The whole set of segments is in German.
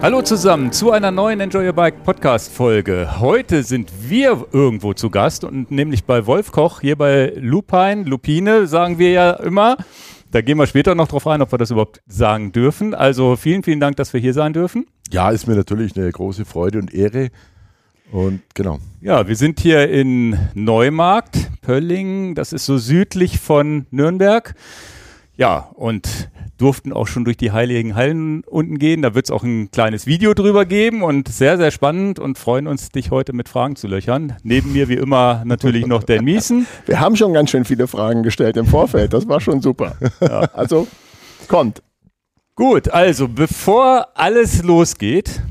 Hallo zusammen zu einer neuen Enjoy Your Bike Podcast Folge. Heute sind wir irgendwo zu Gast und nämlich bei Wolf Koch hier bei Lupine, Lupine sagen wir ja immer. Da gehen wir später noch drauf ein, ob wir das überhaupt sagen dürfen. Also vielen, vielen Dank, dass wir hier sein dürfen. Ja, ist mir natürlich eine große Freude und Ehre. Und genau. Ja, wir sind hier in Neumarkt, Pölling. Das ist so südlich von Nürnberg. Ja, und durften auch schon durch die heiligen Hallen unten gehen. Da wird es auch ein kleines Video drüber geben und sehr, sehr spannend und freuen uns, dich heute mit Fragen zu löchern. Neben mir wie immer natürlich noch Dan Miesen. Wir haben schon ganz schön viele Fragen gestellt im Vorfeld. Das war schon super. Ja. Also kommt. Gut, also bevor alles losgeht,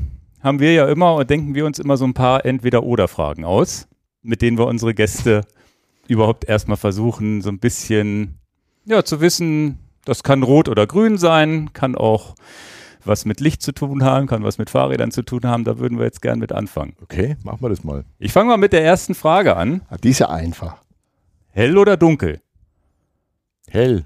haben wir ja immer und denken wir uns immer so ein paar Entweder-Oder-Fragen aus, mit denen wir unsere Gäste überhaupt erstmal versuchen, so ein bisschen ja, zu wissen, das kann rot oder grün sein, kann auch was mit Licht zu tun haben, kann was mit Fahrrädern zu tun haben. Da würden wir jetzt gern mit anfangen. Okay, machen wir das mal. Ich fange mal mit der ersten Frage an. Ah, die ist ja einfach. Hell oder dunkel? Hell.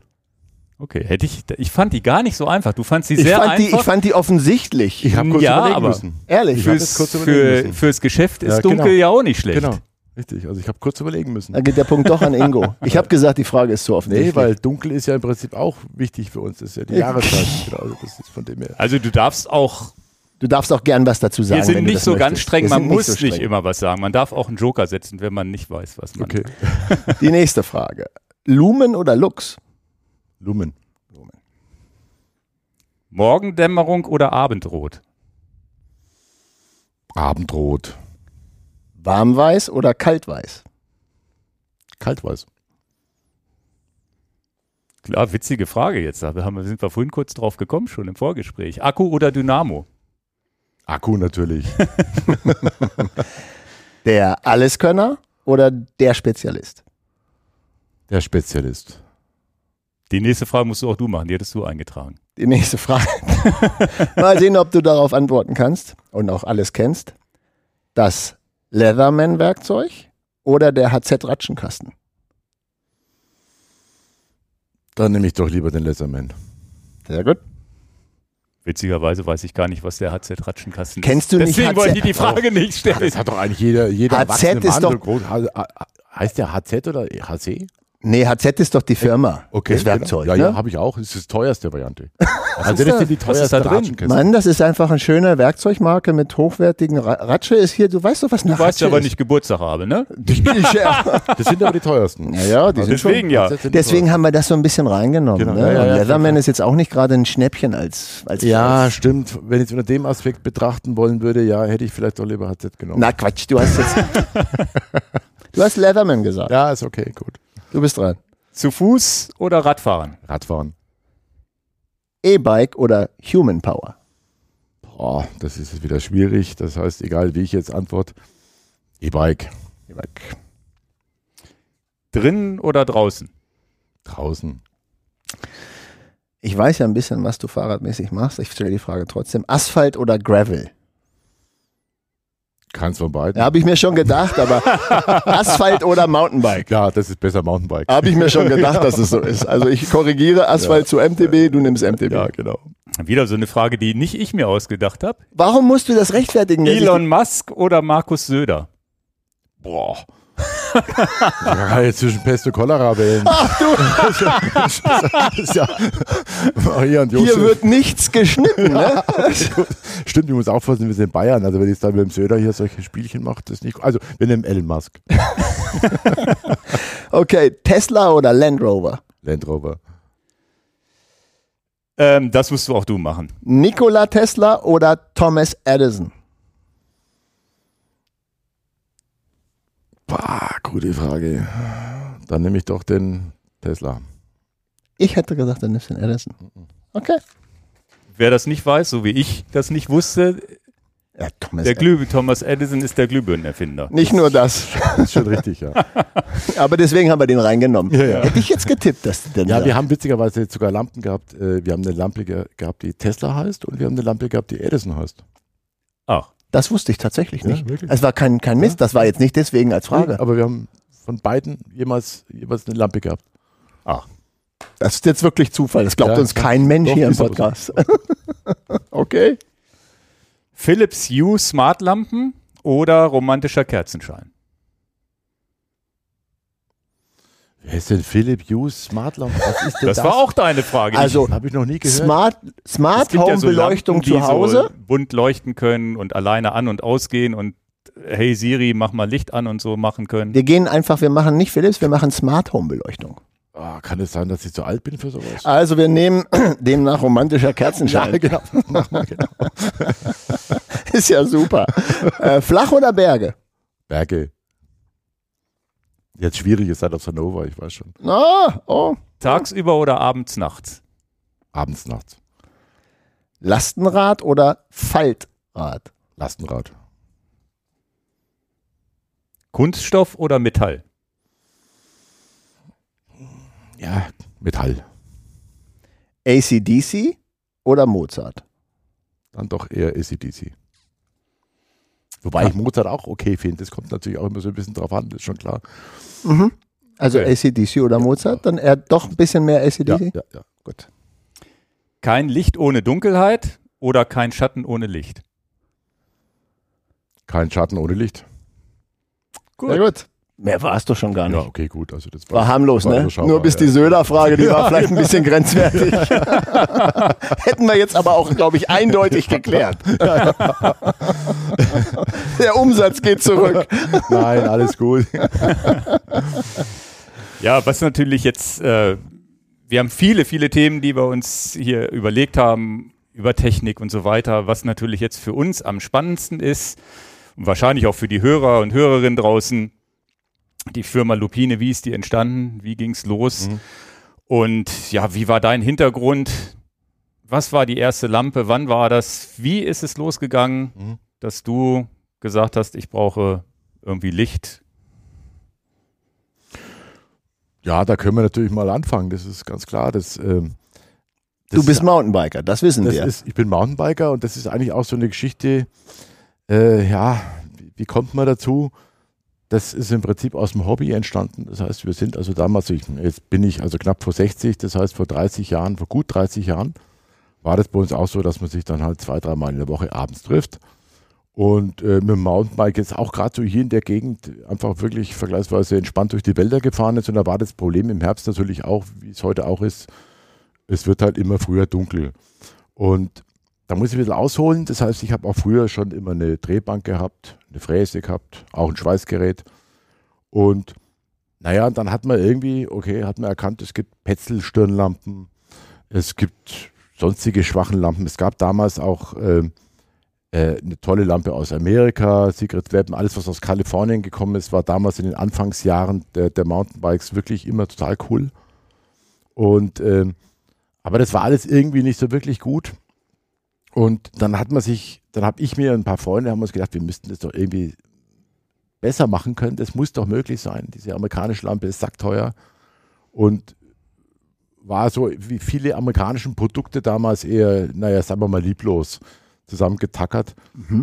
Okay, hätte ich, ich fand die gar nicht so einfach. Du fandst sie sehr fand einfach. Die, ich fand die offensichtlich. Ich habe kurz Ja, überlegen aber- müssen. Ehrlich. fürs, kurz für, überlegen müssen. fürs Geschäft ist Ja, dunkel genau. ja auch nicht schlecht. Genau. Richtig, also ich habe kurz überlegen müssen. Da geht der Punkt doch an Ingo. Ich habe gesagt, die Frage ist zu offensichtlich. Nee, weil dunkel ist ja im Prinzip auch wichtig für uns. Das ist ja die Jahreszeit. Genau, also das ist von dem her. Also du darfst auch, du darfst auch gern was dazu sagen. wir sind wenn du nicht das so ganz möchtest. streng, Wir man muss so nicht immer was sagen. Man darf auch einen Joker setzen, wenn man nicht weiß, was man Okay. Die nächste Frage. Lumen oder Lux? Lumen. Morgendämmerung oder Abendrot? Abendrot. Warmweiß oder Kaltweiß? Kaltweiß. Klar, witzige Frage jetzt. Da haben sind wir vorhin kurz drauf gekommen, schon im Vorgespräch. Akku oder Dynamo? Akku natürlich. Der Alleskönner oder der Spezialist? Der Spezialist. Die nächste Frage musst du auch du machen, die hättest du eingetragen. Die nächste Frage. Mal sehen, ob du darauf antworten kannst und auch alles kennst. Das Leatherman-Werkzeug oder der HZ-Ratschenkasten? Dann nehme ich doch lieber den Leatherman. Sehr gut. Witzigerweise weiß ich gar nicht, was der HZ-Ratschenkasten ist. Kennst du nicht Deswegen HZ? wollte ich die Frage nicht stellen. Das hat doch eigentlich jeder, jeder HZ ist Mann doch- Heißt der HZ oder HC? Nee, HZ ist doch die Firma. das Werkzeug. Genau. Ja, ja, ne? habe ich auch. Das ist die teuerste Variante. ist also da? das sind die Was ist da teuerste drin? Ratschenkiste. Mann, das ist einfach eine schöne Werkzeugmarke mit hochwertigen Ra Ratsche ist hier, du weißt doch, was eine Du weißt ja, wann ist. ich Geburtstag habe, ne? Ich, ja. Das sind aber die teuersten. ja, die Also sind schon. Deswegen ja. Sind die Deswegen haben wir das so ein bisschen reingenommen. Genau, ne? ja, ja, Und ja, Leatherman ist jetzt auch nicht gerade ein Schnäppchen als, als Ja, als, stimmt. Wenn ich es unter dem Aspekt betrachten wollen würde, ja, hätte ich vielleicht doch lieber HZ genommen. Na Quatsch, du hast jetzt. du hast Leatherman gesagt. Ja, ist okay, gut. Du bist dran. Zu Fuß oder Radfahren? Radfahren. E-Bike oder Human Power? Boah, das ist jetzt wieder schwierig. Das heißt, egal wie ich jetzt antworte, E-Bike E-Bike. Drinnen oder draußen? draußen. Ich weiß ja ein bisschen, was du fahrradmäßig machst. Ich stelle die Frage trotzdem. Asphalt oder Gravel? Keins von beiden. Ja, habe ich mir schon gedacht, aber Asphalt oder Mountainbike? Ja, das ist besser Mountainbike. Habe ich mir schon gedacht, dass es so ist. Also ich korrigiere Asphalt zu MTB, du nimmst MTB. Ja, genau. Wieder so eine Frage, die nicht ich mir ausgedacht habe. Warum musst du das rechtfertigen? Elon Musk oder Markus Söder? Boah. Da jetzt zwischen Pest und Cholera wählen. Ach du, Das ist ja Maria und Josef. hier wird nichts geschnitten, ne? Stimmt, ich muss aufpassen, wir sind in Bayern. Also wenn ich dann mit dem Söder hier solche Spielchen mache, das ist nicht. Also wir nehmen Elon Musk, Okay, Tesla oder Land Rover? Land Rover. Ähm, das musst du auch du machen. Nikola Tesla oder Thomas Edison? Bah, gute Frage. Dann nehme ich doch den Tesla. Ich hätte gesagt, dann nimmst du den Edison. Okay. Wer das nicht weiß, so wie ich das nicht wusste, Ja, Thomas der Glüh Thomas Edison ist der Glühbirnenerfinder. Nicht nur das, Das ist schon richtig, ja. aber deswegen haben wir den reingenommen. Ja, ja. Hätte ich jetzt getippt, dass du den Ja, wir haben witzigerweise jetzt sogar Lampen gehabt. Äh, Wir haben eine Lampe ge gehabt, die Tesla heißt und wir haben eine Lampe gehabt, die Edison heißt. Ach, Das wusste ich tatsächlich Ja, nicht. wirklich? Es war kein, kein Mist, das war jetzt nicht deswegen als Frage. Aber wir haben von beiden jemals, jeweils eine Lampe gehabt. ach. Das ist jetzt wirklich Zufall. Das glaubt Ja, uns kein Mensch hier im. Podcast. okay. Philips Hue Smartlampen oder romantischer Kerzenschein? Wer ist denn Philip Hughes Smartlamp? Was ist denn Das das? war auch deine Frage. Also, Habe ich noch nie gehört. Smart, Smart gibt ja Home so Beleuchtung Lampen, zu Hause. So bunt leuchten können und alleine an und ausgehen und hey Siri, mach mal Licht an und so machen können. Wir gehen einfach, wir machen nicht Philips, wir machen Smart Home Beleuchtung. Ah, kann es sein, dass ich zu alt bin für sowas? Also wir nehmen demnach romantischer Kerzenschein. genau. Mach mal genau. Ist ja super. äh, flach oder Berge? Berge. Jetzt schwierig, ihr seid auf Hannover, ich weiß schon. Ah, oh. Tagsüber oder abends, nachts? Abends, nachts. Lastenrad oder Faltrad? Lastenrad. Kunststoff oder Metall? Ja, Metall. ACDC oder Mozart? Dann doch eher ACDC. Wobei ich Mozart auch okay finde. Das kommt natürlich auch immer so ein bisschen drauf an, das ist schon klar. Also Okay. ACDC oder Mozart? Dann eher doch ein bisschen mehr ACDC? Ja, ja, ja. Gut. Kein Licht ohne Dunkelheit oder kein Schatten ohne Licht? Kein Schatten ohne Licht. Gut. Sehr gut. Mehr war es doch schon gar nicht. Ja, okay, gut. Also das War harmlos, war ne? Nur bis ja. die Söder-Frage, die war Ja, vielleicht ein bisschen grenzwertig. Hätten wir jetzt aber auch, glaube ich, eindeutig geklärt. Der Umsatz geht zurück. Nein, alles gut. Ja, was natürlich jetzt, äh, wir haben viele, viele Themen, die wir uns hier überlegt haben über Technik und so weiter, was natürlich jetzt für uns am spannendsten ist und wahrscheinlich auch für die Hörer und Hörerinnen draußen. Die Firma Lupine, wie ist die entstanden? Wie ging's los? Mhm. Und ja, wie war dein Hintergrund? Was war die erste Lampe? Wann war das? Wie ist es losgegangen, Mhm. dass du gesagt hast, ich brauche irgendwie Licht? Ja, da können wir natürlich mal anfangen. Das ist ganz klar. Das, ähm, das Du bist Mountainbiker, das wissen das wir. ist, ich bin Mountainbiker und das ist eigentlich auch so eine Geschichte. Äh, ja, wie, wie kommt man dazu? Das ist im Prinzip aus dem Hobby entstanden. Das heißt, wir sind also damals, ich, jetzt bin ich also knapp vor 60, das heißt vor 30 Jahren, vor gut 30 Jahren, war das bei uns auch so, dass man sich dann halt zwei, dreimal in der Woche abends trifft. Und äh, mit dem Mountainbike jetzt auch gerade so hier in der Gegend einfach wirklich vergleichsweise entspannt durch die Wälder gefahren ist. Und da war das Problem im Herbst natürlich auch, wie es heute auch ist, es wird halt immer früher dunkel. Und da muss ich ein bisschen ausholen. Das heißt, ich habe auch früher schon immer eine Drehbank gehabt, eine Fräse gehabt, auch ein Schweißgerät. Und naja, dann hat man irgendwie, okay, hat man erkannt, es gibt Petzl-Stirnlampen, es gibt sonstige schwachen Lampen. Es gab damals auch ähm, äh, eine tolle Lampe aus Amerika, Secret Weapon, alles, was aus Kalifornien gekommen ist, war damals in den Anfangsjahren der, der Mountainbikes wirklich immer total cool. Und ähm, aber das war alles irgendwie nicht so wirklich gut. Und dann hat man sich, dann habe ich mir und ein paar Freunde haben uns gedacht, wir müssten das doch irgendwie besser machen können. Das muss doch möglich sein. Diese amerikanische Lampe ist sackteuer und war so wie viele amerikanischen Produkte damals eher, naja, sagen wir mal, lieblos zusammengetackert.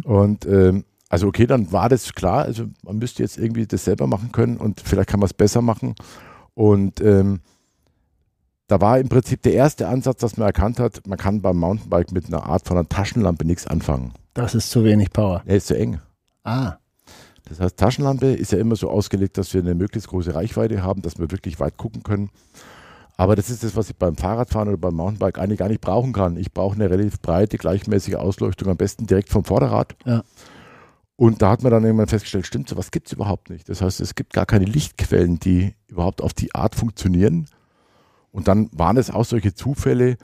Und ähm, also okay, dann war das klar, also man müsste jetzt irgendwie das selber machen können und vielleicht kann man es besser machen. Und ähm, da war im Prinzip der erste Ansatz, dass man erkannt hat, man kann beim Mountainbike mit einer Art von einer Taschenlampe nichts anfangen. Das ist zu wenig Power. Er ist zu eng. Ah. Das heißt, Taschenlampe ist ja immer so ausgelegt, dass wir eine möglichst große Reichweite haben, dass wir wirklich weit gucken können. Aber das ist das, was ich beim Fahrradfahren oder beim Mountainbike eigentlich gar nicht brauchen kann. Ich brauche eine relativ breite, gleichmäßige Ausleuchtung, am besten direkt vom Vorderrad. Ja. Und da hat man dann irgendwann festgestellt, stimmt, sowas gibt es überhaupt nicht. Das heißt, es gibt gar keine Lichtquellen, die überhaupt auf die Art funktionieren. Und dann waren es auch solche Zufälle.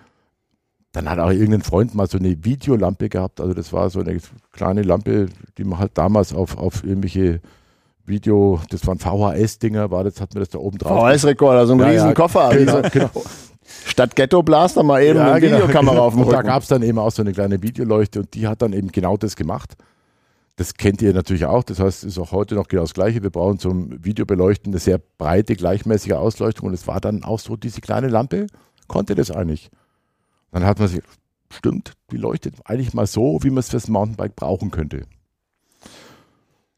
Dann hat auch irgendein Freund mal so eine Videolampe gehabt. Also das war so eine kleine Lampe, die man halt damals auf, auf irgendwelche Video, das waren VHS-Dinger, war das, hat man das da oben drauf. VHS-Rekorder, so ein Ja, ja, riesen Koffer. genau, Wie so- genau. Statt Ghetto Blaster mal eben eine genau, Videokamera genau. auf dem Und da Rücken. gab es dann eben auch so eine kleine Videoleuchte und die hat dann eben genau das gemacht. Das kennt ihr natürlich auch. Das heißt, es ist auch heute noch genau das Gleiche. Wir brauchen zum Videobeleuchten eine sehr breite, gleichmäßige Ausleuchtung und es war dann auch so, diese kleine Lampe konnte das eigentlich. Dann hat man sich, stimmt, die leuchtet eigentlich mal so, wie man es fürs Mountainbike brauchen könnte.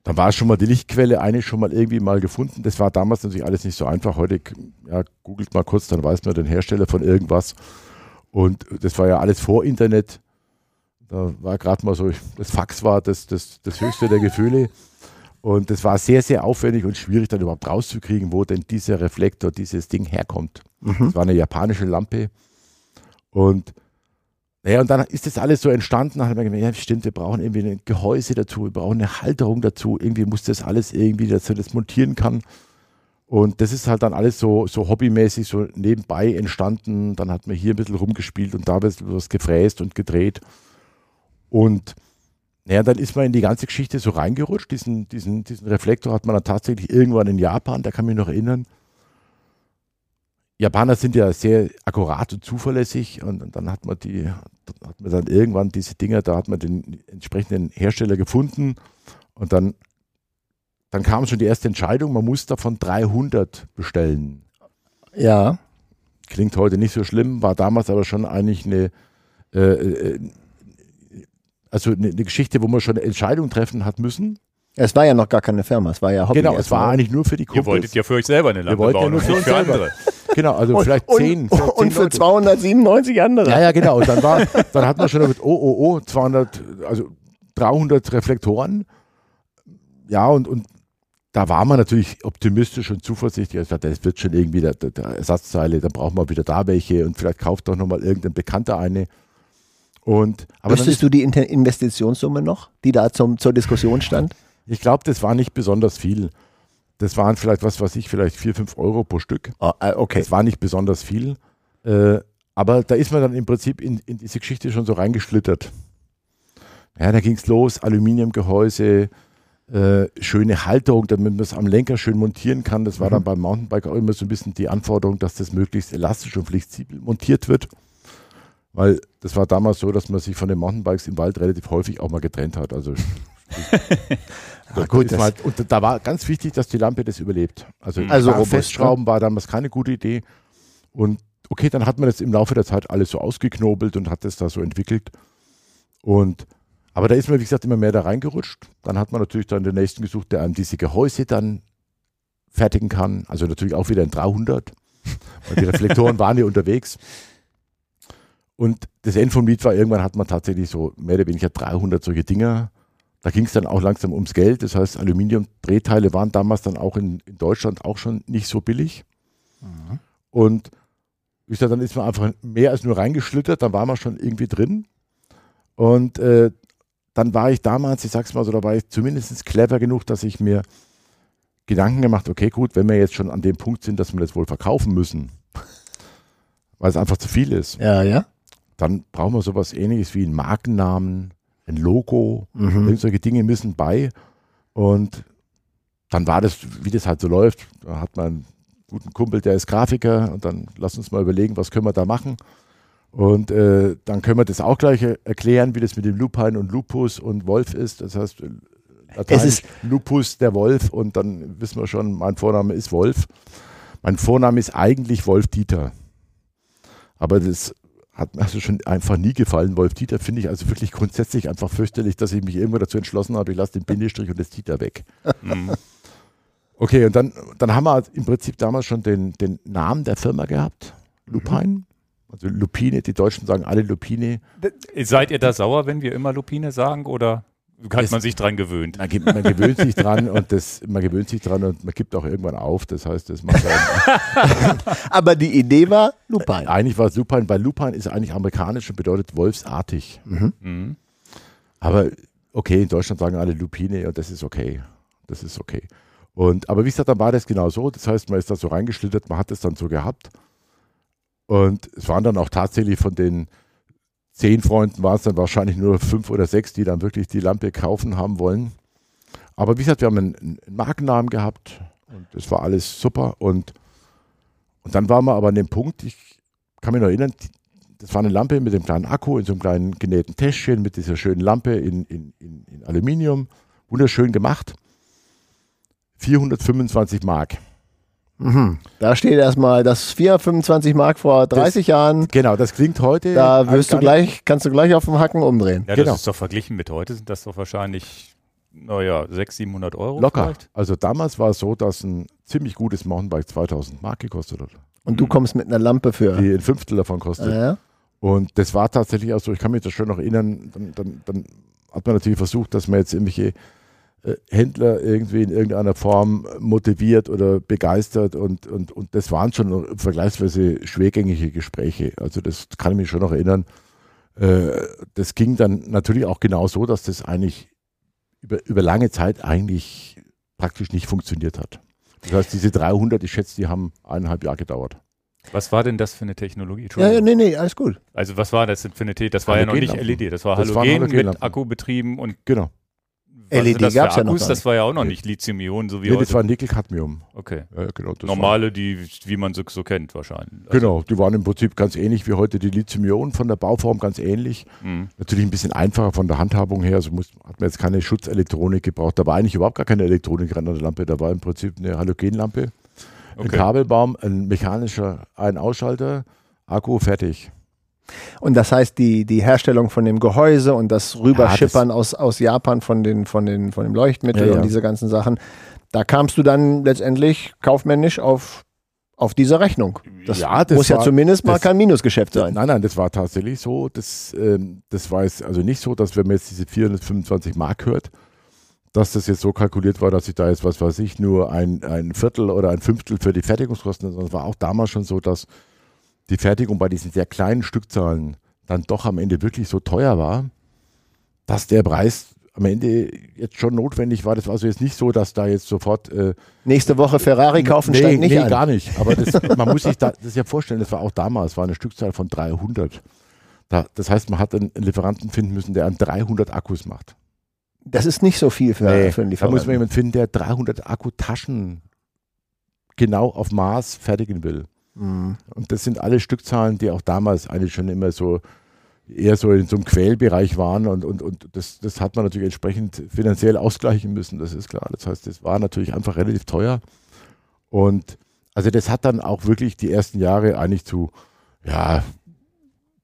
Dann war schon mal die Lichtquelle eine schon mal irgendwie mal gefunden. Das war damals natürlich alles nicht so einfach. Heute ja, googelt mal kurz, dann weiß man den Hersteller von irgendwas. Und das war ja alles vor Internet. Da war gerade mal so, das Fax war das, das, das höchste der Gefühle. Und das war sehr, sehr aufwendig und schwierig, dann überhaupt rauszukriegen, wo denn dieser Reflektor, dieses Ding herkommt. Mhm. Das war eine japanische Lampe. Und naja, und dann ist das alles so entstanden. Dann hat man gemerkt, ja, stimmt, wir brauchen irgendwie ein Gehäuse dazu, wir brauchen eine Halterung dazu. Irgendwie muss das alles irgendwie, dass man das montieren kann. Und das ist halt dann alles so, so hobbymäßig, so nebenbei entstanden. Dann hat man hier ein bisschen rumgespielt und da ein bisschen was gefräst und gedreht. Und naja, dann ist man in die ganze Geschichte so reingerutscht. Diesen, diesen, diesen Reflektor hat man dann tatsächlich irgendwann in Japan, da kann mich noch erinnern. Japaner sind ja sehr akkurat und zuverlässig und, und dann hat man die, hat man dann irgendwann diese Dinger, da hat man den entsprechenden Hersteller gefunden und dann, dann kam schon die erste Entscheidung, man muss davon 300 bestellen. Ja. Klingt heute nicht so schlimm, war damals aber schon eigentlich eine, äh, äh, also eine, eine Geschichte, wo man schon eine Entscheidung treffen hat müssen. Es war ja noch gar keine Firma, es war ja Hobby. Genau, es war eigentlich nur für die Ihr Kumpels. wolltet ja für euch selber eine Lampe wollten ja bauen nur und für nicht für selber. andere. Genau, also und, vielleicht und, zehn. vielleicht und zehn für Leute. 297 andere. Ja, ja, genau. Und dann war, dann hat man schon gesagt, oh, oh, oh, 200, also 300 Reflektoren. Ja, und, und da war man natürlich optimistisch und zuversichtlich. Ich dachte, das wird schon irgendwie der, der, der Ersatzteile, dann brauchen wir wieder da welche und vielleicht kauft doch nochmal irgendein Bekannter eine. Und, aber Wüsstest du die Investitionssumme noch, die da zum, zur Diskussion stand? ich glaube, das war nicht besonders viel. Das waren vielleicht, was weiß ich, vielleicht 4, 5 Euro pro Stück. Oh, okay. Das war nicht besonders viel. Äh, aber da ist man dann im Prinzip in, in diese Geschichte schon so reingeschlittert. Ja, da ging es los, Aluminiumgehäuse, äh, schöne Halterung, damit man es am Lenker schön montieren kann. Das war dann beim Mountainbike auch immer so ein bisschen die Anforderung, dass das möglichst elastisch und flexibel montiert wird. Weil das war damals so, dass man sich von den Mountainbikes im Wald relativ häufig auch mal getrennt hat. Also Ah, gut, mal, und da war ganz wichtig, dass die Lampe das überlebt. Also, Mhm. Also robust, ne? Festschrauben war damals keine gute Idee. Und okay, dann hat man das im Laufe der Zeit alles so ausgeknobelt und hat das da so entwickelt. Und aber da ist man, wie gesagt, immer mehr da reingerutscht. Dann hat man natürlich dann den nächsten gesucht, der einem diese Gehäuse dann fertigen kann. Also natürlich auch wieder ein 300. Weil die Reflektoren waren ja unterwegs. Und das End vom Lied war, irgendwann hat man tatsächlich so mehr oder weniger 300 solche Dinger. Da ging es dann auch langsam ums Geld. Das heißt, Aluminium-Drehteile waren damals dann auch in, in Deutschland auch schon nicht so billig. Und wie gesagt, dann ist man einfach mehr als nur reingeschlittert, dann war man schon irgendwie drin. Und äh, dann war ich damals, ich sag's mal so, da war ich zumindest clever genug, dass ich mir Gedanken gemacht, okay, gut, wenn wir jetzt schon an dem Punkt sind, dass wir das wohl verkaufen müssen, weil es einfach zu viel ist, Ja, ja. Dann brauchen wir sowas ähnliches wie einen Markennamen, ein Logo, Mhm. Solche Dinge müssen bei. Und dann war das, wie das halt so läuft. Da hat man einen guten Kumpel, der ist Grafiker und dann lass uns mal überlegen, was können wir da machen. Und äh, dann können wir das auch gleich er- erklären, wie das mit dem Lupine und Lupus und Wolf ist. Das heißt, äh, Lateinisch ist- Lupus, der Wolf. Und dann wissen wir schon, mein Vorname ist Wolf. Mein Vorname ist eigentlich Wolf Dieter. Aber das hat mir also schon einfach nie gefallen. Wolf Dieter finde ich also wirklich grundsätzlich einfach fürchterlich, dass ich mich irgendwo dazu entschlossen habe, ich lasse den Bindestrich und das Dieter weg. Mhm. Okay, und dann, dann haben wir im Prinzip damals schon den, den Namen der Firma gehabt, Lupine. Also Lupine, die Deutschen sagen alle Lupine. Seid ihr da sauer, wenn wir immer Lupine sagen oder hat Es- man sich dran gewöhnt? Man, gibt, man gewöhnt sich dran und das, man gewöhnt sich dran und man gibt auch irgendwann auf. Das heißt, das macht Aber die Idee war Lupine. eigentlich war es Lupine, weil Lupine ist eigentlich amerikanisch und bedeutet wolfsartig. Mhm. Aber okay, in Deutschland sagen alle Lupine und das ist okay. Das ist okay. Und, aber wie gesagt, dann war das genau so. Das heißt, man ist da so reingeschlittert, man hat es dann so gehabt. Und es waren dann auch tatsächlich von den zehn Freunden, waren es dann wahrscheinlich nur fünf oder sechs, die dann wirklich die Lampe kaufen haben wollen. Aber wie gesagt, wir haben einen, Markennamen gehabt und das war alles super. Und, und dann waren wir aber an dem Punkt, ich kann mich noch erinnern, das war eine Lampe mit dem kleinen Akku in so einem kleinen genähten Täschchen mit dieser schönen Lampe in, in, in, in Aluminium. Wunderschön gemacht. 425 Mark. Mhm. Da steht erstmal das 425 Mark vor 30 Jahren. Genau, das klingt heute. Da wirst du gleich, kannst du gleich auf dem Hacken umdrehen. Ja, Genau. das ist doch verglichen mit heute, sind das doch wahrscheinlich, naja, 600, 700 Euro Locker. vielleicht. Also damals war es so, dass ein ziemlich gutes Mountainbike 2000 Mark gekostet hat. Und du kommst mit einer Lampe für. Die ein Fünftel davon kostet. Ja. Und das war tatsächlich auch so, ich kann mich das schon noch erinnern, dann, dann, dann hat man natürlich versucht, dass man jetzt irgendwelche Händler irgendwie in irgendeiner Form motiviert oder begeistert und, und, und das waren schon vergleichsweise schwergängige Gespräche. Also das kann ich mich schon noch erinnern. Äh, das ging dann natürlich auch genau so, dass das eigentlich über, über lange Zeit eigentlich praktisch nicht funktioniert hat. Das heißt, diese 300, ich schätze, die haben eineinhalb Jahre gedauert. Was war denn das für eine Technologie? Ja, ja, nee, nee, alles gut. Also was war das denn für eine Technologie? Das war ja noch nicht LED, das war Das waren Halogen mit. Akku betrieben und Genau. LED für gab's ja noch Akkus? Das war ja auch noch nicht Lithium-Ionen, so wie Nee, heute. das war Nickel-Cadmium. okay. Ja, genau, Normale, die, wie man sie so kennt wahrscheinlich. Also, Genau, die waren im Prinzip ganz ähnlich wie heute die Lithium-Ionen von der Bauform ganz ähnlich. Mhm. Natürlich ein bisschen einfacher von der Handhabung her. Also muss, hat man jetzt keine Schutzelektronik gebraucht. Da war eigentlich überhaupt gar keine Elektronik an der Lampe. Da war im Prinzip eine Halogenlampe, ein Okay. Kabelbaum, ein mechanischer Ein-Ausschalter, Akku, fertig. Und das heißt, die, die Herstellung von dem Gehäuse und das Rüberschippern aus, aus Japan von, den, von, den, von dem Leuchtmittel Ja, ja. und diese ganzen Sachen, da kamst du dann letztendlich kaufmännisch auf, auf diese Rechnung. Das, Ja, das muss ja war- zumindest mal das- kein Minusgeschäft sein. Nein, nein, das war tatsächlich so. Das, ähm, das war jetzt also nicht so, dass wenn man jetzt diese 425 Mark hört, dass das jetzt so kalkuliert war, dass ich da jetzt, was weiß ich, nur ein, ein Viertel oder ein Fünftel für die Fertigungskosten, sondern es war auch damals schon so, dass die Fertigung bei diesen sehr kleinen Stückzahlen dann doch am Ende wirklich so teuer war, dass der Preis am Ende jetzt schon notwendig war. Das war also jetzt nicht so, dass da jetzt sofort äh, Nächste Woche Ferrari kaufen nee, steigt nicht nee, an. gar nicht. Aber das, man muss sich da, das ja vorstellen, das war auch damals, war eine Stückzahl von 300. Da, das heißt, man hat einen Lieferanten finden müssen, der an 300 Akkus macht. Das ist nicht so viel für, Nee, für einen da Lieferanten. muss man jemanden finden, der 300 Akkutaschen genau auf Maß fertigen will. Mhm. Und das sind alle Stückzahlen, die auch damals eigentlich schon immer so eher so in so einem Quälbereich waren und, und, und das, das hat man natürlich entsprechend finanziell ausgleichen müssen, das ist klar. Das heißt, das war natürlich einfach relativ teuer. Und also das hat dann auch wirklich die ersten Jahre eigentlich zu, ja,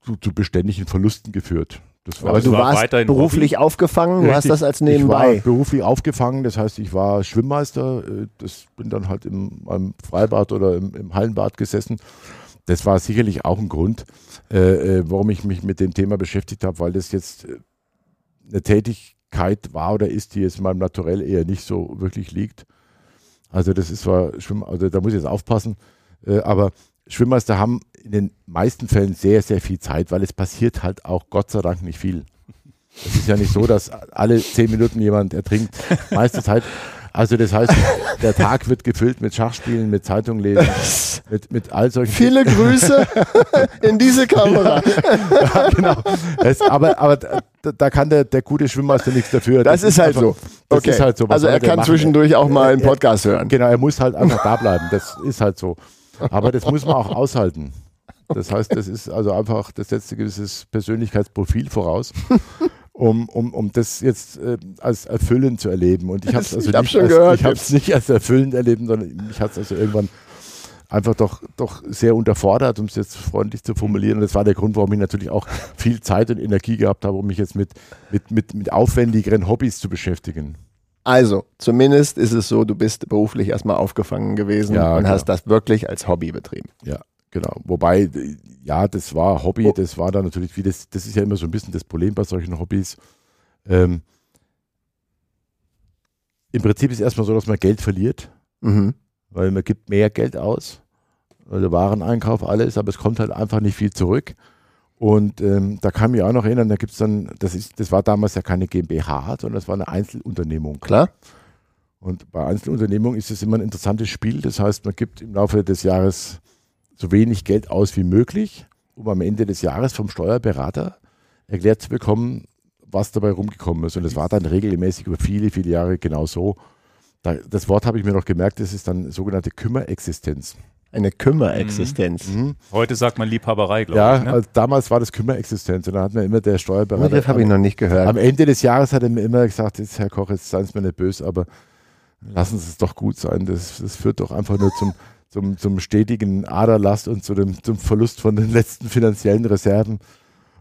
zu, zu beständigen Verlusten geführt. Das war Aber du war warst beruflich aufgefangen, du hast das als Ich war nebenbei. beruflich aufgefangen, das heißt, ich war Schwimmmeister, äh, das bin dann halt im, im Freibad oder im, im Hallenbad gesessen. Das war sicherlich auch ein Grund, äh, äh, warum ich mich mit dem Thema beschäftigt habe, weil das jetzt äh, eine Tätigkeit war oder ist, die jetzt meinem Naturell eher nicht so wirklich liegt. Also das ist zwar Schwimm, also da muss ich jetzt aufpassen, äh, aber Schwimmmeister haben in den meisten Fällen sehr, sehr viel Zeit, weil es passiert halt auch Gott sei Dank nicht viel. Es ist ja nicht so, dass alle zehn Minuten jemand ertrinkt. Meiste Zeit. Also das heißt, der Tag wird gefüllt mit Schachspielen, mit Zeitung lesen, mit, mit all solchen Viele Grüße in diese Kamera. ja, genau. Es, aber aber da, da kann der, der gute Schwimmmeister nichts dafür. Das, ist halt einfach- so. Das Okay. ist halt so. Also er kann machen? zwischendurch auch mal einen Podcast hören. Genau, er muss halt einfach da bleiben. Das ist halt so. Aber das muss man auch aushalten. Das heißt, das ist also einfach, das setzt ein gewisses Persönlichkeitsprofil voraus, um, um, um das jetzt äh, als erfüllend zu erleben. Und ich habe es also Ich nicht, als, ich nicht als erfüllend erleben, sondern mich hat es also irgendwann einfach doch, doch sehr unterfordert, um es jetzt freundlich zu formulieren. Und das war der Grund, warum ich natürlich auch viel Zeit und Energie gehabt habe, um mich jetzt mit, mit, mit, mit aufwendigeren Hobbys zu beschäftigen. Also, zumindest ist es so, du bist beruflich erstmal aufgefangen gewesen Ja, und genau. hast das wirklich als Hobby betrieben. Genau. Wobei, äh, ja, das war Hobby, das war dann natürlich, wie das, das ist ja immer so ein bisschen das Problem bei solchen Hobbys. Ähm, Im Prinzip ist es erstmal so, dass man Geld verliert, Mhm. weil man gibt mehr Geld aus, also Wareneinkauf, alles, aber es kommt halt einfach nicht viel zurück. Und ähm, da kann ich mich auch noch erinnern, da gibt es dann, das, ist, das war damals ja keine GmbH, sondern das war eine Einzelunternehmung. Klar? Und bei Einzelunternehmungen ist es immer ein interessantes Spiel. Das heißt, man gibt im Laufe des Jahres so wenig Geld aus wie möglich, um am Ende des Jahres vom Steuerberater erklärt zu bekommen, was dabei rumgekommen ist. Und das war dann regelmäßig über viele, viele Jahre genau so. Da, das Wort habe ich mir noch gemerkt, das ist dann sogenannte Kümmerexistenz. Eine Kümmerexistenz. Mhm. Heute sagt man Liebhaberei, glaube Ja, ich. Ne? also damals war das Kümmerexistenz und da hat mir immer der Den Steuerberater. Begriff habe ich noch nicht gehört. Am Ende des Jahres hat er mir immer gesagt, jetzt Herr Koch, jetzt seien Sie mir nicht böse, aber lassen Sie es doch gut sein. Das, das führt doch einfach nur zum, zum, zum stetigen Aderlast und zu dem, zum Verlust von den letzten finanziellen Reserven.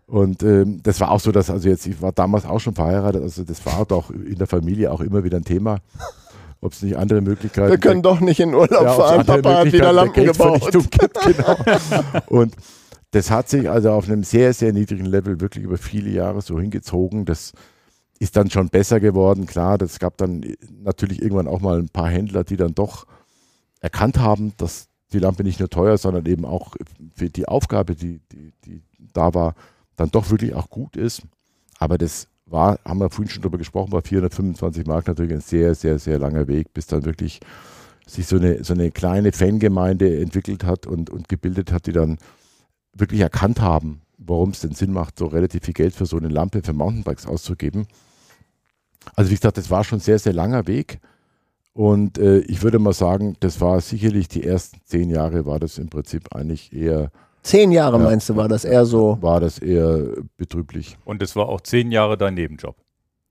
Und ähm, das war auch so, dass, also jetzt, ich war damals auch schon verheiratet, also das war doch in der Familie auch immer wieder ein Thema. Ob es nicht andere Möglichkeiten Wir können doch nicht in Urlaub ja, fahren. Papa hat wieder Lampen gebaut. Gibt, genau. Und das hat sich also auf einem sehr, sehr niedrigen Level wirklich über viele Jahre so hingezogen. Das ist dann schon besser geworden. Klar, das gab dann natürlich irgendwann auch mal ein paar Händler, die dann doch erkannt haben, dass die Lampe nicht nur teuer, sondern eben auch für die Aufgabe, die, die, die da war, dann doch wirklich auch gut ist. Aber das war, haben wir vorhin schon drüber gesprochen, war 425 Mark natürlich ein sehr, sehr, sehr langer Weg, bis dann wirklich sich so eine, so eine kleine Fangemeinde entwickelt hat und, und gebildet hat, die dann wirklich erkannt haben, warum es denn Sinn macht, so relativ viel Geld für so eine Lampe für Mountainbikes auszugeben. Also wie gesagt, das war schon ein sehr, sehr langer Weg. Und äh, ich würde mal sagen, das war sicherlich die ersten zehn Jahre war das im Prinzip eigentlich eher. Zehn Jahre ja, meinst du, war das eher so? War das eher betrüblich. Und es war auch zehn Jahre dein Nebenjob?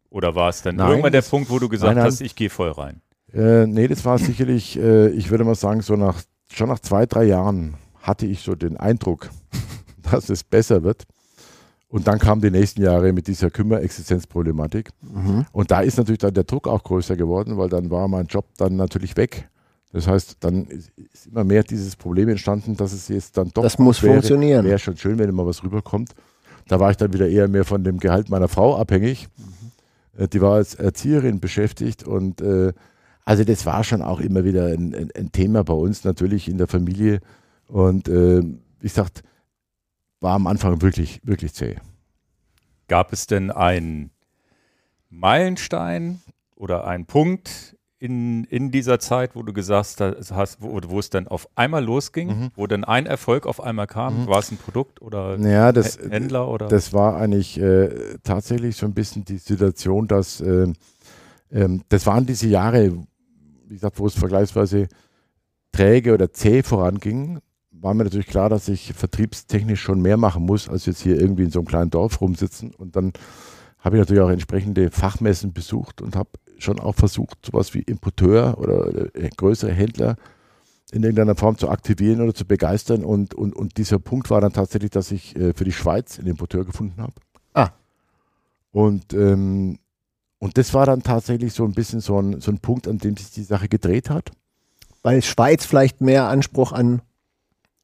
Oder war es dann nein, irgendwann der Punkt, wo du gesagt nein, nein. hast, ich gehe voll rein? Äh, nee, das war sicherlich, äh, ich würde mal sagen, so nach, schon nach zwei, drei Jahren hatte ich so den Eindruck, dass es besser wird. Und dann kamen die nächsten Jahre mit dieser Kümmerexistenzproblematik. Mhm. Und da ist natürlich dann der Druck auch größer geworden, weil dann war mein Job dann natürlich weg. Das heißt, dann ist immer mehr dieses Problem entstanden, dass es jetzt dann doch. Das muss wäre, funktionieren. Wäre schon schön, wenn immer was rüberkommt. Da war ich dann wieder eher mehr von dem Gehalt meiner Frau abhängig. Mhm. Die war als Erzieherin beschäftigt und äh, also das war schon auch immer wieder ein, ein, ein Thema bei uns natürlich in der Familie. Und äh, wie gesagt, war am Anfang wirklich, wirklich zäh. Gab es denn einen Meilenstein oder einen Punkt in, in dieser Zeit, wo du gesagt hast, wo, wo es dann auf einmal losging, mhm. wo dann ein Erfolg auf einmal kam? Mhm. War es ein Produkt oder ja, das, Händler? Oder? Das war eigentlich äh, tatsächlich so ein bisschen die Situation, dass äh, äh, das waren diese Jahre, wie gesagt, wo es vergleichsweise träge oder zäh voranging war mir natürlich klar, dass ich vertriebstechnisch schon mehr machen muss, als jetzt hier irgendwie in so einem kleinen Dorf rumsitzen. Und dann habe ich natürlich auch entsprechende Fachmessen besucht und habe schon auch versucht, sowas wie Importeur oder äh, größere Händler in irgendeiner Form zu aktivieren oder zu begeistern. Und, und, und dieser Punkt war dann tatsächlich, dass ich äh, für die Schweiz einen Importeur gefunden habe. Ah. Und, ähm, und das war dann tatsächlich so ein bisschen so ein, so ein Punkt, an dem sich die Sache gedreht hat. Weil Schweiz vielleicht mehr Anspruch an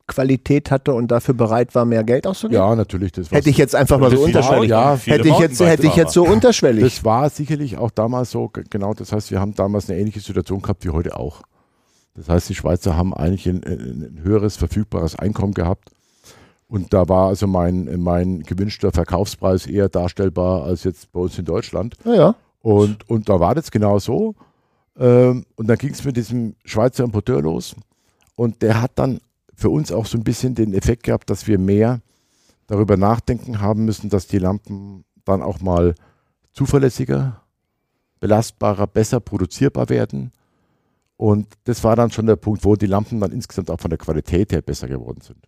Qualität hatte und dafür bereit war, mehr Geld auszugeben? Ja, natürlich. Das hätte ich jetzt einfach mal so unterschwellig. Ja, hätte ich jetzt, hätte ich jetzt so unterschwellig. Das war sicherlich auch damals so, genau. Das heißt, wir haben damals eine ähnliche Situation gehabt wie heute auch. Das heißt, die Schweizer haben eigentlich ein, ein höheres verfügbares Einkommen gehabt. Und da war also mein, mein gewünschter Verkaufspreis eher darstellbar als jetzt bei uns in Deutschland. Ja, ja. Und, und da war das genau so. Ähm, und dann ging es mit diesem Schweizer Importeur los. Und der hat dann für uns auch so ein bisschen den Effekt gehabt, dass wir mehr darüber nachdenken haben müssen, dass die Lampen dann auch mal zuverlässiger, belastbarer, besser produzierbar werden. Und das war dann schon der Punkt, wo die Lampen dann insgesamt auch von der Qualität her besser geworden sind.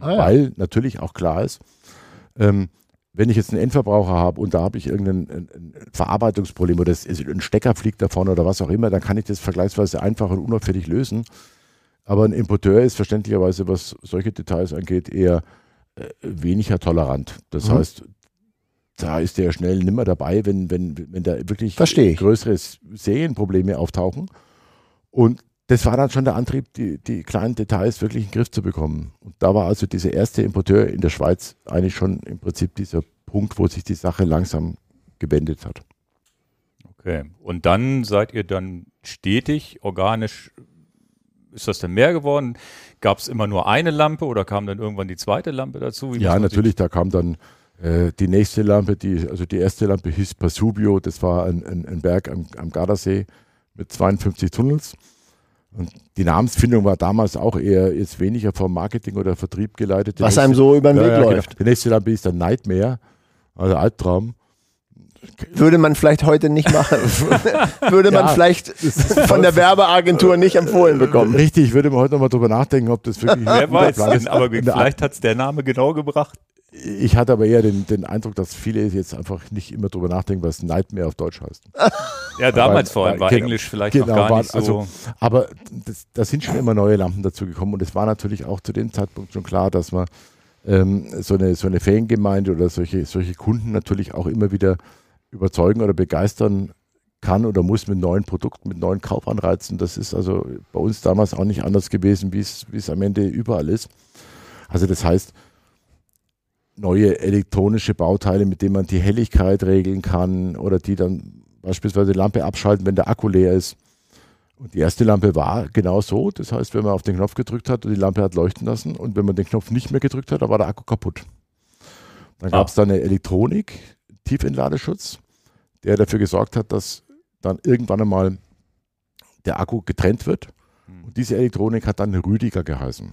Ah, ja. Weil natürlich auch klar ist, ähm, wenn ich jetzt einen Endverbraucher habe und da habe ich irgendein ein, ein Verarbeitungsproblem oder ein Stecker fliegt davon oder was auch immer, dann kann ich das vergleichsweise einfach und unauffällig lösen. Aber ein Importeur ist verständlicherweise, was solche Details angeht, eher äh, weniger tolerant. Das mhm. heißt, da ist der schnell nimmer dabei, wenn, wenn, wenn da wirklich größere Serienprobleme auftauchen. Und das war dann schon der Antrieb, die, die kleinen Details wirklich in den Griff zu bekommen. Und da war also dieser erste Importeur in der Schweiz eigentlich schon im Prinzip dieser Punkt, wo sich die Sache langsam gewendet hat. Okay. Und dann seid ihr dann stetig organisch ist das denn mehr geworden? Gab es immer nur eine Lampe oder kam dann irgendwann die zweite Lampe dazu? Wie ja, natürlich, da kam dann äh, die nächste Lampe, die, also die erste Lampe hieß Pasubio, das war ein, ein, ein Berg am, am Gardasee mit 52 Tunnels. Und die Namensfindung war damals auch eher jetzt weniger vom Marketing oder Vertrieb geleitet. Was nächste, einem so über den Weg ja, läuft. Genau. Die nächste Lampe ist dann Nightmare, also Albtraum. Würde man vielleicht heute nicht machen. würde man ja, vielleicht von der Werbeagentur nicht empfohlen bekommen. Richtig, würde man heute nochmal drüber nachdenken, ob das wirklich. Wer weiß, ist. aber vielleicht hat es der Name genau gebracht. Ich hatte aber eher den, den, Eindruck, dass viele jetzt einfach nicht immer drüber nachdenken, was Nightmare auf Deutsch heißt. Ja, damals vor allem war genau, Englisch vielleicht genau, noch gar war, nicht so. Also, aber da sind schon immer neue Lampen dazu gekommen und es war natürlich auch zu dem Zeitpunkt schon klar, dass man ähm, so, eine, so eine Fangemeinde oder solche, solche Kunden natürlich auch immer wieder überzeugen oder begeistern kann oder muss mit neuen Produkten, mit neuen Kaufanreizen. Das ist also bei uns damals auch nicht anders gewesen, wie es, am Ende überall ist. Also das heißt, neue elektronische Bauteile, mit denen man die Helligkeit regeln kann oder die dann beispielsweise die Lampe abschalten, wenn der Akku leer ist. Und die erste Lampe war genau so. Das heißt, wenn man auf den Knopf gedrückt hat und die Lampe hat leuchten lassen und wenn man den Knopf nicht mehr gedrückt hat, dann war der Akku kaputt. Dann gab es da eine Elektronik, Tiefentladeschutz, der dafür gesorgt hat, dass dann irgendwann einmal der Akku getrennt wird. Und diese Elektronik hat dann Rüdiger geheißen.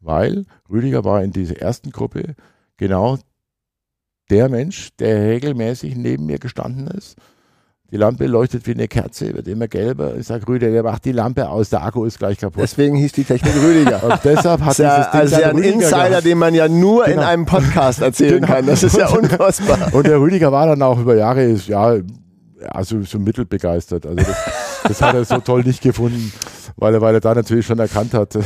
Weil Rüdiger war in dieser ersten Gruppe genau der Mensch, der regelmäßig neben mir gestanden ist. Die Lampe leuchtet wie eine Kerze, wird immer gelber. Ich sage, Rüdiger, der macht die Lampe aus, der Akku ist gleich kaputt. Deswegen hieß die Technik Rüdiger. Und deshalb hat Das ist ja, dieses Ding also ja ein Rüdiger Insider, gehabt. den man ja nur in Genau. einem Podcast erzählen Genau. kann. Das ist ja unfassbar. Und der Rüdiger war dann auch über Jahre, ja, also so mittelbegeistert. Also das, das hat er so toll nicht gefunden, weil er, weil er da natürlich schon erkannt hat.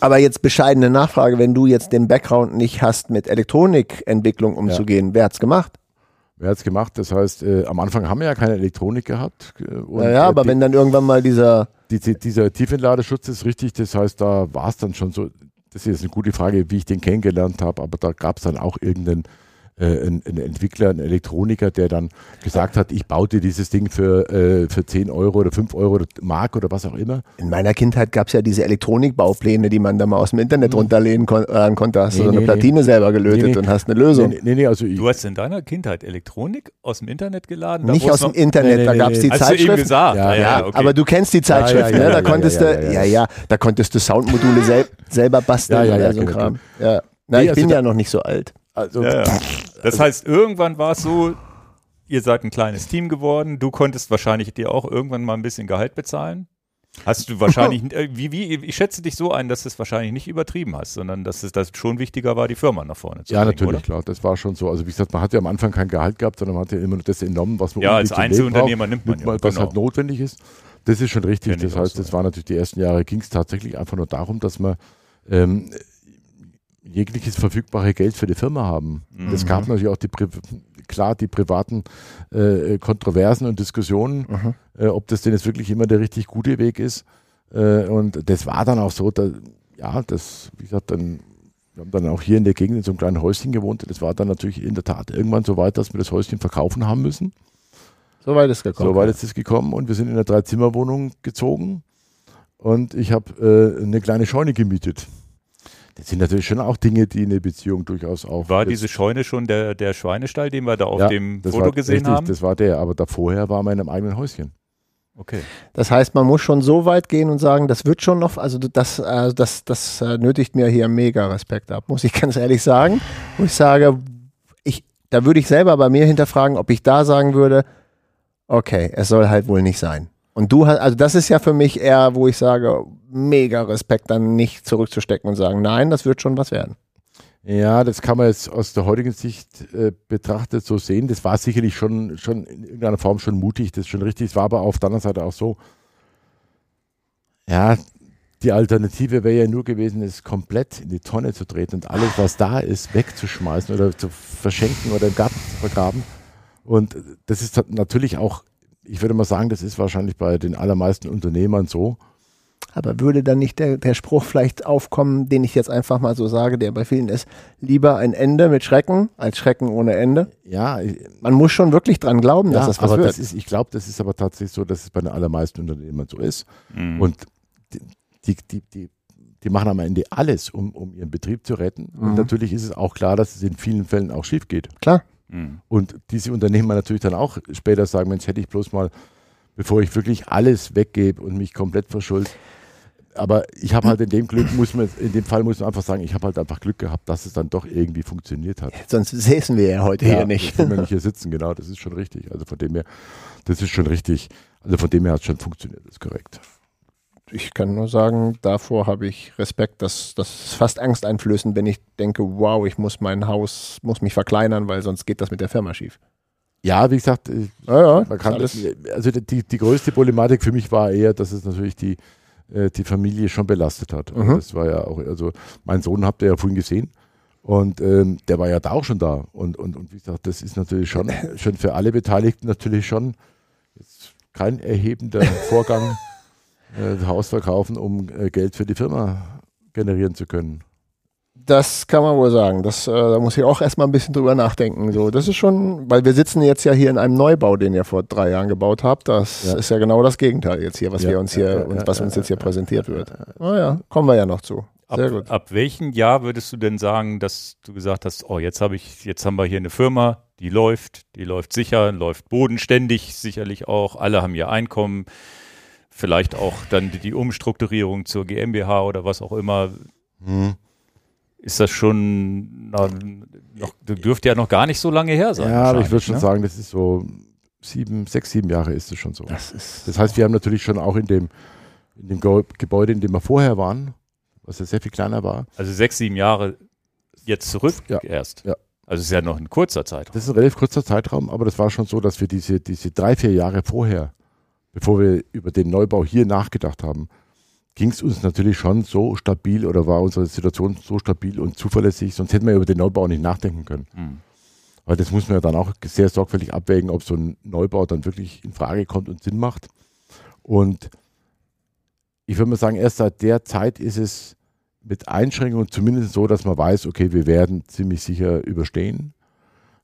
Aber jetzt bescheidene Nachfrage, wenn du jetzt den Background nicht hast, mit Elektronikentwicklung umzugehen, wer hat's gemacht? Wer hat's gemacht? Das heißt, äh, am Anfang haben wir ja keine Elektronik gehabt. äh, Und, Naja, äh, aber die, wenn dann irgendwann mal dieser, die, die, dieser Tiefentladeschutz ist richtig. Das heißt, da war es dann schon so. Das ist jetzt eine gute Frage, wie ich den kennengelernt habe, aber da gab es dann auch irgendeinen äh, einen, einen Entwickler, einen Elektroniker, der dann gesagt hat, ich baue dir dieses Ding für, äh, für 10 Euro oder 5 Euro oder Mark oder was auch immer. in meiner Kindheit gab's ja diese Elektronikbaupläne, die man da mal aus dem Internet runterladen kon äh, konnte. Hast du Nee, so eine nee, Platine selber gelötet Nee, nee. und hast eine Lösung. Nee, nee, nee, also ich, Du hast in deiner Kindheit Elektronik aus dem Internet geladen? Nicht es aus dem Internet, Nee, nee, da nee, gab's nee. die Hast du eben Zeitschrift. gesagt? Ja, Ah, Ja, okay. aber du kennst die Zeitschrift, ja, ne? ja, Da ja, konntest ja, du, ja, ja, ja, ja, ja. da konntest du Soundmodule sel selber basteln Ja, ja, oder ja, so ein genau, Kram. Ja. Na, Nee, ich also bin ja noch nicht so alt. Also, Ja, ja. Das heißt, irgendwann war es so, ihr seid ein kleines Team geworden, du konntest wahrscheinlich dir auch irgendwann mal ein bisschen Gehalt bezahlen. Hast du wahrscheinlich, äh, wie, wie, ich schätze dich so ein, dass du es wahrscheinlich nicht übertrieben hast, sondern dass es das schon wichtiger war, die Firma nach vorne zu ja, bringen, natürlich, oder? klar. Das war schon so. Also wie gesagt, man hat ja am Anfang kein Gehalt gehabt, sondern man hat ja immer nur das entnommen, was man Ja, als Einzelunternehmer braucht, nimmt man ja, nimmt was genau. halt notwendig ist. Das ist schon richtig. Kenn Das heißt, so, das ja. war natürlich die ersten Jahre, ging es tatsächlich einfach nur darum, dass wir ähm, jegliches verfügbare Geld für die Firma haben. Mhm. Es gab natürlich auch die Pri klar die privaten äh, Kontroversen und Diskussionen, Mhm. äh, ob das denn jetzt wirklich immer der richtig gute Weg ist. Äh, und das war dann auch so, da, ja, das, wie gesagt, dann, wir haben dann auch hier in der Gegend in so einem kleinen Häuschen gewohnt. Das war dann natürlich in der Tat irgendwann so weit, dass wir das Häuschen verkaufen haben müssen. So weit ist gekommen. So weit ist es gekommen und wir sind in eine Dreizimmerwohnung gezogen und ich habe äh, eine kleine Scheune gemietet. Das sind natürlich schon auch Dinge, die eine Beziehung durchaus auch. War diese Scheune schon der, der Schweinestall, den wir da auf Ja, dem Foto war, gesehen richtig, haben? Das war der, aber da vorher war man in einem eigenen Häuschen. Okay. Das heißt, man muss schon so weit gehen und sagen, das wird schon noch, also das, äh, das, das äh, nötigt mir hier mega Respekt ab, muss ich ganz ehrlich sagen. Wo ich sage, ich, da würde ich selber bei mir hinterfragen, ob ich da sagen würde, okay, es soll halt wohl nicht sein. Und du hast, also das ist ja für mich eher, wo ich sage, mega Respekt, dann nicht zurückzustecken und sagen, nein, das wird schon was werden. Ja, das kann man jetzt aus der heutigen Sicht äh, betrachtet so sehen. Das war sicherlich schon, schon in irgendeiner Form schon mutig, das ist schon richtig. Es war aber auf der anderen Seite auch so, ja, die Alternative wäre ja nur gewesen, es komplett in die Tonne zu treten und alles, was da ist, wegzuschmeißen oder zu verschenken oder im Garten zu vergraben. Und das ist natürlich auch, ich würde mal sagen, das ist wahrscheinlich bei den allermeisten Unternehmern so. Aber würde dann nicht der, der Spruch vielleicht aufkommen, den ich jetzt einfach mal so sage, der bei vielen ist, lieber ein Ende mit Schrecken als Schrecken ohne Ende? Ja, Man muss schon wirklich dran glauben, dass ja, das was aber wird. das ist, ich glaube, das ist aber tatsächlich so, dass es bei den allermeisten Unternehmern so ist. Mhm. Und die, die, die, die, die machen am Ende alles, um, um ihren Betrieb zu retten. Und Mhm. natürlich ist es auch klar, dass es in vielen Fällen auch schief geht. Klar. Mhm. Und diese Unternehmer natürlich dann auch später sagen, Mensch, hätte ich bloß mal, bevor ich wirklich alles weggebe und mich komplett verschuld. Aber ich habe halt in dem Glück, muss man, in dem Fall muss man einfach sagen, ich habe halt einfach Glück gehabt, dass es dann doch irgendwie funktioniert hat. Sonst säßen wir ja heute hier nicht. Können wir nicht hier sitzen, genau, das ist schon richtig. Also von dem her, das ist schon richtig. Also von dem her hat es schon funktioniert, das ist korrekt. Ich kann nur sagen, davor habe ich Respekt. Das, das ist fast angsteinflößend, wenn ich denke, wow, ich muss mein Haus, muss mich verkleinern, weil sonst geht das mit der Firma schief. Ja, wie gesagt, äh, Ja, ja, man kann das, also die, die größte Problematik für mich war eher, dass es natürlich die, äh, die Familie schon belastet hat. Mhm. Das war ja auch, also mein Sohn habt ihr ja vorhin gesehen. Und ähm, der war ja da auch schon da. Und, und, und wie gesagt, das ist natürlich schon, schon für alle Beteiligten natürlich schon jetzt kein erhebender Vorgang, äh, Haus verkaufen, um äh, Geld für die Firma generieren zu können. Das kann man wohl sagen. Das, äh, da muss ich auch erstmal ein bisschen drüber nachdenken. So, das ist schon, weil wir sitzen jetzt ja hier in einem Neubau, den ihr vor drei Jahren gebaut habt. Das Ja. ist ja genau das Gegenteil jetzt hier, was Ja, wir uns hier, ja, was ja, uns ja, jetzt hier ja, präsentiert ja, wird. ja, Ah ja, kommen wir ja noch zu. Ab, Sehr gut. ab welchem Jahr würdest du denn sagen, dass du gesagt hast, oh, jetzt habe ich, jetzt haben wir hier eine Firma, die läuft, die läuft sicher, läuft bodenständig sicherlich auch, alle haben ihr Einkommen, vielleicht auch dann die, die Umstrukturierung zur GmbH oder was auch immer. Hm. Ist das schon na, noch, dürfte ja noch gar nicht so lange her sein. Ja, aber ich würde schon ne? sagen, das ist so sieben, sechs, sieben Jahre ist es schon so. Das ist. Das heißt, wir haben natürlich schon auch in dem, in dem Ge Gebäude, in dem wir vorher waren, was ja sehr viel kleiner war, Also sechs, sieben Jahre jetzt zurück Ja, erst. ja. Also es ist ja noch ein kurzer Zeitraum. das ist ein relativ kurzer Zeitraum, aber das war schon so, dass wir diese, diese drei, vier Jahre vorher, bevor wir über den Neubau hier nachgedacht haben, ging es uns natürlich schon so stabil oder war unsere Situation so stabil und zuverlässig, sonst hätten wir über den Neubau nicht nachdenken können. Hm. Weil das muss man ja dann auch sehr sorgfältig abwägen, ob so ein Neubau dann wirklich in Frage kommt und Sinn macht. Und ich würde mal sagen, erst seit der Zeit ist es mit Einschränkungen zumindest so, dass man weiß, okay, wir werden ziemlich sicher überstehen.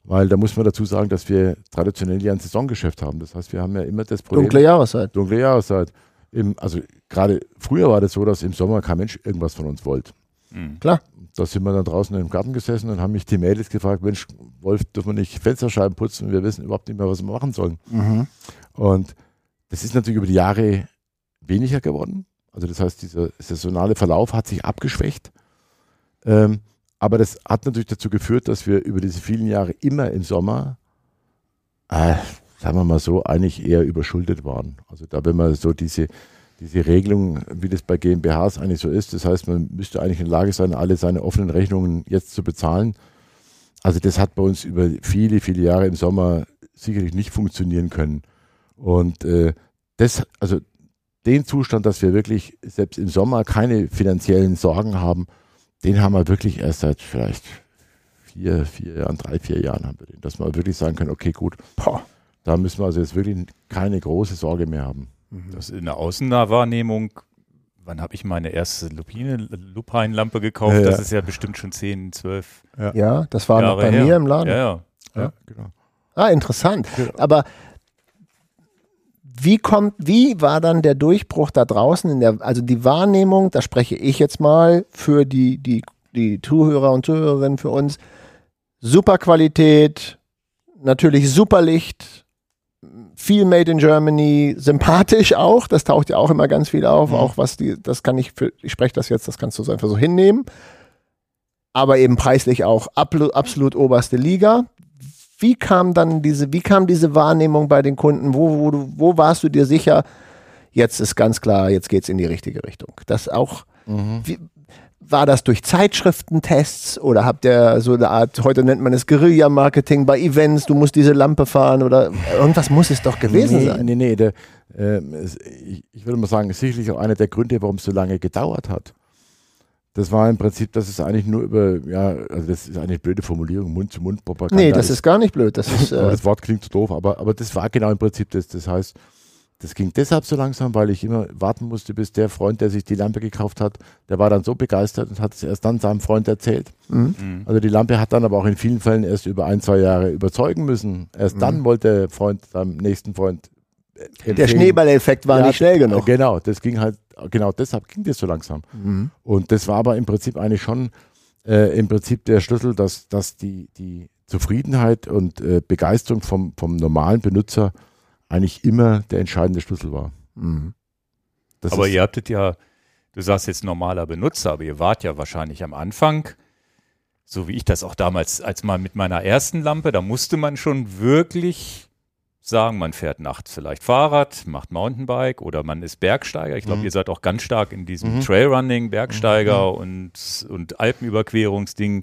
Weil da muss man dazu sagen, dass wir traditionell ja ein Saisongeschäft haben. Das heißt, wir haben ja immer das Problem. Dunkle Jahreszeit. dunkle Jahreszeit. Im, also gerade früher war das so, dass im Sommer kein Mensch irgendwas von uns wollte. Hm. Da sind wir dann draußen im Garten gesessen und haben mich die Mädels gefragt, Mensch, Wolf, dürfen wir nicht Fensterscheiben putzen? Wir wissen überhaupt nicht mehr, was wir machen sollen. Mhm. Und das ist natürlich über die Jahre weniger geworden. Also das heißt, dieser saisonale Verlauf hat sich abgeschwächt. Ähm, aber das hat natürlich dazu geführt, dass wir über diese vielen Jahre immer im Sommer, äh, sagen wir mal so, eigentlich eher überschuldet waren. Also da, wenn man so diese, diese Regelung, wie das bei GmbHs eigentlich so ist, das heißt, man müsste eigentlich in der Lage sein, alle seine offenen Rechnungen jetzt zu bezahlen. Also das hat bei uns über viele, viele Jahre im Sommer sicherlich nicht funktionieren können. Und äh, das, also den Zustand, dass wir wirklich selbst im Sommer keine finanziellen Sorgen haben, den haben wir wirklich erst seit vielleicht vier, vier Jahren, drei, vier Jahren haben wir den, dass wir wirklich sagen können, okay, gut, Boah. da müssen wir also jetzt wirklich keine große Sorge mehr haben. Das ist in der Außennahwahrnehmung. Wann habe ich meine erste Lupine, Lupinlampe gekauft? Ja, ja. Das ist ja bestimmt schon 10, 12 Ja, das war noch Jahre bei her. mir im Laden. Ja, ja. Ja, genau. Ah, interessant. Genau. Aber wie kommt, wie war dann der Durchbruch da draußen in der, also die Wahrnehmung, da spreche ich jetzt mal für die, die, die Zuhörer und Zuhörerinnen für uns. Super Qualität, natürlich super Licht, viel Made in Germany, sympathisch auch, das taucht ja auch immer ganz viel auf, Mhm. auch was die, das kann ich für, ich spreche das jetzt, das kannst du so einfach so hinnehmen. Aber eben preislich auch absolut, absolut oberste Liga wie kam dann diese, wie kam diese Wahrnehmung bei den Kunden? Wo, wo, wo warst du dir sicher, jetzt ist ganz klar, jetzt geht es in die richtige Richtung? Das auch, Mhm. wie, war das durch Zeitschriftentests oder habt ihr so eine Art, heute nennt man es Guerilla-Marketing bei Events, du musst diese Lampe fahren oder irgendwas muss es doch gewesen nee, sein? Nee, nee, der, es, ich, ich würde mal sagen, sicherlich auch einer der Gründe, warum es so lange gedauert hat. Das war im Prinzip, dass es eigentlich nur über, ja, also das ist eine blöde Formulierung, Mund-zu-Mund-Propaganda. Nee, das ist gar nicht blöd. Das ist, äh, das Wort klingt so doof, aber, aber das war genau im Prinzip das. Das heißt, das ging deshalb so langsam, weil ich immer warten musste, bis der Freund, der sich die Lampe gekauft hat, der war dann so begeistert und hat es erst dann seinem Freund erzählt. mhm. Mhm. Also die Lampe hat dann aber auch in vielen Fällen erst über ein, zwei Jahre überzeugen müssen. Erst Mhm. dann wollte der Freund seinem nächsten Freund äh, der empfehlen. Schneeballeffekt war Ja, nicht schnell genug. Genau, das ging halt, genau deshalb ging das so langsam. Mhm. Und das war aber im Prinzip eigentlich schon äh, im Prinzip der Schlüssel, dass, dass die, die Zufriedenheit und äh, Begeisterung vom, vom normalen Benutzer eigentlich immer der entscheidende Schlüssel war. Mhm. Das Aber ist, ihr habtet ja, du sagst jetzt normaler Benutzer, aber ihr wart ja wahrscheinlich am Anfang, so wie ich das auch damals, als mal mit meiner ersten Lampe, da musste man schon wirklich sagen, man fährt nachts vielleicht Fahrrad, macht Mountainbike oder man ist Bergsteiger. Ich glaube, Mhm. ihr seid auch ganz stark in diesem Mhm. Trailrunning, Bergsteiger und, und Alpenüberquerungsding.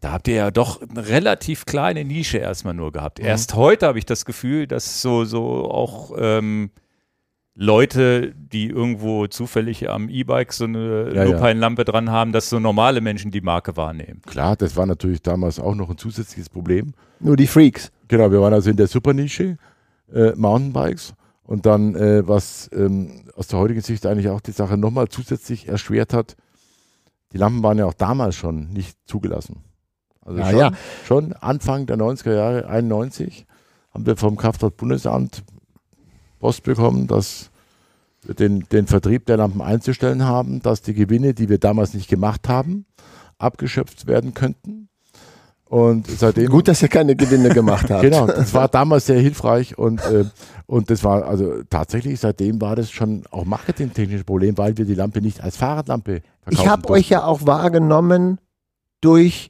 Da habt ihr ja doch eine relativ kleine Nische erstmal nur gehabt. Mhm. Erst heute habe ich das Gefühl, dass so, so auch ähm, Leute, die irgendwo zufällig am E-Bike so eine Ja, ja. Lupine-Lampe dran haben, dass so normale Menschen die Marke wahrnehmen. klar, das war natürlich damals auch noch ein zusätzliches Problem. Nur die Freaks. Genau, wir waren also in der Supernische, äh, Mountainbikes. Und dann, äh, was ähm, aus der heutigen Sicht eigentlich auch die Sache nochmal zusätzlich erschwert hat, die Lampen waren ja auch damals schon nicht zugelassen. Also Ja, schon, ja. schon Anfang der 90er Jahre, 91, haben wir vom Kraftfahrtbundesamt Post bekommen, dass wir den, den Vertrieb der Lampen einzustellen haben, dass die Gewinne, die wir damals nicht gemacht haben, abgeschöpft werden könnten. Und seitdem Gut, dass ihr keine Gewinne gemacht habt. Genau, das war damals sehr hilfreich und, äh, und das war also tatsächlich, seitdem war das schon auch marketingtechnisches Problem, weil wir die Lampe nicht als Fahrradlampe verkaufen Ich habe euch ja auch wahrgenommen durch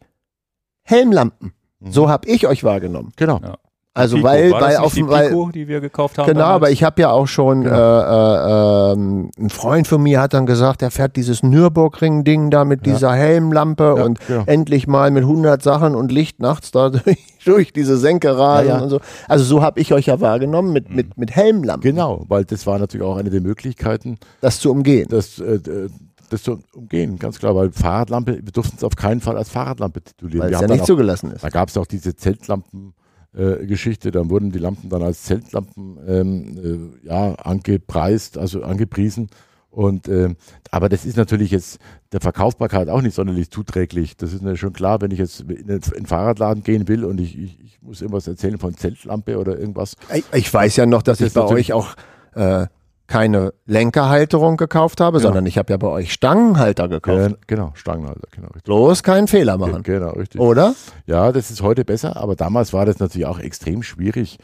Helmlampen. Mhm. So habe ich euch wahrgenommen. Genau. Ja. Also Pico, weil, weil auf die dem, weil, Pico, die wir gekauft haben. Genau, damals? aber ich habe ja auch schon, Genau. äh, äh, ähm, ein Freund von mir hat dann gesagt, er fährt dieses Nürburgring-Ding da mit Ja. dieser Helmlampe Ja, und endlich mal mit 100 Sachen und Licht nachts da durch, durch diese Senke rasen Ja, ja. und so. Also so habe ich euch ja wahrgenommen mit, mit, mit Helmlampen, Genau, weil das war natürlich auch eine der Möglichkeiten, das zu umgehen. das, äh, äh, das zu umgehen, ganz klar, weil Fahrradlampe, wir durften es auf keinen Fall als Fahrradlampe titulieren. Weil es ja nicht auch, zugelassen ist. da gab es auch diese Zeltlampen. Äh, Geschichte, dann wurden die Lampen dann als Zeltlampen ähm, äh, ja, angepreist, also angepriesen. Und ähm, aber das ist natürlich jetzt der Verkaufbarkeit auch nicht sonderlich zuträglich. Das ist mir schon klar, wenn ich jetzt in den, in den Fahrradladen gehen will und ich, ich, ich muss irgendwas erzählen von Zeltlampe oder irgendwas. Ich, ich weiß ja noch, dass Das ich bei euch auch äh, keine Lenkerhalterung gekauft habe, Genau. sondern ich habe ja bei euch Stangenhalter gekauft. Äh, genau, Stangenhalter, genau, richtig. Bloß keinen Fehler machen. Genau, richtig. Oder? Ja, das ist heute besser, aber damals war das natürlich auch extrem schwierig,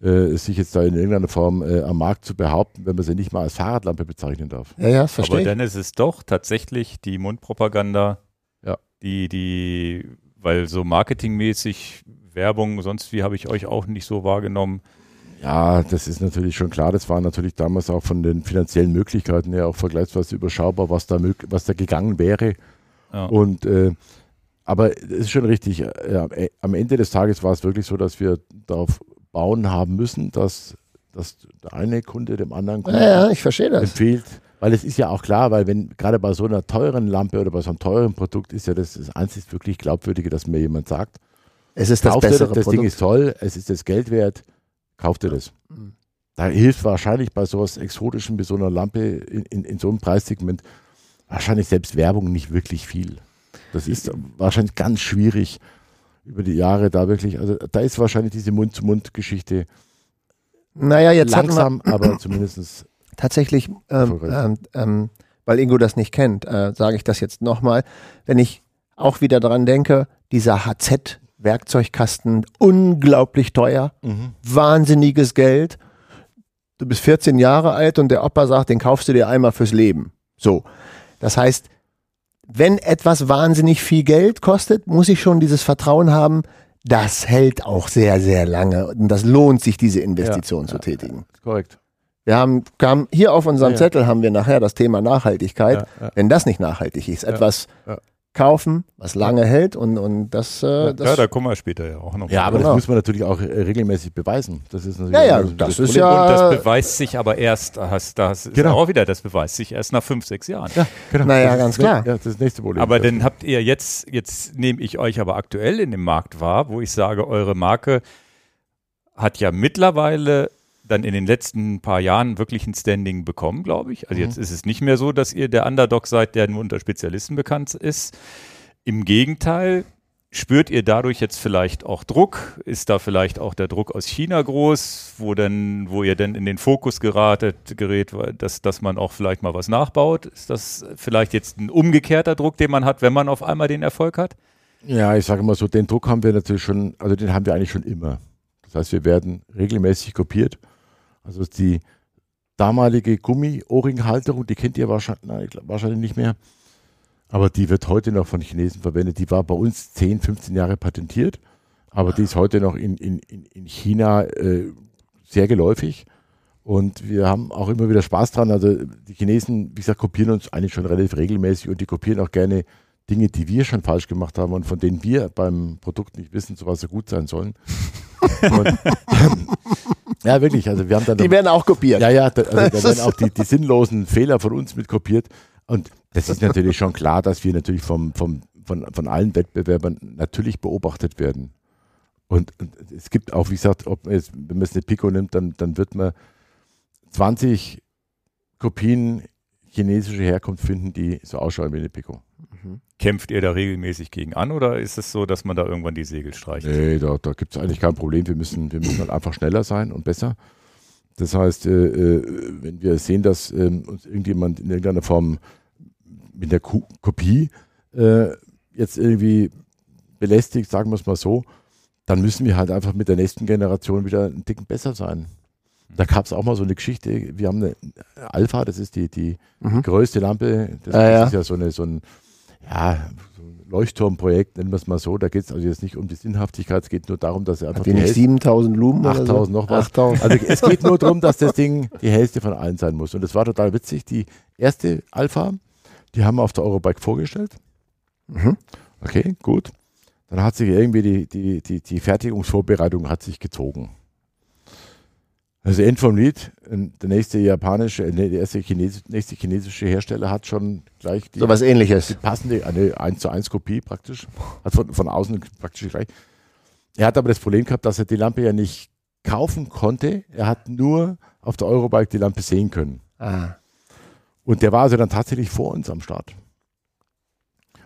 äh, sich jetzt da in irgendeiner Form äh, am Markt zu behaupten, wenn man sie nicht mal als Fahrradlampe bezeichnen darf. Ja, ja, Aber verstehe. ich. dann ist es doch tatsächlich die Mundpropaganda, Ja. die, die, weil so marketingmäßig Werbung, sonst wie habe ich euch auch nicht so wahrgenommen. Ja, das ist natürlich schon klar. Das war natürlich damals auch von den finanziellen Möglichkeiten her auch vergleichsweise überschaubar, was da, was da gegangen wäre. Ja. Und äh, aber es ist schon richtig. Äh, am E- am Ende des Tages war es wirklich so, dass wir darauf bauen haben müssen, dass, dass der eine Kunde dem anderen Kunden Ja, ja, ich verstehe das. empfiehlt. Weil es ist ja auch klar, weil wenn gerade bei so einer teuren Lampe oder bei so einem teuren Produkt ist ja das, das einzig wirklich Glaubwürdige, dass mir jemand sagt, Es ist das bessere das, das Produkt. Ding ist toll, es ist das Geld wert, kauft ihr das. Mhm. Da hilft wahrscheinlich bei sowas Exotischen, wie so einer Lampe in, in, in so einem Preissegment, wahrscheinlich selbst Werbung nicht wirklich viel. Das ist wahrscheinlich ganz schwierig über die Jahre da wirklich, also da ist wahrscheinlich diese Mund-zu-Mund-Geschichte naja, jetzt hatten wir langsam, aber zumindest tatsächlich, ähm, ähm, ähm, weil Ingo das nicht kennt, äh, sage ich das jetzt nochmal. Wenn ich auch wieder dran denke, dieser HZ-Werkzeugkasten, unglaublich teuer, wahnsinniges Geld. Du bist 14 Jahre alt und der Opa sagt, den kaufst du dir einmal fürs Leben. So. Das heißt, wenn etwas wahnsinnig viel Geld kostet, muss ich schon dieses Vertrauen haben, das hält auch sehr, sehr lange und das lohnt sich, diese Investition zu tätigen. korrekt. Wir haben, kam, hier auf unserem Ja, ja. Zettel haben wir nachher das Thema Nachhaltigkeit. Ja, ja. Wenn das nicht nachhaltig ist, etwas ja. Kaufen, was lange hält und, und das, äh, das ja, da kommen wir später ja auch noch. Ja, aber Genau. das muss man natürlich auch äh, regelmäßig beweisen. Das ist natürlich Ja, ja, auch das ist Problem. ja- Und Äh, das beweist sich aber erst, hast, das ist Genau. auch wieder, das beweist sich erst nach fünf, sechs Jahren. Ja, genau. Naja, Das ist ganz das- klar. Ja, das ist das nächste Problem. Aber Das- dann habt ihr jetzt, jetzt nehme ich euch aber aktuell in dem Markt wahr, wo ich sage, eure Marke hat ja mittlerweile dann in den letzten paar Jahren wirklich ein Standing bekommen, glaube ich. Also Mhm. jetzt ist es nicht mehr so, dass ihr der Underdog seid, der nur unter Spezialisten bekannt ist. Im Gegenteil, spürt ihr dadurch jetzt vielleicht auch Druck? Ist da vielleicht auch der Druck aus China groß, wo dann, wo ihr dann in den Fokus geratet, gerät, dass, dass man auch vielleicht mal was nachbaut? Ist das vielleicht jetzt ein umgekehrter Druck, den man hat, wenn man auf einmal den Erfolg hat? Ja, ich sage mal so, den Druck haben wir natürlich schon, also den haben wir eigentlich schon immer. Das heißt, wir werden regelmäßig kopiert. Also die damalige Gummi-O-Ring-Halterung, die kennt ihr wahrscheinlich, nein, wahrscheinlich nicht mehr. Aber die wird heute noch von Chinesen verwendet. Die war bei uns 10, 15 Jahre patentiert, aber die ist heute noch in, in, in in China äh, sehr geläufig. Und wir haben auch immer wieder Spaß dran. Also die Chinesen, wie gesagt, kopieren uns eigentlich schon relativ regelmäßig und die kopieren auch gerne Dinge, die wir schon falsch gemacht haben und von denen wir beim Produkt nicht wissen, so was sie gut sein sollen. Und, ja, wirklich. Also wir haben dann die werden auch kopiert. ja, ja, da, also da werden auch die, die sinnlosen Fehler von uns mit kopiert. Und das ist natürlich schon klar, dass wir natürlich vom, vom, von, von allen Wettbewerbern natürlich beobachtet werden. Und, und es gibt auch, wie gesagt, ob man jetzt, wenn man es eine Pico nimmt, dann, dann wird man 20 Kopien chinesischer Herkunft finden, die so ausschauen wie eine Pico. Kämpft ihr da regelmäßig gegen an oder ist es so, dass man da irgendwann die Segel streicht? Nee, da, da gibt es eigentlich kein Problem. Wir müssen, wir müssen halt einfach schneller sein und besser. Das heißt, äh, äh, wenn wir sehen, dass ähm, uns irgendjemand in irgendeiner Form mit der Ko Kopie äh, jetzt irgendwie belästigt, sagen wir es mal so, dann müssen wir halt einfach mit der nächsten Generation wieder einen Ticken besser sein. Da gab es auch mal so eine Geschichte, wir haben eine Alpha, das ist die, die, Mhm. größte Lampe, das, Ah, das ja. ist ja so, eine, so ein ja, so ein Leuchtturmprojekt, nennen wir es mal so. Da geht es also jetzt nicht um die Sinnhaftigkeit, es geht nur darum, dass er einfach Hat nicht hellste- 7000 Lumen oder so? 8000 noch was. 8000. Also es geht nur darum, dass das Ding die hellste von allen sein muss. Und das war total witzig. Die erste Alpha, die haben wir auf der Eurobike vorgestellt. Mhm. Okay, gut. Dann hat sich irgendwie die, die, die, die Fertigungsvorbereitung hat sich gezogen. Also End vom Lied, äh, der nächste japanische, äh, der erste Chines nächste chinesische Hersteller hat schon gleich die, So was die ähnliches. passende, eine 1 zu 1 Kopie praktisch. Hat von, von außen praktisch gleich. Er hat aber das Problem gehabt, dass er die Lampe ja nicht kaufen konnte. Er hat nur auf der Eurobike die Lampe sehen können. Ah. Und der war also dann tatsächlich vor uns am Start.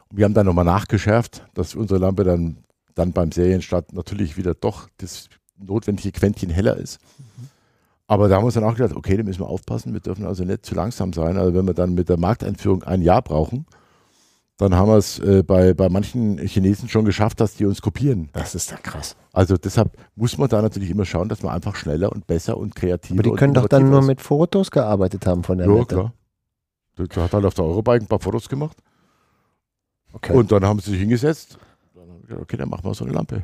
Und wir haben dann nochmal nachgeschärft, dass unsere Lampe dann, dann beim Serienstart natürlich wieder doch das notwendige Quäntchen heller ist. Aber da haben wir uns dann auch gedacht, okay, da müssen wir aufpassen, wir dürfen also nicht zu langsam sein. Also wenn wir dann mit der Markteinführung ein Jahr brauchen, dann haben wir es äh, bei, bei manchen Chinesen schon geschafft, dass die uns kopieren. Das ist ja krass. Also deshalb muss man da natürlich immer schauen, dass man einfach schneller und besser und kreativer Aber die können doch dann nur mit Fotos gearbeitet haben von der Ja, Wette. klar. Der der hat halt auf der Eurobike ein paar Fotos gemacht. Okay. Und dann haben sie sich hingesetzt. Dann haben wir gesagt, okay, dann machen wir so eine Lampe.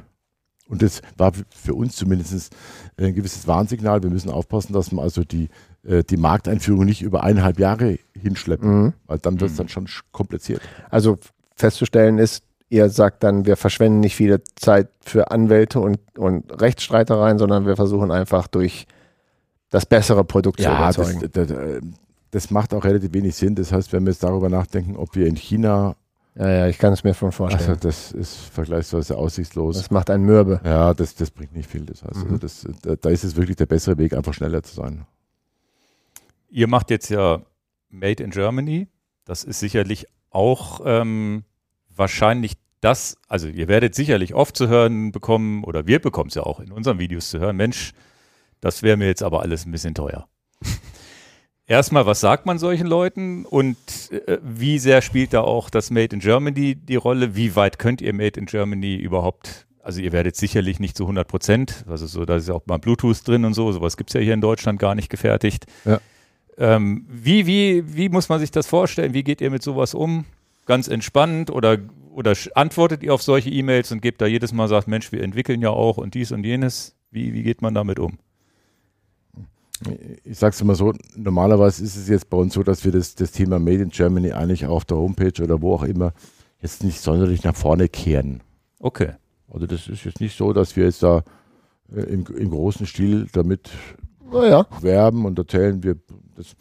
Und das war für uns zumindest ein gewisses Warnsignal. Wir müssen aufpassen, dass man also die, äh, die Markteinführung nicht über eineinhalb Jahre hinschleppt, Mhm. weil dann wird es Mhm. dann schon sch- kompliziert. Also festzustellen ist, ihr sagt dann, wir verschwenden nicht viele Zeit für Anwälte und, und Rechtsstreitereien, sondern wir versuchen einfach durch das bessere Produkt zu das, überzeugen. das, das, das macht auch relativ wenig Sinn. Das heißt, wenn wir jetzt darüber nachdenken, ob wir in China, ja, ja, ich kann es mir schon also vorstellen. das ist vergleichsweise aussichtslos. das macht einen Mürbe. Ja, das, das bringt nicht viel. Das heißt, Mhm. also das, da, da ist es wirklich der bessere Weg, einfach schneller zu sein. Ihr macht jetzt ja Made in Germany. Das ist sicherlich auch ähm, wahrscheinlich das, also ihr werdet sicherlich oft zu hören bekommen, oder wir bekommen es ja auch in unseren Videos zu hören, Mensch, das wäre mir jetzt aber alles ein bisschen teuer. Erstmal, was sagt man solchen Leuten und äh, wie sehr spielt da auch das Made in Germany die Rolle? Wie weit könnt ihr Made in Germany überhaupt, also ihr werdet sicherlich nicht zu 100 Prozent, also so, da ist ja auch mal Bluetooth drin und so, sowas gibt es ja hier in Deutschland gar nicht gefertigt. Ja. Ähm, wie, wie, wie muss man sich das vorstellen? Wie geht ihr mit sowas um? Ganz entspannt oder, oder antwortet ihr auf solche E-Mails und gebt da jedes Mal sagt, Mensch, wir entwickeln ja auch und dies und jenes? Wie, wie geht man damit um? Ich sage es immer so, normalerweise ist es jetzt bei uns so, dass wir das, das Thema Made in Germany eigentlich auch auf der Homepage oder wo auch immer jetzt nicht sonderlich nach vorne kehren. Okay. Also das ist jetzt nicht so, dass wir jetzt da äh, im, im großen Stil damit Naja, werben und erzählen, wir das.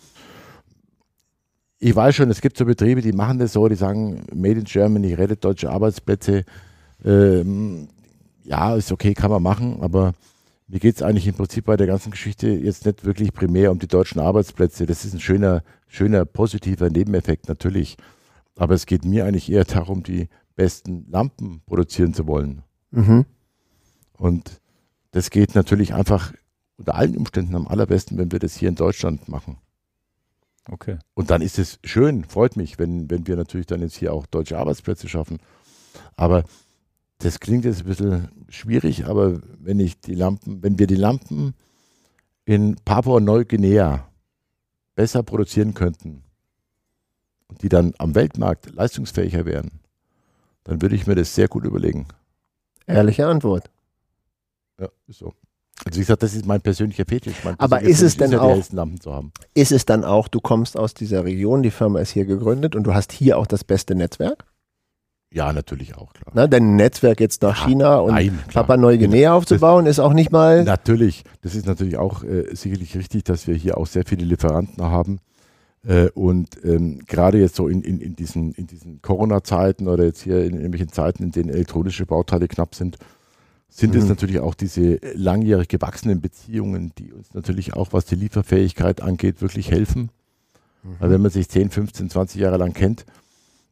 Ich weiß schon, es gibt so Betriebe, die machen das so, die sagen, Made in Germany rettet deutsche Arbeitsplätze. Ähm, ja, ist okay, kann man machen, aber mir geht es eigentlich im Prinzip bei der ganzen Geschichte jetzt nicht wirklich primär um die deutschen Arbeitsplätze. Das ist ein schöner, schöner, positiver Nebeneffekt natürlich. Aber es geht mir eigentlich eher darum, die besten Lampen produzieren zu wollen. mhm. Und das geht natürlich einfach unter allen Umständen am allerbesten, wenn wir das hier in Deutschland machen. Okay. Und dann ist es schön, freut mich, wenn, wenn wir natürlich dann jetzt hier auch deutsche Arbeitsplätze schaffen. Aber das klingt jetzt ein bisschen schwierig, aber wenn ich die Lampen, wenn wir die Lampen in Papua-Neuguinea besser produzieren könnten und die dann am Weltmarkt leistungsfähiger wären, dann würde ich mir das sehr gut überlegen. ehrliche Antwort. Ja, ist so. Also wie gesagt, das ist mein persönlicher Fetisch. Mein Aber persönlicher ist es denn ja, auch- die hellsten Lampen zu haben? Ist es dann auch, du kommst aus dieser Region, die Firma ist hier gegründet und du hast hier auch das beste Netzwerk? Ja, natürlich auch, klar. Ne? Denn ein Netzwerk jetzt nach Ja, China und Nein, klar. Papua-Neuguinea aufzubauen, ist auch nicht mal. Natürlich, das ist natürlich auch äh, sicherlich richtig, dass wir hier auch sehr viele Lieferanten haben. Äh, und ähm, gerade jetzt so in, in, in diesen, in diesen Corona-Zeiten oder jetzt hier in irgendwelchen Zeiten, in denen elektronische Bauteile knapp sind, sind es Mhm. natürlich auch diese langjährig gewachsenen Beziehungen, die uns natürlich auch, was die Lieferfähigkeit angeht, wirklich helfen. Weil wenn man sich 10, 15, 20 Jahre lang kennt,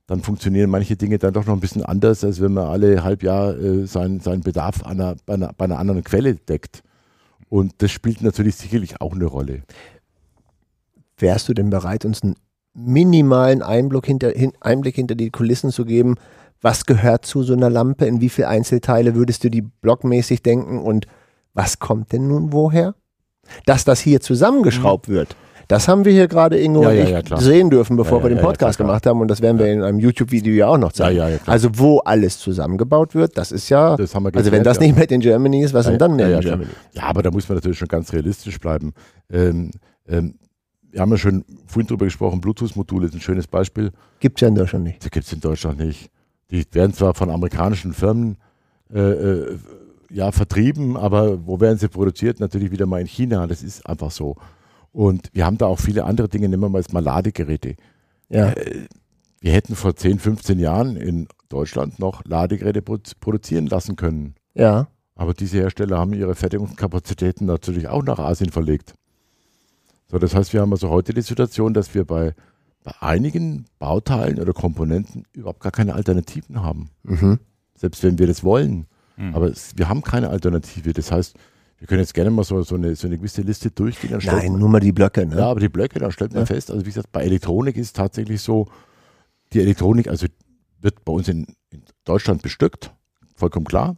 dann funktionieren manche Dinge dann doch noch ein bisschen anders, als wenn man alle halb Jahr äh, seinen, seinen Bedarf an einer, bei, einer, bei einer anderen Quelle deckt. Und das spielt natürlich sicherlich auch eine Rolle. Wärst du denn bereit, uns einen minimalen Einblick hinter, hin, Einblick hinter die Kulissen zu geben? Was gehört zu so einer Lampe? In wie viele Einzelteile würdest du die blockmäßig denken? Und was kommt denn nun woher? Dass das hier zusammengeschraubt mhm. wird, das haben wir hier gerade Ingo ja, und ja, ich sehen dürfen, bevor ja, wir den Podcast klar, gemacht haben. Und das werden wir in einem YouTube-Video ja auch noch zeigen. Also wo alles zusammengebaut wird, das ist ja, das also wenn das nicht Made in Germany ist, was sind dann Made in Germany? Ja, aber da muss man natürlich schon ganz realistisch bleiben. Ähm, ähm, wir haben ja schon vorhin drüber gesprochen, Bluetooth-Module ist ein schönes Beispiel. Gibt es ja in Deutschland nicht. Die gibt es in Deutschland nicht. Die werden zwar von amerikanischen Firmen äh, äh, ja, vertrieben, aber wo werden sie produziert? Natürlich wieder mal in China. Das ist einfach so. Und wir haben da auch viele andere Dinge, nehmen wir mal jetzt mal Ladegeräte. Ja. Äh, wir hätten vor 10, 15 Jahren in Deutschland noch Ladegeräte produzieren lassen können. Ja. Aber diese Hersteller haben ihre Fertigungskapazitäten natürlich auch nach Asien verlegt. So, das heißt, wir haben also heute die Situation, dass wir bei, bei einigen Bauteilen oder Komponenten überhaupt gar keine Alternativen haben. Mhm. Selbst wenn wir das wollen. Mhm. Aber es, wir haben keine Alternative. Das heißt, wir können jetzt gerne mal so, so, eine, so eine gewisse Liste durchgehen. Nein, man, nur mal die Blöcke. Ne? Ja, aber die Blöcke, da stellt man ja. fest, also wie gesagt, bei Elektronik ist es tatsächlich so, die Elektronik, also wird bei uns in, in Deutschland bestückt, vollkommen klar.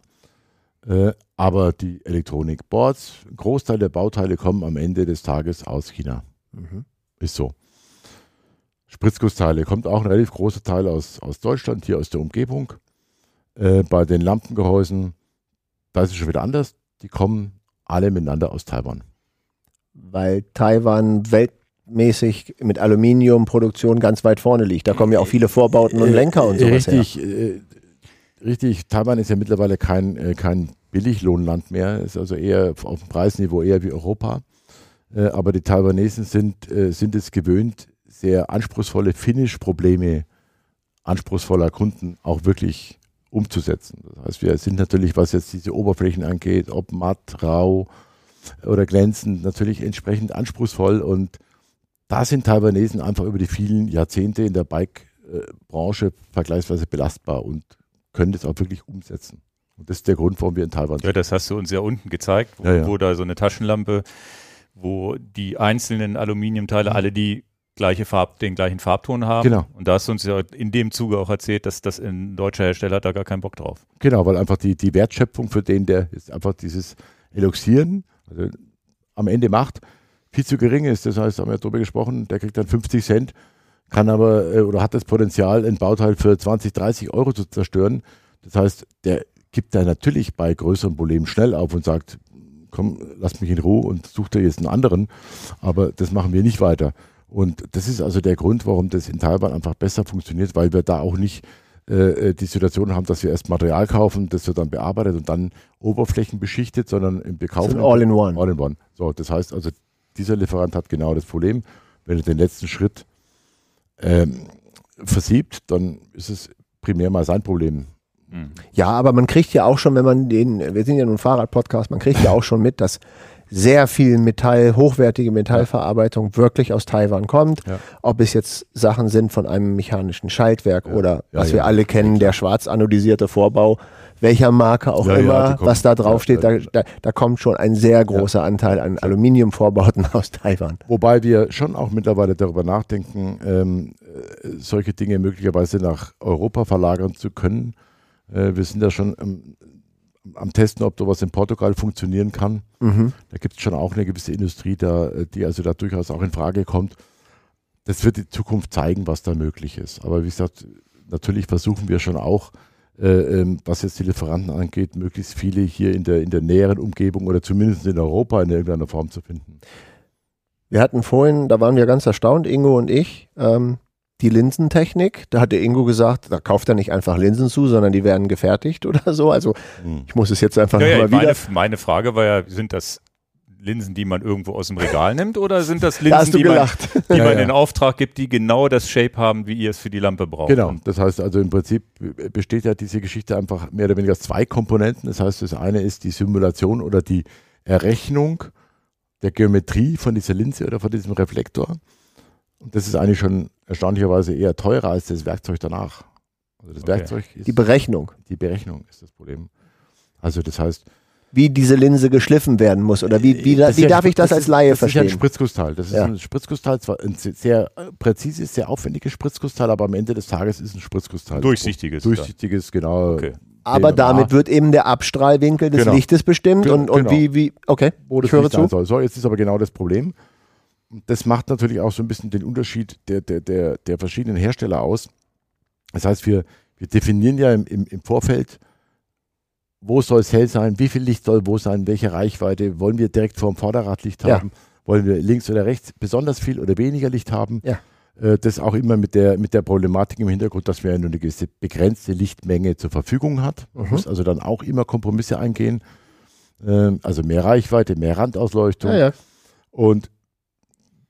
Äh, aber die Elektronikboards, ein Großteil der Bauteile kommen am Ende des Tages aus China. Mhm. Ist so. Spritzgussteile kommt auch ein relativ großer Teil aus, aus Deutschland, hier aus der Umgebung. Äh, bei den Lampengehäusen, da ist es schon wieder anders. Die kommen alle miteinander aus Taiwan. Weil Taiwan weltmäßig mit Aluminiumproduktion ganz weit vorne liegt. Da kommen ja auch viele Vorbauten und Lenker und sowas richtig, her. Äh, richtig, Taiwan ist ja mittlerweile kein, äh, kein Billiglohnland mehr, ist also eher auf dem Preisniveau eher wie Europa. Äh, aber die Taiwanesen sind, äh, sind es gewöhnt, sehr anspruchsvolle Finish-Probleme anspruchsvoller Kunden auch wirklich umzusetzen. Das heißt, wir sind natürlich, was jetzt diese Oberflächen angeht, ob matt, rau oder glänzend, natürlich entsprechend anspruchsvoll und da sind Taiwanesen einfach über die vielen Jahrzehnte in der Bike-Branche vergleichsweise belastbar und können das auch wirklich umsetzen. Und das ist der Grund, warum wir in Taiwan sind. Ja, das hast du uns ja unten gezeigt, wo, ja, ja. wo da so eine Taschenlampe, wo die einzelnen Aluminiumteile mhm. alle die gleiche Farb, den gleichen Farbton haben. Genau. Und da hast du uns ja in dem Zuge auch erzählt, dass das ein deutscher Hersteller hat da gar keinen Bock drauf. Genau, weil einfach die, die Wertschöpfung für den, der ist einfach dieses Eloxieren also am Ende macht, viel zu gering ist. Das heißt, haben wir darüber gesprochen, der kriegt dann 50 Cent, kann aber äh, oder hat das Potenzial, ein Bauteil für 20, 30 Euro zu zerstören. Das heißt, der gibt da natürlich bei größeren Problemen schnell auf und sagt, komm, lass mich in Ruhe und such dir jetzt einen anderen. Aber das machen wir nicht weiter. Und das ist also der Grund, warum das in Taiwan einfach besser funktioniert, weil wir da auch nicht äh, äh die Situation haben, dass wir erst Material kaufen, das wird dann bearbeitet und dann Oberflächen beschichtet, sondern im Bekaufen. All-in-One. All-in-One. So, das heißt also, dieser Lieferant hat genau das Problem. Wenn er den letzten Schritt ähm, versiebt, dann ist es primär mal sein Problem. Mhm. Ja, aber man kriegt ja auch schon, wenn man den, wir sind ja nun Fahrradpodcast, man kriegt ja auch schon mit, dass sehr viel Metall, hochwertige Metallverarbeitung ja. wirklich aus Taiwan kommt. Ja. Ob es jetzt Sachen sind von einem mechanischen Schaltwerk ja. oder was wir alle kennen, der schwarz anodisierte Vorbau, welcher Marke auch immer, was da drauf steht, da, da, da, kommt schon ein sehr großer Anteil an Aluminiumvorbauten aus Taiwan. Wobei wir schon auch mittlerweile darüber nachdenken, ähm, äh, solche Dinge möglicherweise nach Europa verlagern zu können. Äh, wir sind da schon ähm, am Testen, ob sowas in Portugal funktionieren kann. Mhm. Da gibt es schon auch eine gewisse Industrie, da, die also da durchaus auch in Frage kommt. Das wird die Zukunft zeigen, was da möglich ist. Aber wie gesagt, natürlich versuchen wir schon auch, äh, ähm, was jetzt die Lieferanten angeht, möglichst viele hier in der, in der näheren Umgebung oder zumindest in Europa in irgendeiner Form zu finden. Wir hatten vorhin, da waren wir ganz erstaunt, Ingo und ich, ähm, die Linsentechnik. Da hat der Ingo gesagt, da kauft er nicht einfach Linsen zu, sondern die werden gefertigt oder so. Also hm. ich muss es jetzt einfach ja, nochmal ja, wieder. Meine Frage war ja, sind das Linsen, die man irgendwo aus dem Regal nimmt, oder sind das Linsen, da die, man, die ja, man in Auftrag gibt, die genau das Shape haben, wie ihr es für die Lampe braucht? Genau, das heißt also im Prinzip besteht ja diese Geschichte einfach mehr oder weniger aus zwei Komponenten. Das heißt, das eine ist die Simulation oder die Errechnung der Geometrie von dieser Linse oder von diesem Reflektor. Und das ist eigentlich schon erstaunlicherweise eher teurer als das Werkzeug danach. Also das Okay. Werkzeug ist Die Berechnung, die Berechnung ist das Problem. Also das heißt, wie diese Linse geschliffen werden muss oder wie, wie, Das ist wie ja darf ich das, als ist- Laie das verstehen? ist ja ein Spritzgussteil. Das ist Ja. ein Spritzgussteil, zwar ein se- sehr äh, präzises, sehr aufwendiges Spritzgussteil, aber am Ende des Tages ist ein Spritzgussteil. Durchsichtiges. Durchsichtiges, genau. Okay. Aber DMA, damit wird eben der Abstrahlwinkel des Genau. Lichtes bestimmt Ge- und, und genau. wie, wie, okay, wo das ich höre zu. soll. So, jetzt ist aber genau das Problem. Das macht natürlich auch so ein bisschen den Unterschied der, der, der, der verschiedenen Hersteller aus. Das heißt, wir, wir definieren ja im, im, im Vorfeld, wo soll es hell sein, wie viel Licht soll wo sein, welche Reichweite, wollen wir direkt vor dem Vorderradlicht Ja. haben, wollen wir links oder rechts besonders viel oder weniger Licht haben. Ja. Äh, Das auch immer mit der, mit der Problematik im Hintergrund, dass wir ja nur eine gewisse begrenzte Lichtmenge zur Verfügung hat. Man Mhm. muss also dann auch immer Kompromisse eingehen. Ähm, Also mehr Reichweite, mehr Randausleuchtung. Ja. Und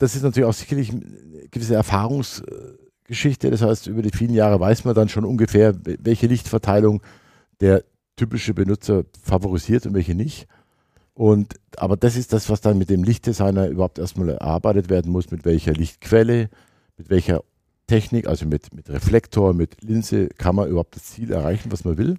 das ist natürlich auch sicherlich eine gewisse Erfahrungsgeschichte. Das heißt, über die vielen Jahre weiß man dann schon ungefähr, welche Lichtverteilung der typische Benutzer favorisiert und welche nicht. Und, aber das ist das, was dann mit dem Lichtdesigner überhaupt erstmal erarbeitet werden muss, mit welcher Lichtquelle, mit welcher Technik, also mit, mit Reflektor, mit Linse, kann man überhaupt das Ziel erreichen, was man will.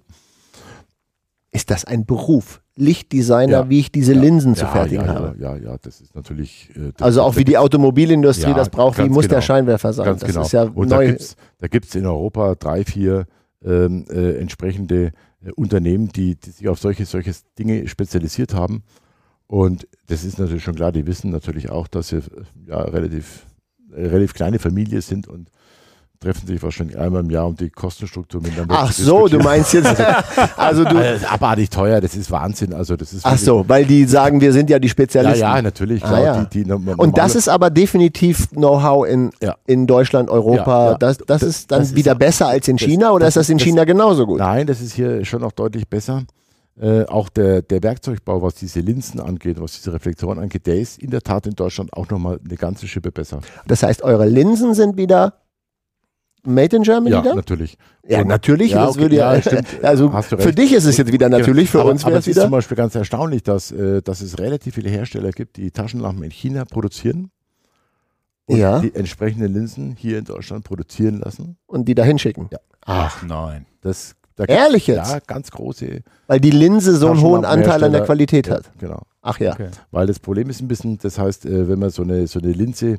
Ist das ein Beruf? Lichtdesigner, Ja. wie ich diese Ja. Linsen zu ja, fertigen habe. Ja, ja, das ist natürlich. äh, das- Also auch wie die Automobilindustrie das braucht, wie muss der genau. Scheinwerfer sein? Ganz das genau. ist ja und da neu. da gibt's in Europa drei, vier ähm, äh, entsprechende äh, Unternehmen, die, die sich auf solche, solche Dinge spezialisiert haben. Und das ist natürlich schon klar, die wissen natürlich auch, dass sie ja relativ, äh, relativ kleine Familie sind und treffen sich wahrscheinlich einmal im Jahr, um die Kostenstruktur miteinander Ach zu so, du meinst jetzt, also du, Also, das ist abartig teuer, das ist Wahnsinn. Also das ist ach so, weil die sagen, wir sind ja die Ja, Spezialisten. ja, natürlich. Ah, Klar, ja. Die, die, Und das ist aber definitiv Know-how in, Ja. in Deutschland, Europa. Ja, ja. Das, das Das- ist dann das wieder besser als in China oder ist das in China genauso gut? Nein, das ist hier schon noch deutlich besser. Äh, auch der, der Werkzeugbau, was diese Linsen angeht, was diese Reflektoren angeht, der ist in der Tat in Deutschland auch nochmal eine ganze Schippe besser. Das heißt, eure Linsen sind wieder made in Germany Ja, dann? natürlich. Ja, Und- natürlich. Ja, das okay, würde ja, ja, stimmt. also Hast du für dich ist es jetzt wieder natürlich, für aber, uns wäre es es ist zum wieder. Beispiel ganz erstaunlich, dass, äh, dass es relativ viele Hersteller gibt, die Taschenlampen in China produzieren und Ja. die entsprechenden Linsen hier in Deutschland produzieren lassen. Und die da hinschicken. Ja. Ach nein. Das, da Ehrlich jetzt? Ja, ganz große. Weil die Linse so einen hohen Anteil an der Qualität Ja, hat. genau. Ach ja. Okay. Weil das Problem ist ein bisschen, das heißt, äh, wenn man so eine, so eine Linse,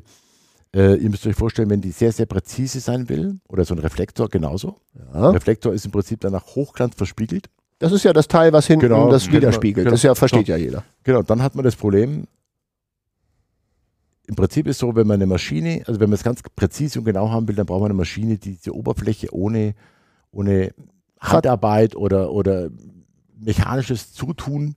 äh, ihr müsst euch vorstellen, wenn die sehr, sehr präzise sein will, oder so ein Reflektor genauso. ja. Reflektor ist im Prinzip danach hochglanz verspiegelt. Das ist ja das Teil, was hinten Genau, das widerspiegelt. genau. Das ja, versteht So. ja jeder. Genau, dann hat man das Problem, im Prinzip ist so, wenn man eine Maschine, also wenn man es ganz präzise und genau haben will, dann braucht man eine Maschine, die diese Oberfläche ohne, ohne Handarbeit oder, oder mechanisches Zutun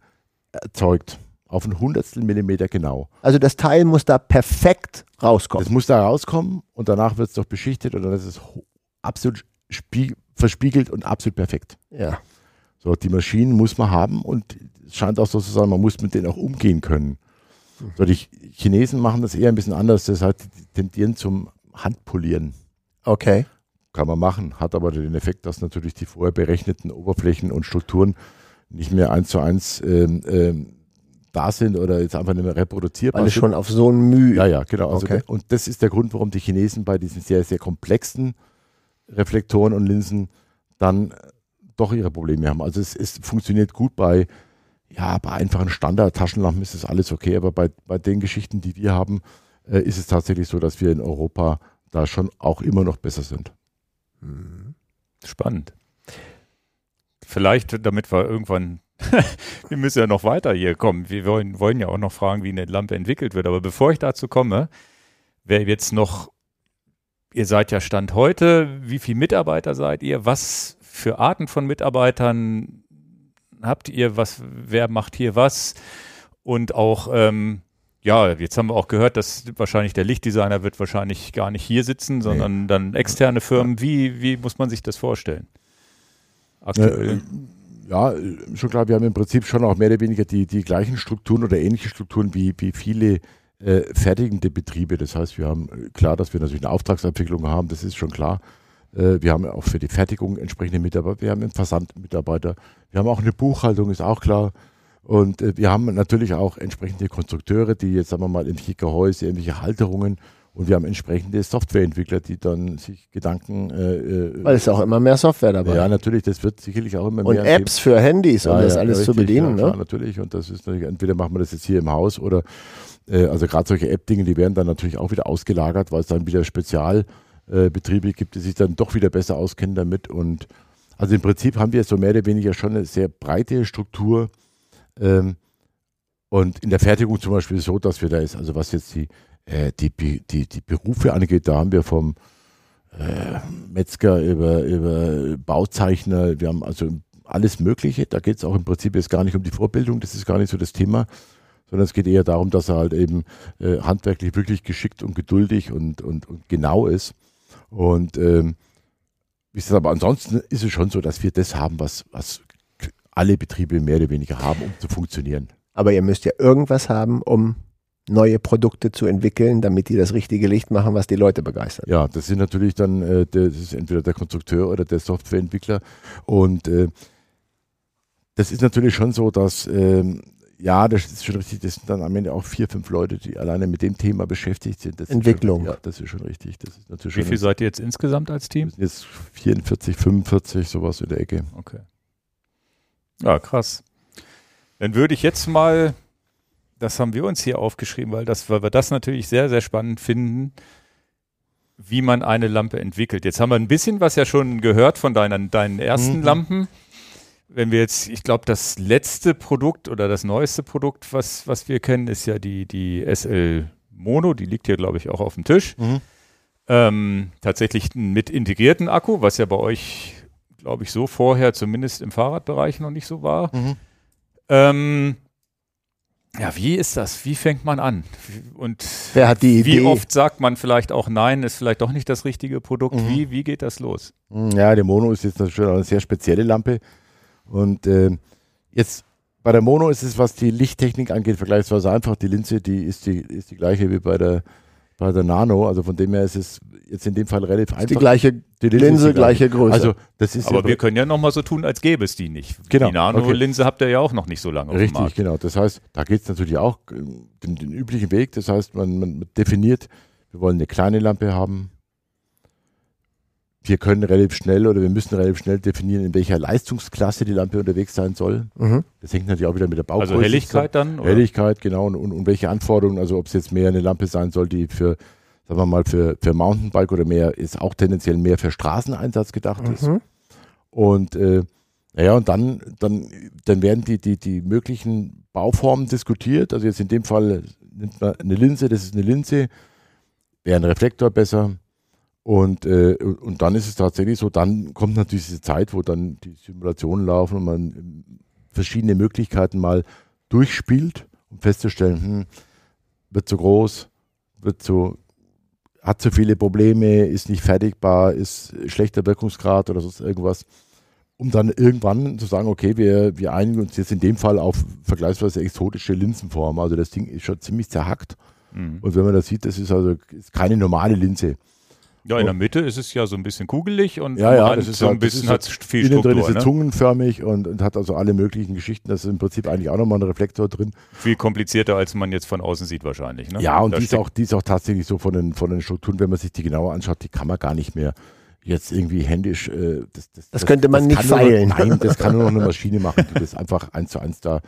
erzeugt. Auf ein Hundertstel Millimeter genau. Also das Teil muss da perfekt rauskommen. Das muss da rauskommen und danach wird es doch beschichtet und dann ist es absolut spie- verspiegelt und absolut perfekt. ja. So, die Maschinen muss man haben und es scheint auch so zu sein, man muss mit denen auch umgehen können. So, die Ch- Chinesen machen das eher ein bisschen anders, das heißt, die tendieren zum Handpolieren. Okay. Kann man machen, hat aber den Effekt, dass natürlich die vorher berechneten Oberflächen und Strukturen nicht mehr eins zu eins ähm, ähm, da sind oder jetzt einfach nicht mehr reproduzierbar Weil es sind. schon auf so ein Mühe. Ja, ja, genau. Also Okay. und das ist der Grund, warum die Chinesen bei diesen sehr, sehr komplexen Reflektoren und Linsen dann äh, doch ihre Probleme haben. Also es, es funktioniert gut bei, ja, bei einfachen Standard-Taschenlampen ist das alles okay, aber bei, bei den Geschichten, die wir haben, äh, ist es tatsächlich so, dass wir in Europa da schon auch immer noch besser sind. Spannend. Vielleicht, damit wir irgendwann, wir müssen ja noch weiter hier kommen. Wir wollen, wollen ja auch noch fragen, wie eine Lampe entwickelt wird. Aber bevor ich dazu komme, wer jetzt noch, ihr seid ja Stand heute, wie viele Mitarbeiter seid ihr? Was für Arten von Mitarbeitern habt ihr? Was, wer macht hier was? Und auch, ähm, ja, jetzt haben wir auch gehört, dass wahrscheinlich der Lichtdesigner wird wahrscheinlich gar nicht hier sitzen, sondern dann externe Firmen. Wie, wie muss man sich das vorstellen? Aktuell. Äh, Ja, äh, schon klar, wir haben im Prinzip schon auch mehr oder weniger die, die gleichen Strukturen oder ähnliche Strukturen wie, wie viele äh, fertigende Betriebe. Das heißt, wir haben äh, klar, dass wir natürlich eine Auftragsabwicklung haben, das ist schon klar. Äh, wir haben auch für die Fertigung entsprechende Mitarbeiter, wir haben einen Versand Mitarbeiter, wir haben auch eine Buchhaltung, ist auch klar. Und äh, wir haben natürlich auch entsprechende Konstrukteure, die jetzt, sagen wir mal, irgendwelche Gehäuse, irgendwelche Halterungen Und wir haben entsprechende Softwareentwickler, die dann sich Gedanken. Äh, äh, Weil es auch immer mehr Software dabei. Ja, natürlich, das wird sicherlich auch immer Und mehr. Apps für Handys, um Ja, das ja, alles zu richtig, bedienen. Ja, ne? natürlich. Und das ist natürlich, entweder machen wir das jetzt hier im Haus oder, äh, also gerade solche App-Dinge, die werden dann natürlich auch wieder ausgelagert, weil es dann wieder Spezialbetriebe gibt, die sich dann doch wieder besser auskennen damit. Und also im Prinzip haben wir so mehr oder weniger schon eine sehr breite Struktur. Ähm, und in der Fertigung zum Beispiel so, dass wir da ist, also was jetzt die, äh, die, die, die Berufe angeht, da haben wir vom äh, Metzger über, über Bauzeichner, wir haben also alles Mögliche. Da geht es auch im Prinzip jetzt gar nicht um die Vorbildung, das ist gar nicht so das Thema, sondern es geht eher darum, dass er halt eben äh, handwerklich wirklich geschickt und geduldig und, und, und genau ist. Und ähm, wie gesagt, aber ansonsten ist es schon so, dass wir das haben, was, was alle Betriebe mehr oder weniger haben, um zu funktionieren. Aber ihr müsst ja irgendwas haben, um neue Produkte zu entwickeln, damit die das richtige Licht machen, was die Leute begeistert. Ja, das sind natürlich dann, äh, der, das ist entweder der Konstrukteur oder der Softwareentwickler. Und äh, das ist natürlich schon so, dass, ähm, ja, das ist schon richtig, das sind dann am Ende auch vier, fünf Leute, die alleine mit dem Thema beschäftigt sind. Das ist Entwicklung. Schon, ja, das ist schon richtig. Das ist natürlich Wie schon viel seid ihr jetzt insgesamt als Team? das sind jetzt 44, 45, sowas in der Ecke. Okay. Ja, krass. Dann würde ich jetzt mal, das haben wir uns hier aufgeschrieben, weil, das, weil wir das natürlich sehr, sehr spannend finden, wie man eine Lampe entwickelt. Jetzt haben wir ein bisschen was ja schon gehört von deinen, deinen ersten Mhm. Lampen. Wenn wir jetzt, ich glaube, das letzte Produkt oder das neueste Produkt, was, was wir kennen, ist ja die, die SL Mono, die liegt hier, glaube ich, auch auf dem Tisch. Ähm, tatsächlich mit integrierten Akku, was ja bei euch, glaube ich, so vorher zumindest im Fahrradbereich noch nicht so war. Mhm. Ähm, ja, wie ist das? Wie fängt man an? Und Wer hat die wie Idee? oft sagt man vielleicht auch nein, ist vielleicht doch nicht das richtige Produkt? Mhm. Wie, wie geht das los? Ja, der Mono ist jetzt natürlich auch eine sehr spezielle Lampe. Und äh, jetzt bei der Mono ist es, was die Lichttechnik angeht, vergleichsweise einfach. Die Linse, die ist die, ist die gleiche wie bei der, bei der Nano. Also von dem her ist es jetzt in dem Fall relativ einfach. die gleiche Die Linse, die gleiche Größe. Also das ist Aber ja wir können ja nochmal so tun, als gäbe es die nicht. Genau, Die Nano-Linse habt ihr ja auch noch nicht so lange auf dem Richtig, Markt. genau. Das heißt, da geht es natürlich auch äh, den, den üblichen Weg. Das heißt, man, man definiert, wir wollen eine kleine Lampe haben. Wir können relativ schnell oder wir müssen relativ schnell definieren, in welcher Leistungsklasse die Lampe unterwegs sein soll. mhm. Das hängt natürlich auch wieder mit der Baugröße Also Helligkeit dann? oder? Helligkeit, genau. Und, und, und welche Anforderungen, also ob es jetzt mehr eine Lampe sein soll, die für, sagen wir mal, für, für Mountainbike oder mehr, ist auch tendenziell mehr für Straßeneinsatz gedacht ist. Mhm. Und äh, naja, und dann, dann, dann werden die, die, die möglichen Bauformen diskutiert. Also jetzt in dem Fall nimmt man eine Linse, das ist eine Linse, wäre ein Reflektor besser. Und, äh, und dann ist es tatsächlich so, dann kommt natürlich diese Zeit, wo dann die Simulationen laufen und man ähm, verschiedene Möglichkeiten mal durchspielt, um festzustellen, hm, wird zu groß, wird zu, hat zu viele Probleme, ist nicht fertigbar, ist schlechter Wirkungsgrad oder sonst irgendwas. Um dann irgendwann zu sagen, okay, wir, wir einigen uns jetzt in dem Fall auf vergleichsweise exotische Linsenformen. Also das Ding ist schon ziemlich zerhackt. Mhm. Und wenn man das sieht, das ist also ist keine normale Linse. Ja, in der Mitte ist es ja so ein bisschen kugelig und Ja, ja, das ist so ein halt- das bisschen hat halt viel Innen drin Struktur, ist sie ne? zungenförmig und, und hat also alle möglichen Geschichten. Das ist im Prinzip eigentlich auch nochmal ein Reflektor drin. viel komplizierter, als man jetzt von außen sieht wahrscheinlich. Ne? Ja, und die ist, auch, die ist auch tatsächlich so von den, von den Strukturen, wenn man sich die genauer anschaut, die kann man gar nicht mehr jetzt irgendwie händisch. Äh, das, Das könnte man nicht kann nur feilen. Noch, nein, das kann nur noch eine Maschine machen, die das einfach eins zu eins da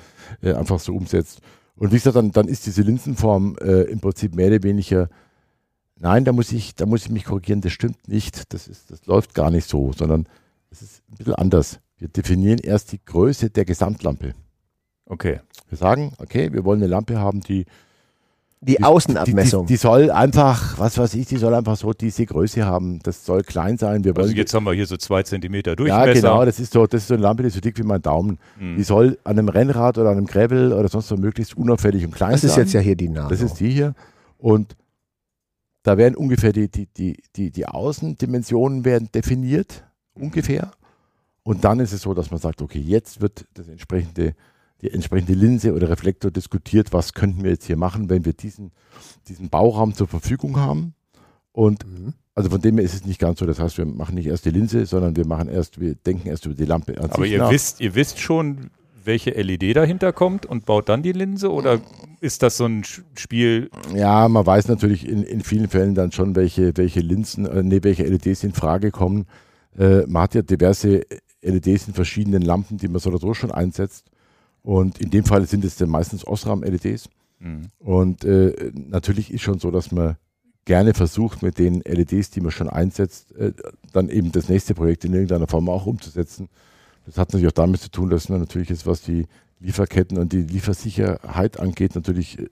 äh, einfach so umsetzt. Und wie gesagt, dann, dann ist diese Linsenform äh, im Prinzip mehr oder weniger. Nein, da muss ich, da muss ich mich korrigieren, das stimmt nicht. Das, ist, das läuft gar nicht so, sondern es ist ein bisschen anders. Wir definieren erst die Größe der Gesamtlampe. Okay. Wir sagen, okay, wir wollen eine Lampe haben, die Die die- Außenabmessung. Die, die, die soll einfach, was weiß ich, die soll einfach so diese Größe haben. Das soll klein sein. Wir wollen Also jetzt haben wir hier so zwei Zentimeter ja, Durchmesser. genau, das ist so, das ist so eine Lampe, die ist so dick wie mein Daumen. Mhm. Die soll an einem Rennrad oder an einem Gravel oder sonst so möglichst unauffällig und klein das sein. ist jetzt ja hier die Nano. Das ist die hier. Und da werden ungefähr die, die, die, die, die Außendimensionen werden definiert, ungefähr. Und dann ist es so, dass man sagt, okay, jetzt wird das entsprechende, die entsprechende Linse oder Reflektor diskutiert, was könnten wir jetzt hier machen, wenn wir diesen, diesen Bauraum zur Verfügung haben. Und Mhm. also von dem her ist es nicht ganz so. Das heißt, wir machen nicht erst die Linse, sondern wir machen erst, wir denken erst über die Lampe an Aber sich ihr nach. wisst, ihr wisst schon, welche LED dahinter kommt und baut dann die Linse oder ist das so ein Spiel? Ja, man weiß natürlich in, in vielen Fällen dann schon, welche, welche Linsen, äh, nee, welche LEDs in Frage kommen. Äh, man hat ja diverse LEDs in verschiedenen Lampen, die man so oder so schon einsetzt. Und in dem Fall sind es dann meistens Osram-LEDs. Mhm. Und äh, natürlich ist schon so, dass man gerne versucht, mit den LEDs, die man schon einsetzt, äh, dann eben das nächste Projekt in irgendeiner Form auch umzusetzen. Das hat natürlich auch damit zu tun, dass man natürlich jetzt, was die Lieferketten und die Liefersicherheit angeht, natürlich äh,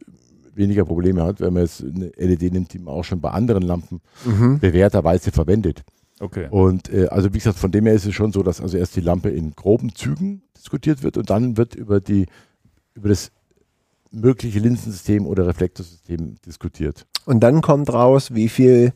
weniger Probleme hat, wenn man jetzt eine LED nimmt, die man auch schon bei anderen Lampen mhm. bewährterweise verwendet. Okay. Und äh, also wie gesagt, von dem her ist es schon so, dass also erst die Lampe in groben Zügen diskutiert wird und dann wird über die über das mögliche Linsensystem oder Reflektorsystem diskutiert. Und dann kommt raus, wie viel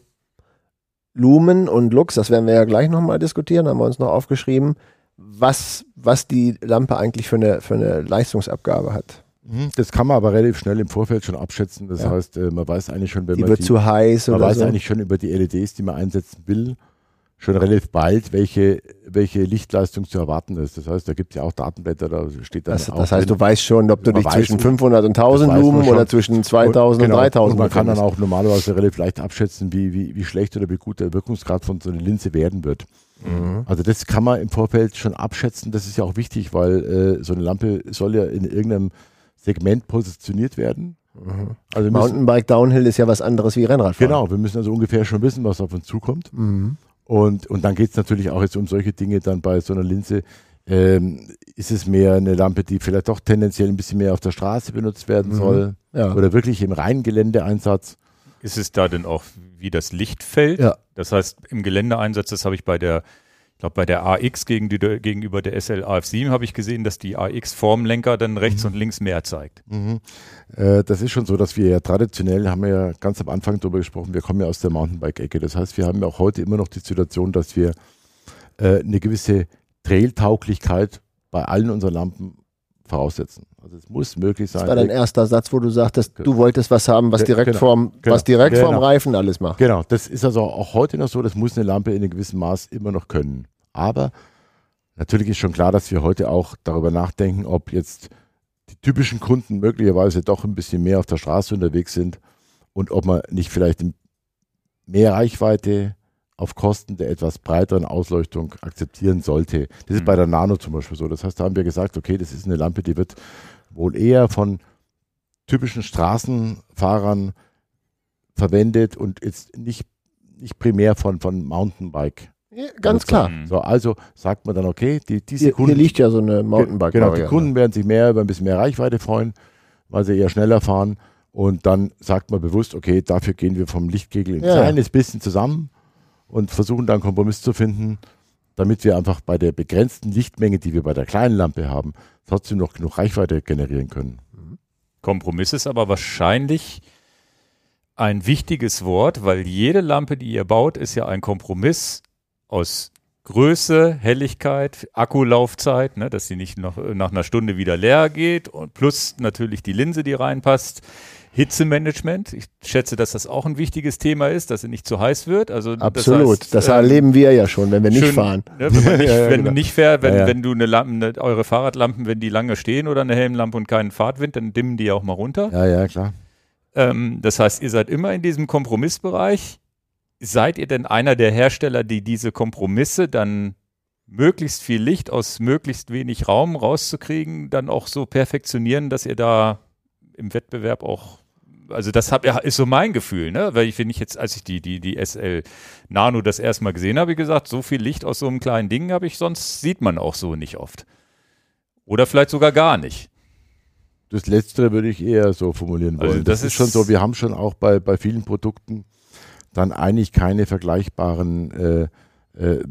Lumen und Lux, das werden wir ja gleich nochmal diskutieren, haben wir uns noch aufgeschrieben, was, was die Lampe eigentlich für eine, für eine Leistungsabgabe hat. Mhm. Das kann man aber relativ schnell im Vorfeld schon abschätzen. Das ja. heißt, äh, man weiß eigentlich schon, wenn die man wird die, zu heiß man oder weiß so. eigentlich schon über die LEDs, die man einsetzen will, schon relativ bald, welche, welche Lichtleistung zu erwarten ist. Das heißt, da gibt es ja auch Datenblätter, da steht dann das, auch das heißt, drin, du weißt schon, ob du dich zwischen 500 und 1000 das weiß man Lumen oder zwischen 2000 und, genau, 3000 Und man kann dann auch normalerweise relativ leicht abschätzen, wie, wie, wie schlecht oder wie gut der Wirkungsgrad von so einer Linse werden wird. Mhm. Also das kann man im Vorfeld schon abschätzen. Das ist ja auch wichtig, weil äh, so eine Lampe soll ja in irgendeinem Segment positioniert werden. Mhm. Also Mountainbike Downhill ist ja was anderes wie Rennradfahren. genau, wir müssen also ungefähr schon wissen, was auf uns zukommt. Mhm. Und, und dann geht es natürlich auch jetzt um solche Dinge dann bei so einer Linse. Ähm, ist es mehr eine Lampe, die vielleicht doch tendenziell ein bisschen mehr auf der Straße benutzt werden Mhm. soll Ja. oder wirklich im reinen Geländeeinsatz? Ist es da denn auch wie das Licht fällt? Ja. Das heißt, im Geländeeinsatz, das habe ich bei der, ich glaube, bei der AX gegen die, gegenüber der SL AF7 habe ich gesehen, dass die AX vorm Lenker dann rechts und links mehr zeigt. Mhm. Äh, das ist schon so, dass wir ja traditionell, haben wir ja ganz am Anfang darüber gesprochen, wir kommen ja aus der Mountainbike-Ecke. Das heißt, wir haben ja auch heute immer noch die Situation, dass wir äh, eine gewisse Trailtauglichkeit bei allen unseren Lampen voraussetzen. Also es muss möglich sein. Das war dein erster Satz, wo du sagtest, du wolltest was haben, was direkt genau, vorm, genau, was direkt genau. vorm Reifen alles macht. Genau, das ist also auch heute noch so, das muss eine Lampe in einem gewissen Maß immer noch können. Aber natürlich ist schon klar, dass wir heute auch darüber nachdenken, ob jetzt die typischen Kunden möglicherweise doch ein bisschen mehr auf der Straße unterwegs sind und ob man nicht vielleicht mehr Reichweite auf Kosten der etwas breiteren Ausleuchtung akzeptieren sollte. Das ist Mhm. bei der Nano zum Beispiel so. Das heißt, da haben wir gesagt, okay, das ist eine Lampe, die wird wohl eher von typischen Straßenfahrern verwendet und jetzt nicht, nicht primär von, von Mountainbike. Ja, ganz klar. Mhm. So, also sagt man dann, okay, die, diese Hier, Kunden, hier liegt ja so eine mountainbike genau, die Kunden werden sich mehr über ein bisschen mehr Reichweite freuen, weil sie eher schneller fahren. Und dann sagt man bewusst, okay, dafür gehen wir vom Lichtkegel ein Ja. kleines bisschen zusammen und versuchen dann einen Kompromiss zu finden, damit wir einfach bei der begrenzten Lichtmenge, die wir bei der kleinen Lampe haben, trotzdem noch genug Reichweite generieren können. Kompromiss ist aber wahrscheinlich ein wichtiges Wort, weil jede Lampe, die ihr baut, ist ja ein Kompromiss aus Größe, Helligkeit, Akkulaufzeit, ne, dass sie nicht noch nach einer Stunde wieder leer geht und plus natürlich die Linse, die reinpasst. Hitzemanagement. Ich schätze, dass das auch ein wichtiges Thema ist, dass sie nicht zu heiß wird. Also Absolut. Das, heißt, ähm, erleben wir ja schon, wenn wir nicht schön, fahren. Ne, wenn man nicht, Ja, ja, wenn genau. du nicht fährst, wenn, Ja, ja. wenn du eine Lampe, eine, eure Fahrradlampen, wenn die lange stehen oder eine Helmlampe und keinen Fahrtwind, dann dimmen die auch mal runter. Ja, ja, klar. Ähm, das heißt, ihr seid immer in diesem Kompromissbereich. Seid ihr denn einer der Hersteller, die diese Kompromisse dann möglichst viel Licht aus möglichst wenig Raum rauszukriegen, dann auch so perfektionieren, dass ihr da im Wettbewerb auch also das hab, ist so mein Gefühl, ne? Weil ich, wenn ich jetzt, als ich die, die, die SL Nano das erste Mal gesehen habe, gesagt, so viel Licht aus so einem kleinen Ding habe ich, sonst sieht man auch so nicht oft. Oder vielleicht sogar gar nicht. Das Letztere würde ich eher so formulieren wollen. Also das das, ist ist- schon so, wir haben schon auch bei, bei vielen Produkten dann eigentlich keine vergleichbaren äh, äh,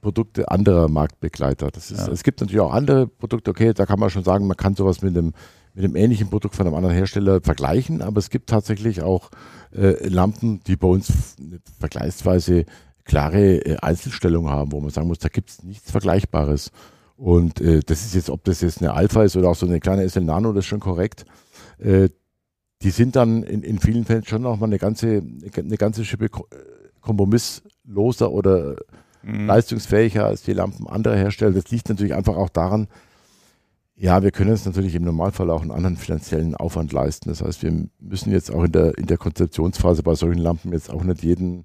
Produkte anderer Marktbegleiter. Das ist, Ja. Es gibt natürlich auch andere Produkte, okay, da kann man schon sagen, man kann sowas mit einem, mit einem ähnlichen Produkt von einem anderen Hersteller vergleichen, aber es gibt tatsächlich auch äh, Lampen, die bei uns vergleichsweise klare äh, Einzelstellung haben, wo man sagen muss, da gibt es nichts Vergleichbares. Und äh, das ist jetzt, ob das jetzt eine Alpha ist oder auch so eine kleine SL Nano, das ist schon korrekt. Äh, die sind dann in, in vielen Fällen schon noch mal eine ganze, eine ganze Schippe äh, kompromissloser oder Mhm. leistungsfähiger als die Lampen anderer Hersteller. Das liegt natürlich einfach auch daran, Ja, wir können uns natürlich im Normalfall auch einen anderen finanziellen Aufwand leisten. Das heißt, wir müssen jetzt auch in der, in der Konzeptionsphase bei solchen Lampen jetzt auch nicht jeden,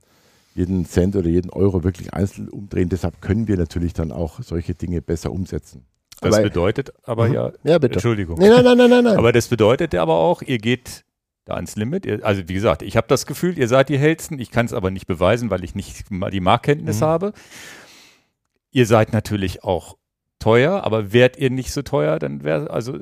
jeden Cent oder jeden Euro wirklich einzeln umdrehen. Deshalb können wir natürlich dann auch solche Dinge besser umsetzen. Das Aber- bedeutet aber Mhm. ja, Ja, bitte. Entschuldigung. Nee, nein, nein, nein, nein, nein. Aber das bedeutet aber auch, ihr geht da ans Limit. Ihr, also wie gesagt, ich habe das Gefühl, ihr seid die hellsten. Ich kann es aber nicht beweisen, weil ich nicht mal die Marktkenntnis Mhm. habe. Ihr seid natürlich auch teuer, aber wärt ihr nicht so teuer, dann wäre also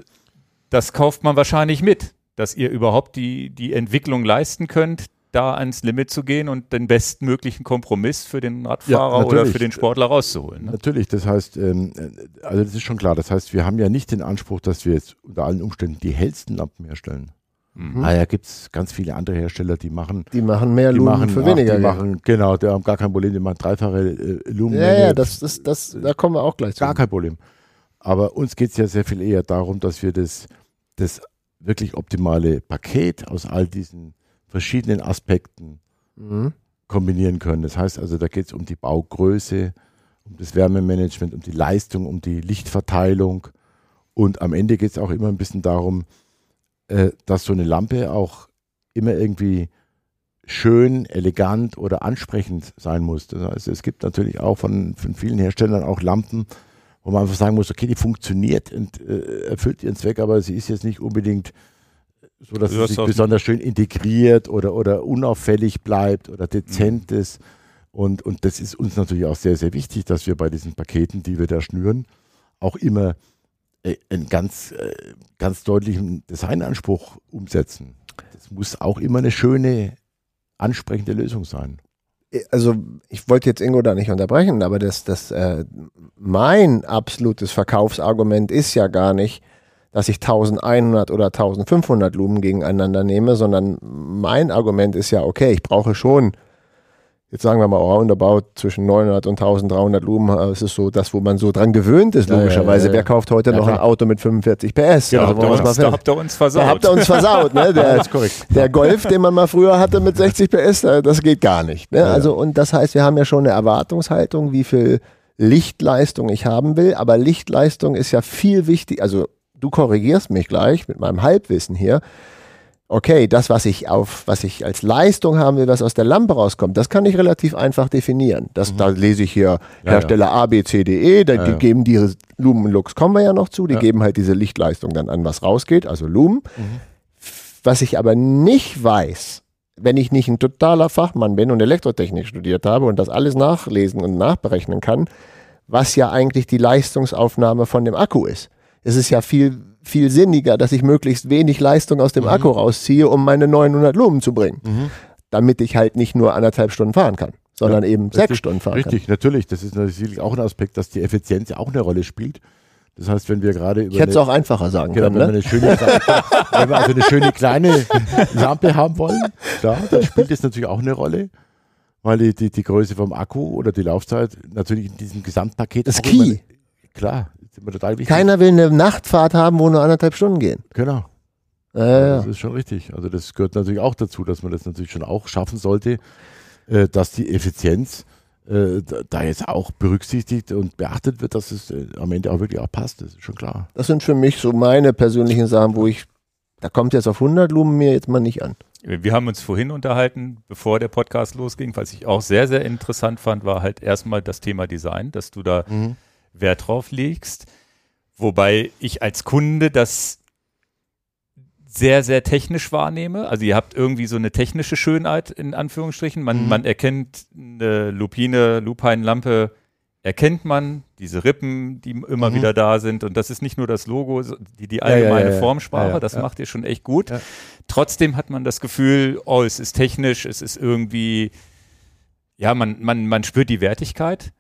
das kauft man wahrscheinlich mit, dass ihr überhaupt die die Entwicklung leisten könnt, da ans Limit zu gehen und den bestmöglichen Kompromiss für den Radfahrer oder natürlich. für den Sportler rauszuholen. Ne? Natürlich, das heißt, ähm, äh, also das ist schon klar. Das heißt, wir haben ja nicht den Anspruch, dass wir jetzt unter allen Umständen die hellsten Lampen herstellen. Mhm. Ah ja, gibt es ganz viele andere Hersteller, die machen, die machen mehr die Lumen machen für ach, weniger die machen, genau, die haben gar kein Problem, die machen dreifache äh, Lumen. Ja, ja, das, das, das, da kommen wir auch gleich zu. Gar kein Problem. Aber uns geht es ja sehr viel eher darum, dass wir das, das wirklich optimale Paket aus all diesen verschiedenen Aspekten Mhm. kombinieren können. Das heißt also, da geht es um die Baugröße, um das Wärmemanagement, um die Leistung, um die Lichtverteilung. Und am Ende geht es auch immer ein bisschen darum, äh, dass so eine Lampe auch immer irgendwie schön, elegant oder ansprechend sein muss. Das heißt, es gibt natürlich auch von, von vielen Herstellern auch Lampen, wo man einfach sagen muss, okay, die funktioniert und äh, erfüllt ihren Zweck, aber sie ist jetzt nicht unbedingt so, dass sie sich besonders schön integriert oder, oder unauffällig bleibt oder dezent ist. Und, und das ist uns natürlich auch sehr, sehr wichtig, dass wir bei diesen Paketen, die wir da schnüren, auch immer äh, einen ganz, äh, ganz deutlichen Designanspruch umsetzen. Das muss auch immer eine schöne, ansprechende Lösung sein. also ich wollte jetzt Ingo da nicht unterbrechen, aber das, das, äh, mein absolutes Verkaufsargument ist ja gar nicht, dass ich 1100 oder 1500 Lumen gegeneinander nehme, sondern mein Argument ist ja, okay, ich brauche schon, jetzt sagen wir mal roundabout zwischen 900 und 1300 Lumen, äh, es ist so das, wo man so dran gewöhnt ist, Ja, ja, logischerweise. ja, ja. Wer kauft heute noch ein. Auto mit 45 PS? Ja, also, habt, ihr uns, da habt ihr uns versaut. da habt ihr uns versaut, ne? Der, der Golf, den man mal früher hatte mit 60 PS, da- das geht gar nicht. Ne? Also, und das heißt, wir haben ja schon eine Erwartungshaltung, wie viel Lichtleistung ich haben will, aber Lichtleistung ist ja viel wichtig. Also, du korrigierst mich gleich mit meinem Halbwissen hier. Okay, das, was ich auf, was ich als Leistung haben will, was aus der Lampe rauskommt, das kann ich relativ einfach definieren. Das, Da lese ich hier Mhm. Ja, Hersteller A, B, C, D, E, da, Ja, die geben diese Lumenlux, kommen wir ja noch zu, die geben halt diese Lichtleistung dann an, was rausgeht, also Lumen. Was ich aber nicht weiß, wenn ich nicht ein totaler Fachmann bin und Elektrotechnik studiert habe und das alles nachlesen und nachberechnen kann, was ja eigentlich die Leistungsaufnahme von dem Akku ist. Es ist ja viel, viel sinniger, dass ich möglichst wenig Leistung aus dem Akku rausziehe, um meine 900 Lumen zu bringen. Damit ich halt nicht nur anderthalb Stunden fahren kann, sondern eben sechs Richtig, Stunden fahren Richtig, natürlich. Das ist natürlich auch ein Aspekt, dass die Effizienz ja auch eine Rolle spielt. Das heißt, wenn wir gerade über kann. Ich hätte es auch einfacher sagen Genau, können. wenn, wir Ne? eine schöne, wenn wir also eine schöne kleine Lampe haben wollen, klar, dann spielt das natürlich auch eine Rolle, weil die, die, die Größe vom Akku oder die Laufzeit natürlich in diesem Gesamtpaket Das Key. immer- klar, ist immer total wichtig. Keiner will eine Nachtfahrt haben, wo nur anderthalb Stunden gehen. Genau, Ja, ja, das ist schon richtig. Also das gehört natürlich auch dazu, dass man das natürlich schon auch schaffen sollte, äh, dass die Effizienz äh, da- jetzt auch berücksichtigt und beachtet wird, dass es äh, am Ende auch wirklich auch passt. Das ist schon klar. Das sind für mich so meine persönlichen Sachen, wo ich, da kommt jetzt auf 100 Lumen mir jetzt mal nicht an. Wir haben uns vorhin unterhalten, bevor der Podcast losging, was ich auch sehr, sehr interessant fand, war halt erstmal das Thema Design, dass du da Wert drauf legst. Wobei ich als Kunde das sehr, sehr technisch wahrnehme. Also ihr habt irgendwie so eine technische Schönheit in Anführungsstrichen. Man, Mhm. man erkennt eine Lupine, Lupinenlampe, erkennt man diese Rippen, die immer Mhm. wieder da sind. Und das ist nicht nur das Logo, die, die allgemeine ja, ja. Formsprache. Ja, ja, das macht ihr schon echt gut. Trotzdem hat man das Gefühl, oh, es ist technisch, es ist irgendwie, ja, man, man, man spürt die Wertigkeit.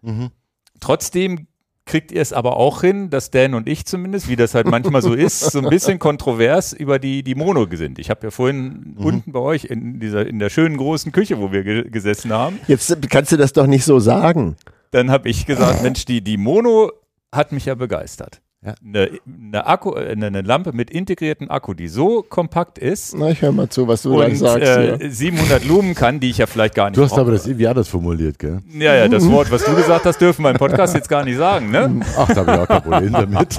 Trotzdem kriegt ihr es aber auch hin, dass Dan und ich zumindest, wie das halt manchmal so ist, so ein bisschen kontrovers über die, die Mono sind. Ich habe ja vorhin unten bei euch in dieser, in der schönen großen Küche, wo wir ge gesessen haben, Jetzt kannst du das doch nicht so sagen. dann habe ich gesagt, Mensch, die, die Mono hat mich ja begeistert. Ja. eine, eine, Akku, äh, eine, eine Lampe mit integrierten Akku, die so kompakt ist Na, ich höre mal zu, was du da und sagst. äh, hier. 700 Lumen kann, die ich ja vielleicht gar nicht Du hast aber brauche. das irgendwie anders formuliert, gell? Ja, ja, das Wort, was du gesagt hast, dürfen wir im Podcast jetzt gar nicht sagen, ne? Ach, da habe ich auch kein Problem damit.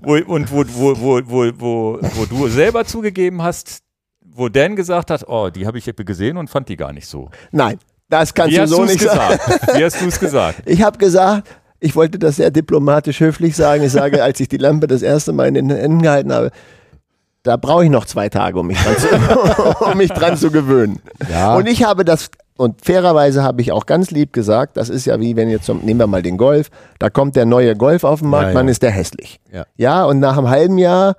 Wo, und wo, wo, wo, wo, wo, wo du selber zugegeben hast, wo Dan gesagt hat, oh, die habe ich gesehen und fand die gar nicht so. Nein, das kannst Wie du hast so nicht sagen. gesagt? Wie hast du es gesagt? Ich habe gesagt, ich wollte das sehr diplomatisch höflich sagen. Ich sage, als ich die Lampe das erste Mal in den Händen gehalten habe, da brauche ich noch zwei Tage, um mich dran zu, um mich dran zu gewöhnen. Ja. Und ich habe das, und fairerweise habe ich auch ganz lieb gesagt, das ist ja wie wenn jetzt, zum, nehmen wir mal den Golf, da kommt der neue Golf auf den Markt, Ja, ja. man ist der hässlich. Ja. ja, und nach einem halben Jahr,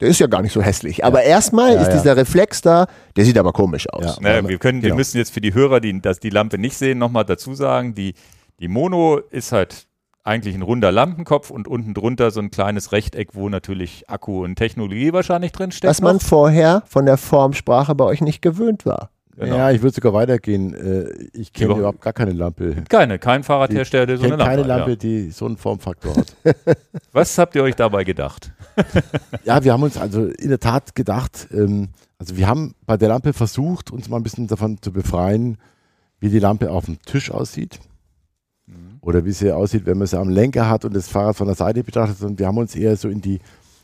der ist ja gar nicht so hässlich. Aber erstmal Ja, ist ja. dieser Reflex da, der sieht aber komisch aus. Ja. Naja, wir, können, wir Genau. müssen jetzt für die Hörer, die das, die Lampe nicht sehen, nochmal dazu sagen, die, die Mono ist halt eigentlich ein runder Lampenkopf und unten drunter so ein kleines Rechteck, wo natürlich Akku und Technologie wahrscheinlich drin steckt. Was man noch. vorher von der Formsprache bei euch nicht gewöhnt war. Genau. Ja, ich würde sogar weitergehen. Äh, Ich kenne Überhaupt- überhaupt gar keine Lampe. Keine, kein Fahrradhersteller, der so eine Lampe keine hat, Lampe, Ja. die so einen Formfaktor hat. Was habt ihr euch dabei gedacht? Ja, wir haben uns also in der Tat gedacht, ähm, also wir haben bei der Lampe versucht, uns mal ein bisschen davon zu befreien, wie die Lampe auf dem Tisch aussieht. Oder wie sie aussieht, wenn man sie am Lenker hat und das Fahrrad von der Seite betrachtet. Und wir haben uns eher so in die,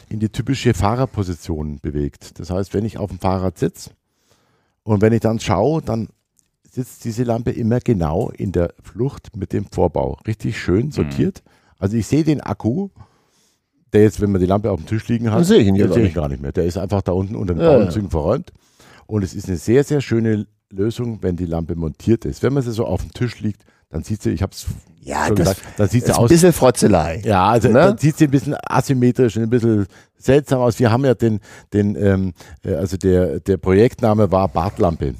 in die typische Fahrerposition bewegt. Das heißt, wenn ich auf dem Fahrrad sitze und wenn ich dann schaue, dann sitzt diese Lampe immer genau in der Flucht mit dem Vorbau. Richtig schön sortiert. Also ich sehe den Akku, der jetzt, wenn man die Lampe auf dem Tisch liegen hat, Dann sehe ich ihn ja gar sehe ich gar nicht mehr. Der ist einfach da unten unter den Ja, ja. Baumzügen verräumt. Und es ist eine sehr, sehr schöne Lösung, wenn die Lampe montiert ist. Wenn man sie so auf dem Tisch liegt, dann sieht sie, ich habe es Ja, das, gesagt, dann sieht sie das ist ein aus. bisschen Frotzelei. Ja, also Ne? dann sieht sie ein bisschen asymmetrisch und ein bisschen seltsam aus. Wir haben ja den, den ähm, äh, also der, der Projektname war Bartlampe.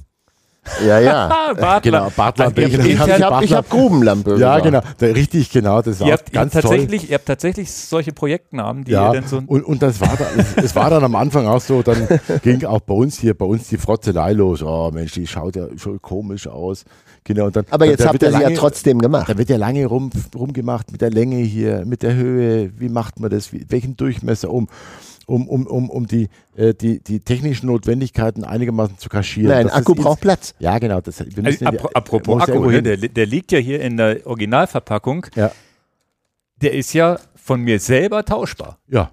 Ja, ja. Bartler. Genau, Bartlampe. Also ihr habt Ich hab habe ich hab Grubenlampe. Ja, genau, da, richtig, genau, das ist Ihr habt, ihr, ganz habt toll. tatsächlich, ihr habt tatsächlich solche Projektnamen, die Ja, ihr denn so. und, und das war, da, es, es war dann am Anfang auch so, dann ging auch bei uns hier, bei uns die Frotzelei los. Oh Mensch, die schaut ja schon komisch aus. Genau, und dann, Aber dann, jetzt da habt ihr sie ja trotzdem gemacht. Da wird ja lange rum, rumgemacht mit der Länge hier, mit der Höhe, wie macht man das, wie, welchen Durchmesser, um, um, um, um, um die, äh, die, die technischen Notwendigkeiten einigermaßen zu kaschieren. Nein, Das Akku braucht Platz. Ja, genau. Das, wir Also, müssen ja die- apro- apropos muss ja Akku, irgendwo ne, der, der liegt ja hier in der Originalverpackung. Ja. Der ist ja von mir selber tauschbar. Ja.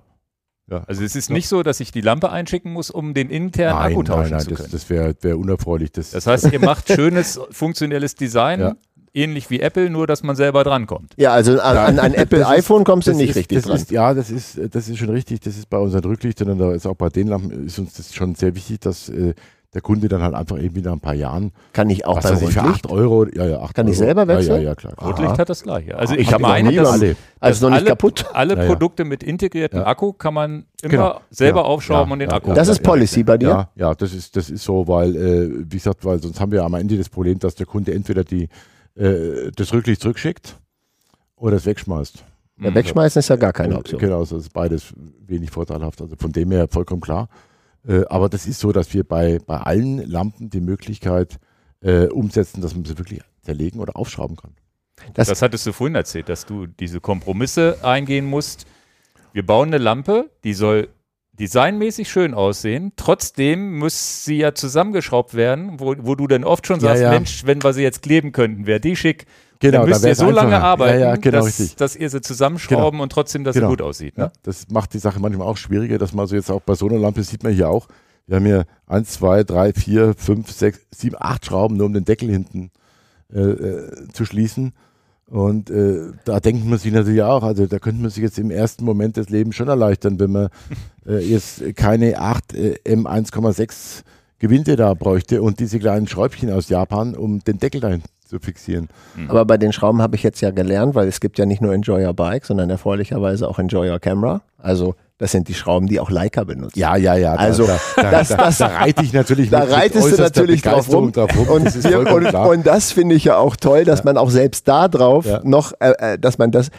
Ja. Also es ist nicht so, dass ich die Lampe einschicken muss, um den internen nein, Akku nein, tauschen nein, zu das, können. das wäre wär unerfreulich. Das, Das heißt, ihr macht schönes, funktionelles Design, Ja. ähnlich wie Apple, nur dass man selber drankommt. Ja, also an, an ein Apple Das ist- iPhone kommst du das nicht ist, richtig das dran. Ist, ja, das ist, das ist schon richtig. Das ist bei unseren Rücklichtern und da ist auch bei den Lampen ist uns das schon sehr wichtig, dass äh, der Kunde dann halt einfach irgendwie nach ein paar Jahren, Kann ich auch was bei weiß ich, für Rundlicht? 8 Euro, ja, ja, 8 Kann Euro. ich selber wechseln? Ja, ja, ja, klar. Rotlicht hat das gleiche. Also Ich ich, hab noch meine, dass, alle. Also noch nicht alle, kaputt. alle Ja, ja. Produkte mit integriertem Ja. Akku kann man immer Genau. selber Ja. aufschrauben Ja. und den Ja. Akku. Das ist Policy bei dir? Ja, ja, das ist, das ist so, weil, äh, wie gesagt, weil sonst haben wir am Ende das Problem, dass der Kunde entweder die, äh, das Rücklicht zurückschickt oder es wegschmeißt. Ja, wegschmeißen ist ja gar keine Option. Genau, das ist beides wenig vorteilhaft. Also von dem her vollkommen klar. Äh, aber das ist so, dass wir bei, bei allen Lampen die Möglichkeit äh, umsetzen, dass man sie wirklich zerlegen oder aufschrauben kann. Das, Das hattest du vorhin erzählt, dass du diese Kompromisse eingehen musst. Wir bauen eine Lampe, die soll designmäßig schön aussehen. Trotzdem muss sie ja zusammengeschraubt werden, wo, wo du dann oft schon Ja, sagst, ja. Mensch, wenn wir sie jetzt kleben könnten, wäre die schick. Genau, dann da müsst ihr wär's so lange arbeiten, Ja, ja, genau, dass, dass ihr sie zusammenschrauben und trotzdem, dass Genau. sie gut aussieht. Ne? Ja, das macht die Sache manchmal auch schwieriger, dass man so jetzt auch bei so einer Lampe sieht man hier auch, wir haben hier eins, zwei, drei, vier, fünf, sechs, sieben, acht Schrauben, nur um den Deckel hinten äh, äh, zu schließen. Und äh, da denkt man sich natürlich auch, also da könnte man sich jetzt im ersten Moment des Lebens schon erleichtern, wenn man äh, jetzt keine 8 äh, M1,6 Gewinde da bräuchte und diese kleinen Schräubchen aus Japan, um den Deckel dahin zu fixieren. aber bei den Schrauben habe ich jetzt ja gelernt, weil es gibt ja nicht nur Enjoy Your Bike, sondern erfreulicherweise auch Enjoy Your Camera. Also das sind die Schrauben, die auch Leica benutzt. Ja, ja, ja. Da, Also, da, da, das- da, das- da reite ich natürlich Da mit- mit reitest du natürlich drauf rum. drauf rum. Und, das und, und das finde ich ja auch toll, dass man auch selbst da drauf Ja. noch, äh, äh, dass man das,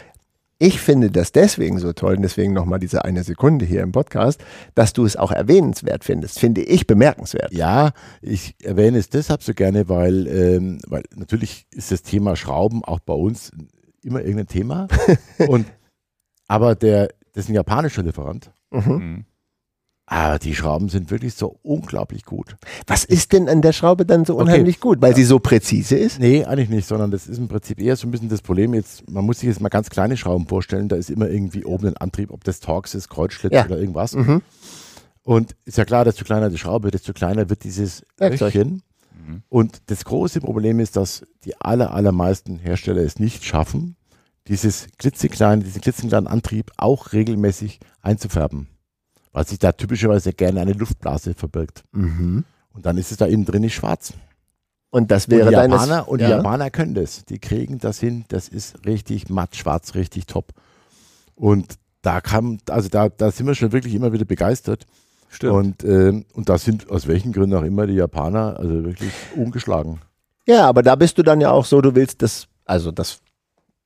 ich finde das deswegen so toll und deswegen nochmal diese eine Sekunde hier im Podcast, dass du es auch erwähnenswert findest, finde ich bemerkenswert. Ja, ich erwähne es deshalb so gerne, weil, ähm, weil natürlich ist das Thema Schrauben auch bei uns immer irgendein Thema. und aber der, das ist ein japanischer Lieferant. Mhm. Aber die Schrauben sind wirklich so unglaublich gut. Was ist denn an der Schraube dann so Okay. unheimlich gut? Weil sie so präzise ist? Nee, eigentlich nicht, sondern das ist im Prinzip eher so ein bisschen das Problem. Jetzt, man muss sich jetzt mal ganz kleine Schrauben vorstellen, da ist immer irgendwie oben ein Antrieb, ob das Torx ist, Kreuzschlitz Ja. oder irgendwas. Mhm. Und ist ja klar, desto kleiner die Schraube, desto kleiner wird dieses. Röhrchen. Mhm. Und das große Problem ist, dass die aller, allermeisten Hersteller es nicht schaffen, dieses klitzekleine, diesen klitzekleinen Antrieb auch regelmäßig einzufärben. Weil sich da typischerweise gerne eine Luftblase verbirgt. Mhm. Und dann ist es da innen drin nicht schwarz. Und das Und wäre deines. Japaner, und ja. die Japaner können das. Die kriegen das hin. Das ist richtig matt schwarz, richtig top. Und da kam, also da, da sind wir schon wirklich immer wieder begeistert. Stimmt. Und, ähm, und da sind aus welchen Gründen auch immer die Japaner also wirklich ungeschlagen. Ja, aber da bist du dann ja auch so, du willst das, also das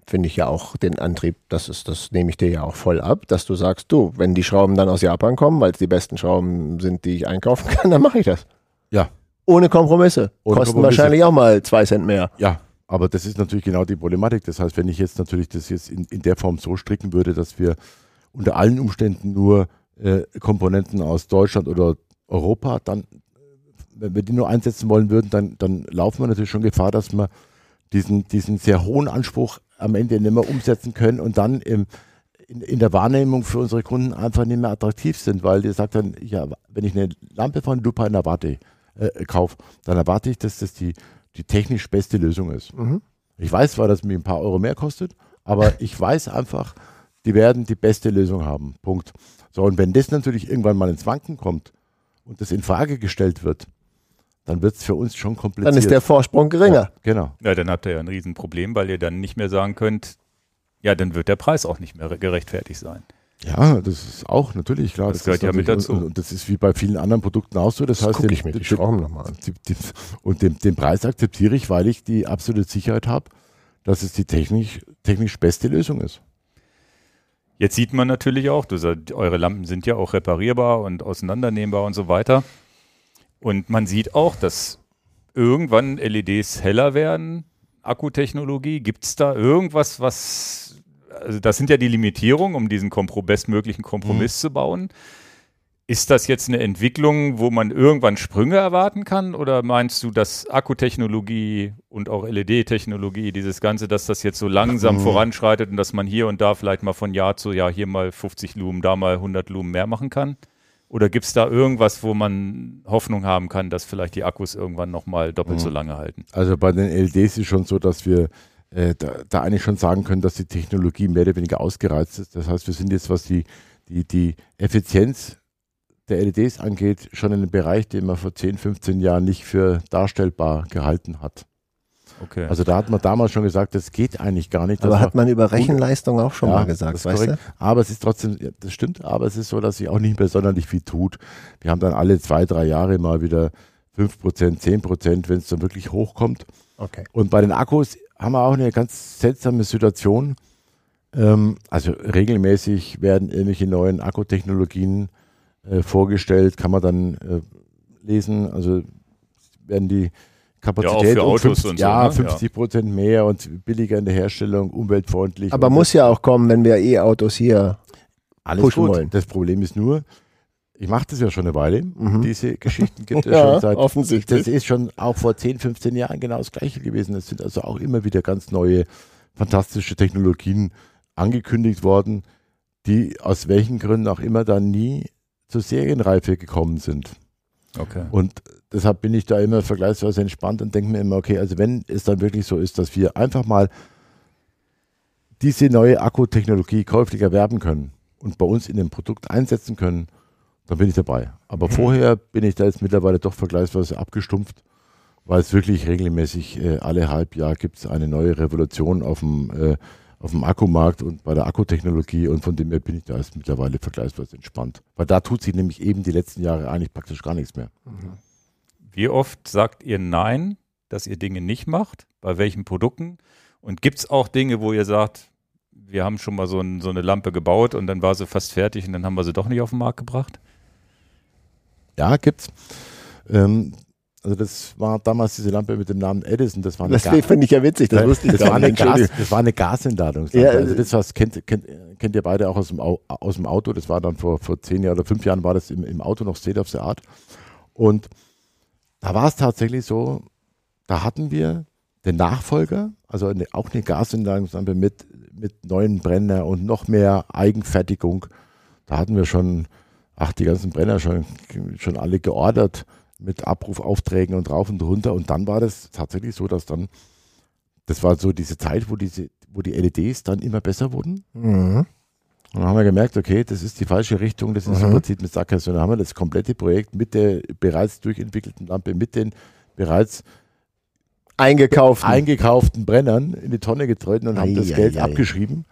finde ich ja auch den Antrieb, das ist, das nehme ich dir ja auch voll ab, dass du sagst, du, wenn die Schrauben dann aus Japan kommen, weil es die besten Schrauben sind, die ich einkaufen kann, dann mache ich das. Ja. Ohne Kompromisse. Ohne Kosten Kompromisse. wahrscheinlich auch mal zwei Cent mehr. Ja, aber das ist natürlich genau die Problematik. Das heißt, wenn ich jetzt natürlich das jetzt in, in der Form so stricken würde, dass wir unter allen Umständen nur äh, Komponenten aus Deutschland oder Europa, dann, wenn wir die nur einsetzen wollen würden, dann, dann laufen wir natürlich schon Gefahr, dass wir diesen, diesen sehr hohen Anspruch am Ende nicht mehr umsetzen können und dann im, in, in der Wahrnehmung für unsere Kunden einfach nicht mehr attraktiv sind, weil die sagt dann, ja, wenn ich eine Lampe von Lupine erwarte, äh, kaufe, dann erwarte ich, dass das die, die technisch beste Lösung ist. Mhm. Ich weiß zwar, dass es mir ein paar Euro mehr kostet, aber ich weiß einfach, die werden die beste Lösung haben. Punkt. So, und wenn das natürlich irgendwann mal ins Wanken kommt und das in Frage gestellt wird, dann wird es für uns schon kompliziert. Dann ist der Vorsprung geringer. ja, genau. Ja, dann habt ihr ja ein Riesenproblem, weil ihr dann nicht mehr sagen könnt, ja, dann wird der Preis auch nicht mehr gerechtfertigt sein. Ja, das ist auch natürlich klar. Das gehört ist ja mit dazu. Und, und das ist wie bei vielen anderen Produkten auch so. Das, heißt, gucke den- ich mir die den- Schrauben nochmal an. die, die, und den, den Preis akzeptiere ich, weil ich die absolute Sicherheit habe, dass es die technisch, technisch beste Lösung ist. Jetzt sieht man natürlich auch, du sagst, eure Lampen sind ja auch reparierbar und auseinandernehmbar und so weiter. Und man sieht auch, dass irgendwann LEDs heller werden. Akkutechnologie, gibt es da irgendwas, was, also das sind ja die Limitierungen, um diesen Kompro bestmöglichen Kompromiss zu bauen. Ist das jetzt eine Entwicklung, wo man irgendwann Sprünge erwarten kann? Oder meinst du, dass Akkutechnologie und auch LED-Technologie, dieses Ganze, dass das jetzt so langsam Mhm. voranschreitet und dass man hier und da vielleicht mal von Jahr zu Jahr hier mal 50 Lumen, da mal 100 Lumen mehr machen kann? Oder gibt es da irgendwas, wo man Hoffnung haben kann, dass vielleicht die Akkus irgendwann nochmal doppelt Mhm. so lange halten? Also bei den LEDs ist schon so, dass wir äh, da, da eigentlich schon sagen können, dass die Technologie mehr oder weniger ausgereizt ist. Das heißt, wir sind jetzt, was die, die, die Effizienz der LEDs angeht, schon in einem Bereich, den man vor 10, 15 Jahren nicht für darstellbar gehalten hat. Okay. Also da hat man damals schon gesagt, das geht eigentlich gar nicht. Aber hat man über Rechenleistung auch schon Ja, mal das gesagt, ist weißt du? Aber es ist trotzdem, ja, das stimmt, aber es ist so, dass sich auch nicht mehr sonderlich viel tut. Wir haben dann alle zwei, drei Jahre mal wieder 5%, 10%, wenn es dann wirklich hochkommt. Okay. Und bei den Akkus haben wir auch eine ganz seltsame Situation. Ähm, also regelmäßig werden irgendwelche neuen Akkutechnologien äh, vorgestellt, kann man dann äh, lesen. Also werden die Kapazität für um Autos 50, und so, ja, ne? 50 Prozent mehr und billiger in der Herstellung, umweltfreundlich. Aber muss ja auch kommen, wenn wir E-Autos hier. alles pushen gut. wollen. Das Problem ist nur, ich mache das ja schon eine Weile. Mhm. Diese Geschichten gibt es Ja, schon seit offensichtlich. Das ist schon auch vor 10, 15 Jahren genau das Gleiche gewesen. Es sind also auch immer wieder ganz neue, fantastische Technologien angekündigt worden, die aus welchen Gründen auch immer dann nie zur Serienreife gekommen sind. okay. Und deshalb bin ich da immer vergleichsweise entspannt und denke mir immer, okay, also wenn es dann wirklich so ist, dass wir einfach mal diese neue Akkutechnologie käuflich erwerben können und bei uns in dem Produkt einsetzen können, dann bin ich dabei. Aber vorher bin ich da jetzt mittlerweile doch vergleichsweise abgestumpft, weil es wirklich regelmäßig äh, alle halb Jahr gibt es eine neue Revolution auf dem, äh, auf dem Akkumarkt und bei der Akkutechnologie und von dem her bin ich da jetzt mittlerweile vergleichsweise entspannt. Weil da tut sich nämlich eben die letzten Jahre eigentlich praktisch gar nichts mehr. Wie oft sagt ihr Nein, dass ihr Dinge nicht macht? Bei welchen Produkten? Und gibt es auch Dinge, wo ihr sagt, wir haben schon mal so, ein, so eine Lampe gebaut und dann war sie fast fertig und dann haben wir sie doch nicht auf den Markt gebracht? Ja, gibt's. Ähm, Also das war damals diese Lampe mit dem Namen Edison. Das war eine, Das finde ich ja witzig, das wusste ich das war eine. Gas, das war eine Gasentladung. Ja, also das was kennt, kennt, kennt ihr beide auch aus dem, Au- aus dem Auto. Das war dann vor, vor zehn Jahren oder fünf Jahren war das im, im Auto noch State of the Art. Und da war es tatsächlich so, da hatten wir den Nachfolger, also eine, auch eine Gasentladungslampe mit, mit neuen Brenner und noch mehr Eigenfertigung. Da hatten wir schon, ach, die ganzen Brenner schon, schon alle geordert mit Abrufaufträgen und rauf und runter. Und dann war das tatsächlich so, dass dann, das war so diese Zeit, wo diese, wo die LEDs dann immer besser wurden. Mhm. Und dann haben wir gemerkt, okay, das ist die falsche Richtung, das ist Mhm. im Prinzip eine Sackgasse. Und dann haben wir das komplette Projekt mit der bereits durchentwickelten Lampe, mit den bereits Eingekauft. eingekauften Brennern in die Tonne getreten und haben das Ei, Geld ei, ei. abgeschrieben.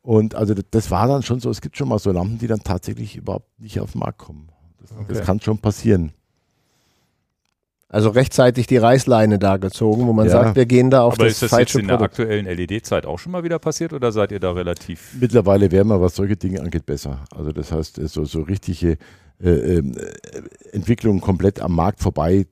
Und also das- das war dann schon so, es gibt schon mal so Lampen, die dann tatsächlich überhaupt nicht auf den Markt kommen. Das, das Okay. kann schon passieren. Also rechtzeitig die Reißleine da gezogen, wo man Ja. sagt, wir gehen da auf Aber das, ist das jetzt falsche in der Produkt. aktuellen LED-Zeit auch schon mal wieder passiert oder seid ihr da relativ? Mittlerweile wären wir, was solche Dinge angeht, besser. Also das heißt, so, so richtige äh, ähm, äh, Entwicklungen komplett am Markt vorbei,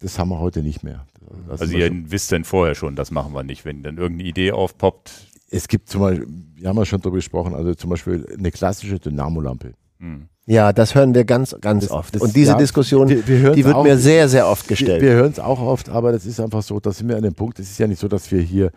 das haben wir heute nicht mehr. Das Also ihr schon- wisst denn vorher schon, das machen wir nicht. Wenn dann irgendeine Idee aufpoppt, es gibt zum Beispiel, wir haben ja schon darüber gesprochen, also zum Beispiel eine klassische Dynamolampe. hm. Ja, das hören wir ganz, ganz Das- oft. das- Und diese ja, Diskussion, wir- wir die wird auch. mir sehr, sehr oft Wir, gestellt. wir hören es auch oft, aber das ist einfach so, da sind wir an dem Punkt, es ist ja nicht so, dass wir hier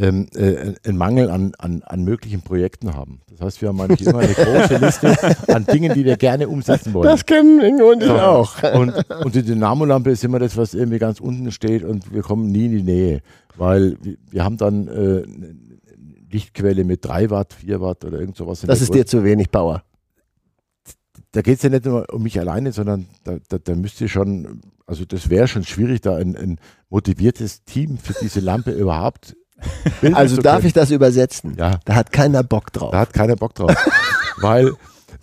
ähm, äh, einen Mangel an, an, an möglichen Projekten haben. Das heißt, wir haben eigentlich immer eine große Liste an Dingen, die wir gerne umsetzen wollen. das kennen Ingo und ich auch. Und, und die Dynamolampe ist immer das, was irgendwie ganz unten steht und wir kommen nie in die Nähe, weil wir, wir haben dann äh, eine Lichtquelle mit 3 Watt, 4 Watt oder irgend sowas. Das ist dir zu wenig Power. Da geht es ja nicht nur um mich alleine, sondern da, da, da müsst ihr schon, also das wäre schon schwierig, da ein, ein motiviertes Team für diese Lampe überhaupt. Also darf können. ich das übersetzen? Ja, Da hat keiner Bock drauf. da hat keiner Bock drauf. Weil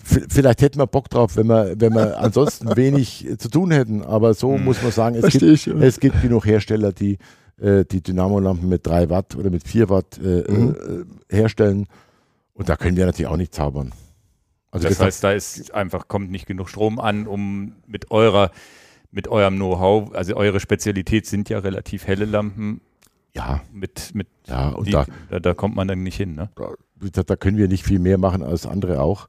vielleicht hätten wir Bock drauf, wenn wir, wenn wir ansonsten wenig zu tun hätten. Aber so Hm. muss man sagen, es gibt, Verstehe ich. ja. es gibt genug Hersteller, die äh, die Dynamolampen mit 3 Watt oder mit 4 Watt äh, Mhm. äh, herstellen. Und da können wir natürlich auch nicht zaubern. Also das heißt, da ist einfach, kommt nicht genug Strom an, um mit eurer, mit eurem Know-how, also eure Spezialität sind ja relativ helle Lampen, ja, mit, mit ja, und die, da, da, da kommt man dann nicht hin, ne? da, da können wir nicht viel mehr machen als andere auch.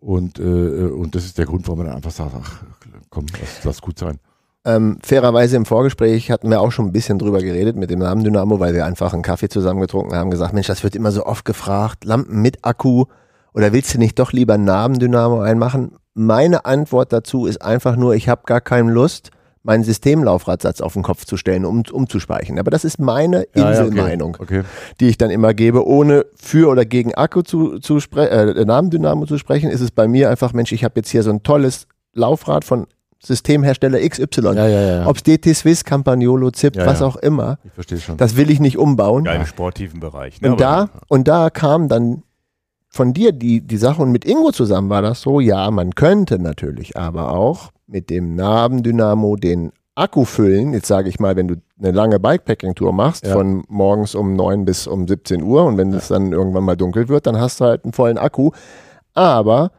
Und, äh, und das ist der Grund, warum man dann einfach sagt, ach komm, lass, lass gut sein. Ähm, fairerweise im Vorgespräch hatten wir auch schon ein bisschen drüber geredet mit dem Namen Dynamo, weil wir einfach einen Kaffee zusammen getrunken haben, gesagt, Mensch, das wird immer so oft gefragt, Lampen mit Akku oder willst du nicht doch lieber einen Namen Dynamo einmachen? Meine Antwort dazu ist einfach nur, ich habe gar keine Lust, meinen Systemlaufradsatz auf den Kopf zu stellen, um umzuspeichern. Aber das ist meine Ja, ja, Inselmeinung, Okay. die ich dann immer gebe, ohne für oder gegen Akku zu, zu sprechen, äh, Namen Dynamo zu sprechen, ist es bei mir einfach, Mensch, ich habe jetzt hier so ein tolles Laufrad von Systemhersteller XY. Ja, ja, ja. Ob es DT Swiss, Campagnolo, ZIP, Ja, was ja. auch immer. ich verstehe schon. Das will ich nicht umbauen. Ja, im sportiven Bereich. Ne? und, da, und da kam dann von dir die, die Sache und mit Ingo zusammen war das so, ja, man könnte natürlich aber auch mit dem Nabendynamo den Akku füllen. Jetzt sage ich mal, wenn du eine lange Bikepacking-Tour machst, Ja. von morgens um 9 bis um 17 Uhr und wenn es dann irgendwann mal dunkel wird, dann hast du halt einen vollen Akku. Aber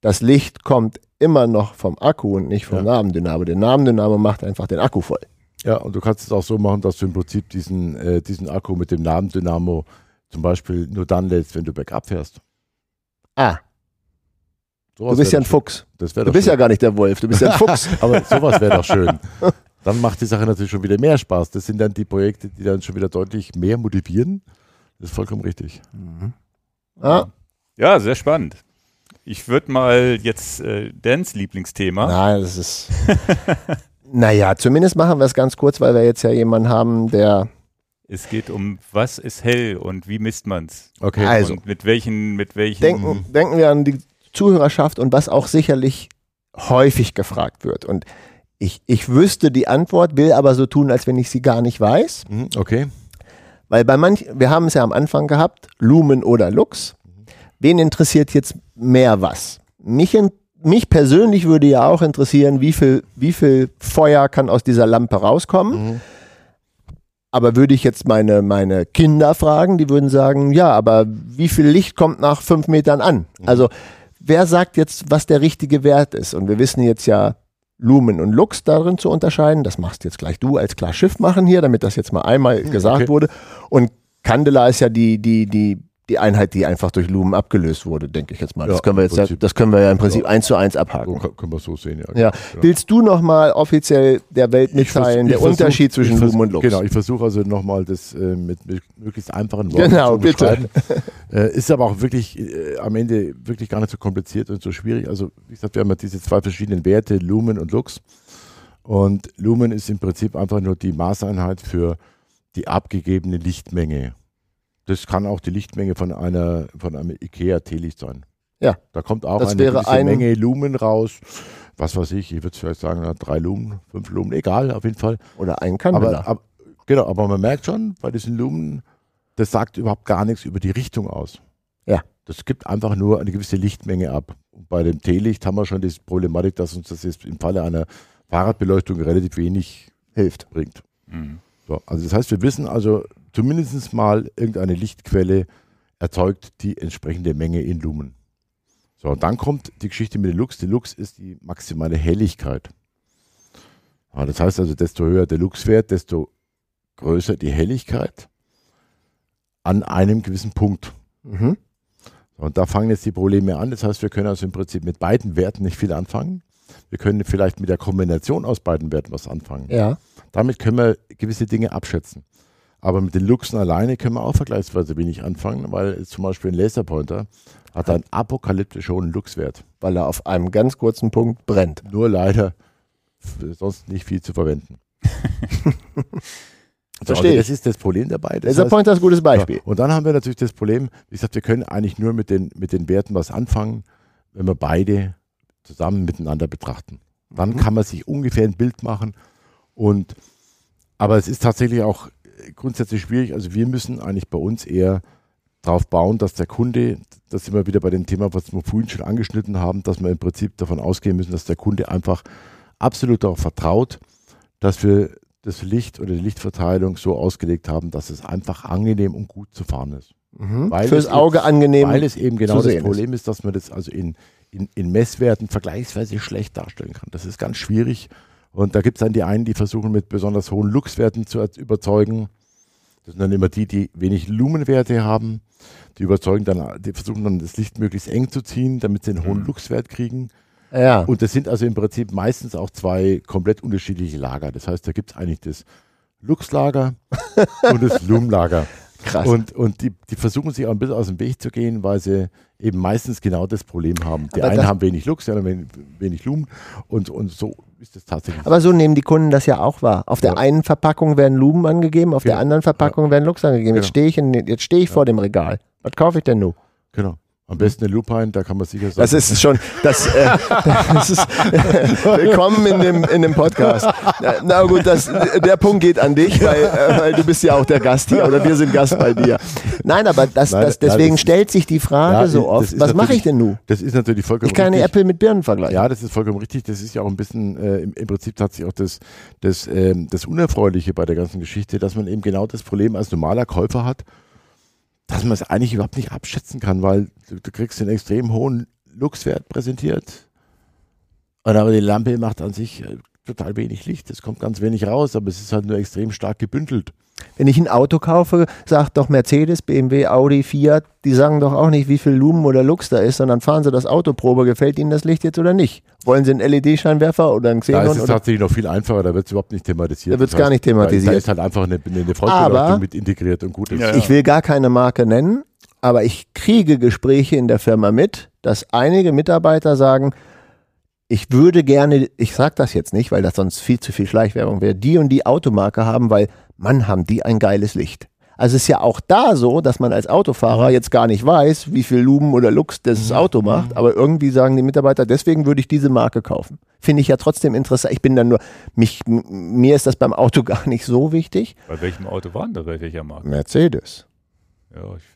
das Licht kommt immer noch vom Akku und nicht vom Ja. Nabendynamo. Der Nabendynamo macht einfach den Akku voll. Ja, und du kannst es auch so machen, dass du im Prinzip diesen, äh, diesen Akku mit dem Namen Dynamo zum Beispiel nur dann lädst, wenn du bergab fährst. Ah, Sowas du bist ja ein Fuchs. Du bist schön. ja gar nicht der Wolf, du bist ja ein Fuchs. Aber sowas wäre doch schön. Dann macht die Sache natürlich schon wieder mehr Spaß. Das sind dann die Projekte, die dann schon wieder deutlich mehr motivieren. Das ist vollkommen richtig. Ah, ja, sehr spannend. Ich würde mal jetzt äh, Dans Lieblingsthema. Nein, das ist. naja, zumindest machen wir es ganz kurz, weil wir jetzt ja jemanden haben, der. Es geht um, was ist hell und wie misst man's? Okay. Also. Und mit welchen, mit welchen Denken, denken wir an die Zuhörerschaft und was auch sicherlich häufig gefragt wird. Und ich, ich wüsste die Antwort, will aber so tun, als wenn ich sie gar nicht weiß. Mhm, Okay. Weil bei manchen, wir haben es ja am Anfang gehabt, Lumen oder Lux. Wen interessiert jetzt mehr was? Mich, in, mich persönlich würde ja auch interessieren, wie viel, wie viel Feuer kann aus dieser Lampe rauskommen. Mhm. Aber würde ich jetzt meine, meine Kinder fragen, die würden sagen, ja, aber wie viel Licht kommt nach fünf Metern an? Also wer sagt jetzt, was der richtige Wert ist? Und wir wissen jetzt ja, Lumen und Lux darin zu unterscheiden. Das machst jetzt gleich du als klar Schiff machen hier, damit das jetzt mal einmal gesagt okay. wurde. Und Candela ist ja die, die, die, die Einheit, die einfach durch Lumen abgelöst wurde, denke ich jetzt mal. Das Ja, können wir jetzt, ja, Prinzip. das können wir ja im Prinzip Ja. eins zu eins So abhaken. kann, können wir so sehen, ja. Ja. Willst du nochmal offiziell der Welt mitteilen, der versuch- Unterschied zwischen Lumen und Lux? Genau, ich versuche also nochmal das äh, mit, mit möglichst einfachen Worten Genau, zu bitte. beschreiben. äh, ist aber auch wirklich äh, am Ende wirklich gar nicht so kompliziert und so schwierig. Also wie gesagt, wir haben ja diese zwei verschiedenen Werte, Lumen und Lux. Und Lumen ist im Prinzip einfach nur die Maßeinheit für die abgegebene Lichtmenge. Das kann auch die Lichtmenge von einer von einem IKEA-Teelicht sein. Ja. Da kommt auch Das eine wäre gewisse ein- Menge Lumen raus. Was weiß ich, ich würde vielleicht sagen, drei Lumen, fünf Lumen, egal, auf jeden Fall. Oder ein Candela. Aber, aber, genau, aber man merkt schon, bei diesen Lumen, das sagt überhaupt gar nichts über die Richtung aus. Ja. Das gibt einfach nur eine gewisse Lichtmenge ab. Und bei dem Teelicht haben wir schon die Problematik, dass uns das jetzt im Falle einer Fahrradbeleuchtung relativ wenig Hilft. bringt. Mhm. So, also das heißt, wir wissen also zumindest mal, irgendeine Lichtquelle erzeugt die entsprechende Menge in Lumen. So, und dann kommt die Geschichte mit dem Lux. Die Lux ist die maximale Helligkeit. Ja, das heißt also, desto höher der Luxwert, desto größer die Helligkeit an einem gewissen Punkt. Mhm. Und da fangen jetzt die Probleme an. Das heißt, wir können also im Prinzip mit beiden Werten nicht viel anfangen. Wir können vielleicht mit der Kombination aus beiden Werten was anfangen. Ja. Damit können wir gewisse Dinge abschätzen. Aber mit den Luxen alleine können wir auch vergleichsweise wenig anfangen, weil zum Beispiel ein Laserpointer hat einen apokalyptisch hohen Luxwert. Weil er auf einem ganz kurzen Punkt brennt. Nur leider sonst nicht viel zu verwenden. Verstehe also das ist das Problem dabei. Das Laser heißt- ist ein gutes Beispiel. ja, und dann haben wir natürlich das Problem, wie gesagt, wir können eigentlich nur mit den, mit den Werten was anfangen, wenn wir beide zusammen miteinander betrachten. Dann Mhm. kann man sich ungefähr ein Bild machen. Und, aber es ist tatsächlich auch grundsätzlich schwierig. Also wir müssen eigentlich bei uns eher darauf bauen, dass der Kunde, das sind wir wieder bei dem Thema, was wir vorhin schon angeschnitten haben, dass wir im Prinzip davon ausgehen müssen, dass der Kunde einfach absolut darauf vertraut, dass wir das Licht oder die Lichtverteilung so ausgelegt haben, dass es einfach angenehm und gut zu fahren ist. Mhm. Weil Fürs es Auge angenehm. Weil es eben genau das Problem ist. dass man das also in, in, in Messwerten vergleichsweise schlecht darstellen kann. Das ist ganz schwierig. Und da gibt es dann die einen, die versuchen mit besonders hohen Luxwerten zu er- überzeugen. Das sind dann immer die, die wenig Lumenwerte haben. Die überzeugen dann, die versuchen dann das Licht möglichst eng zu ziehen, damit sie einen hohen Mhm. Luxwert kriegen. ja. Und das sind also im Prinzip meistens auch zwei komplett unterschiedliche Lager. Das heißt, da gibt es eigentlich das Luxlager und das Lumenlager. Krass. Und, und die, die versuchen sich auch ein bisschen aus dem Weg zu gehen, weil sie eben meistens genau das Problem haben. Die Aber einen haben wenig Lux, die anderen wenig, wenig Lumen und, und so ist es tatsächlich. Aber so nehmen die Kunden das ja auch wahr. Auf der Ja. einen Verpackung werden Lumen angegeben, auf der Genau. anderen Verpackung werden Lux angegeben. Jetzt Genau. stehe ich, in, jetzt stehe ich vor dem Regal. Was kaufe ich denn nun? genau. Am besten eine Lupine, da kann man sicher sagen. Das ist schon, das, äh, das ist, willkommen in dem, in dem Podcast. Na, na gut, das, der Punkt geht an dich, weil, äh, weil du bist ja auch der Gast hier oder wir sind Gast bei dir. Nein, aber das, Nein, das, nein, deswegen ist- stellt sich die Frage Ja, so oft, was mache ich denn nun? das ist natürlich vollkommen Ich kann eine. Äpfel mit Birnen vergleichen. Ja, das ist vollkommen richtig. Das ist ja auch ein bisschen, äh, im, im Prinzip tatsächlich auch das, das, ähm, das Unerfreuliche bei der ganzen Geschichte, dass man eben genau das Problem als normaler Käufer hat, dass man es eigentlich überhaupt nicht abschätzen kann, weil du, du kriegst einen extrem hohen Luxwert präsentiert. Und aber die Lampe macht an sich äh, total wenig Licht. Es kommt ganz wenig raus, aber es ist halt nur extrem stark gebündelt. Wenn ich ein Auto kaufe, sagt doch Mercedes, BMW, Audi, Fiat, die sagen doch auch nicht, wie viel Lumen oder Lux da ist, sondern fahren sie das Autoprobe, gefällt ihnen das Licht jetzt oder nicht? Wollen sie einen LED-Scheinwerfer oder einen Da Xenon? ist es tatsächlich noch viel einfacher, da wird es überhaupt nicht thematisiert. Da wird's Das gar nicht da- thematisiert. Da ist halt einfach eine, eine Aber- Frontbeleuchtung mit integriert und gut ist. Ja, ja. Ich will gar keine Marke nennen, aber ich kriege Gespräche in der Firma mit, dass einige Mitarbeiter sagen, ich würde gerne, ich sage das jetzt nicht, weil das sonst viel zu viel Schleichwerbung wäre, die und die Automarke haben, weil Mann, haben die ein geiles Licht. Also es ist ja auch da so, dass man als Autofahrer jetzt gar nicht weiß, wie viel Lumen oder Lux das Auto macht, aber irgendwie sagen die Mitarbeiter, deswegen würde ich diese Marke kaufen. Finde ich ja trotzdem interessant. Ich bin dann nur, mich, mir ist das beim Auto gar nicht so wichtig. Bei welchem Auto waren da welcher Marke? Mercedes. Ja, ich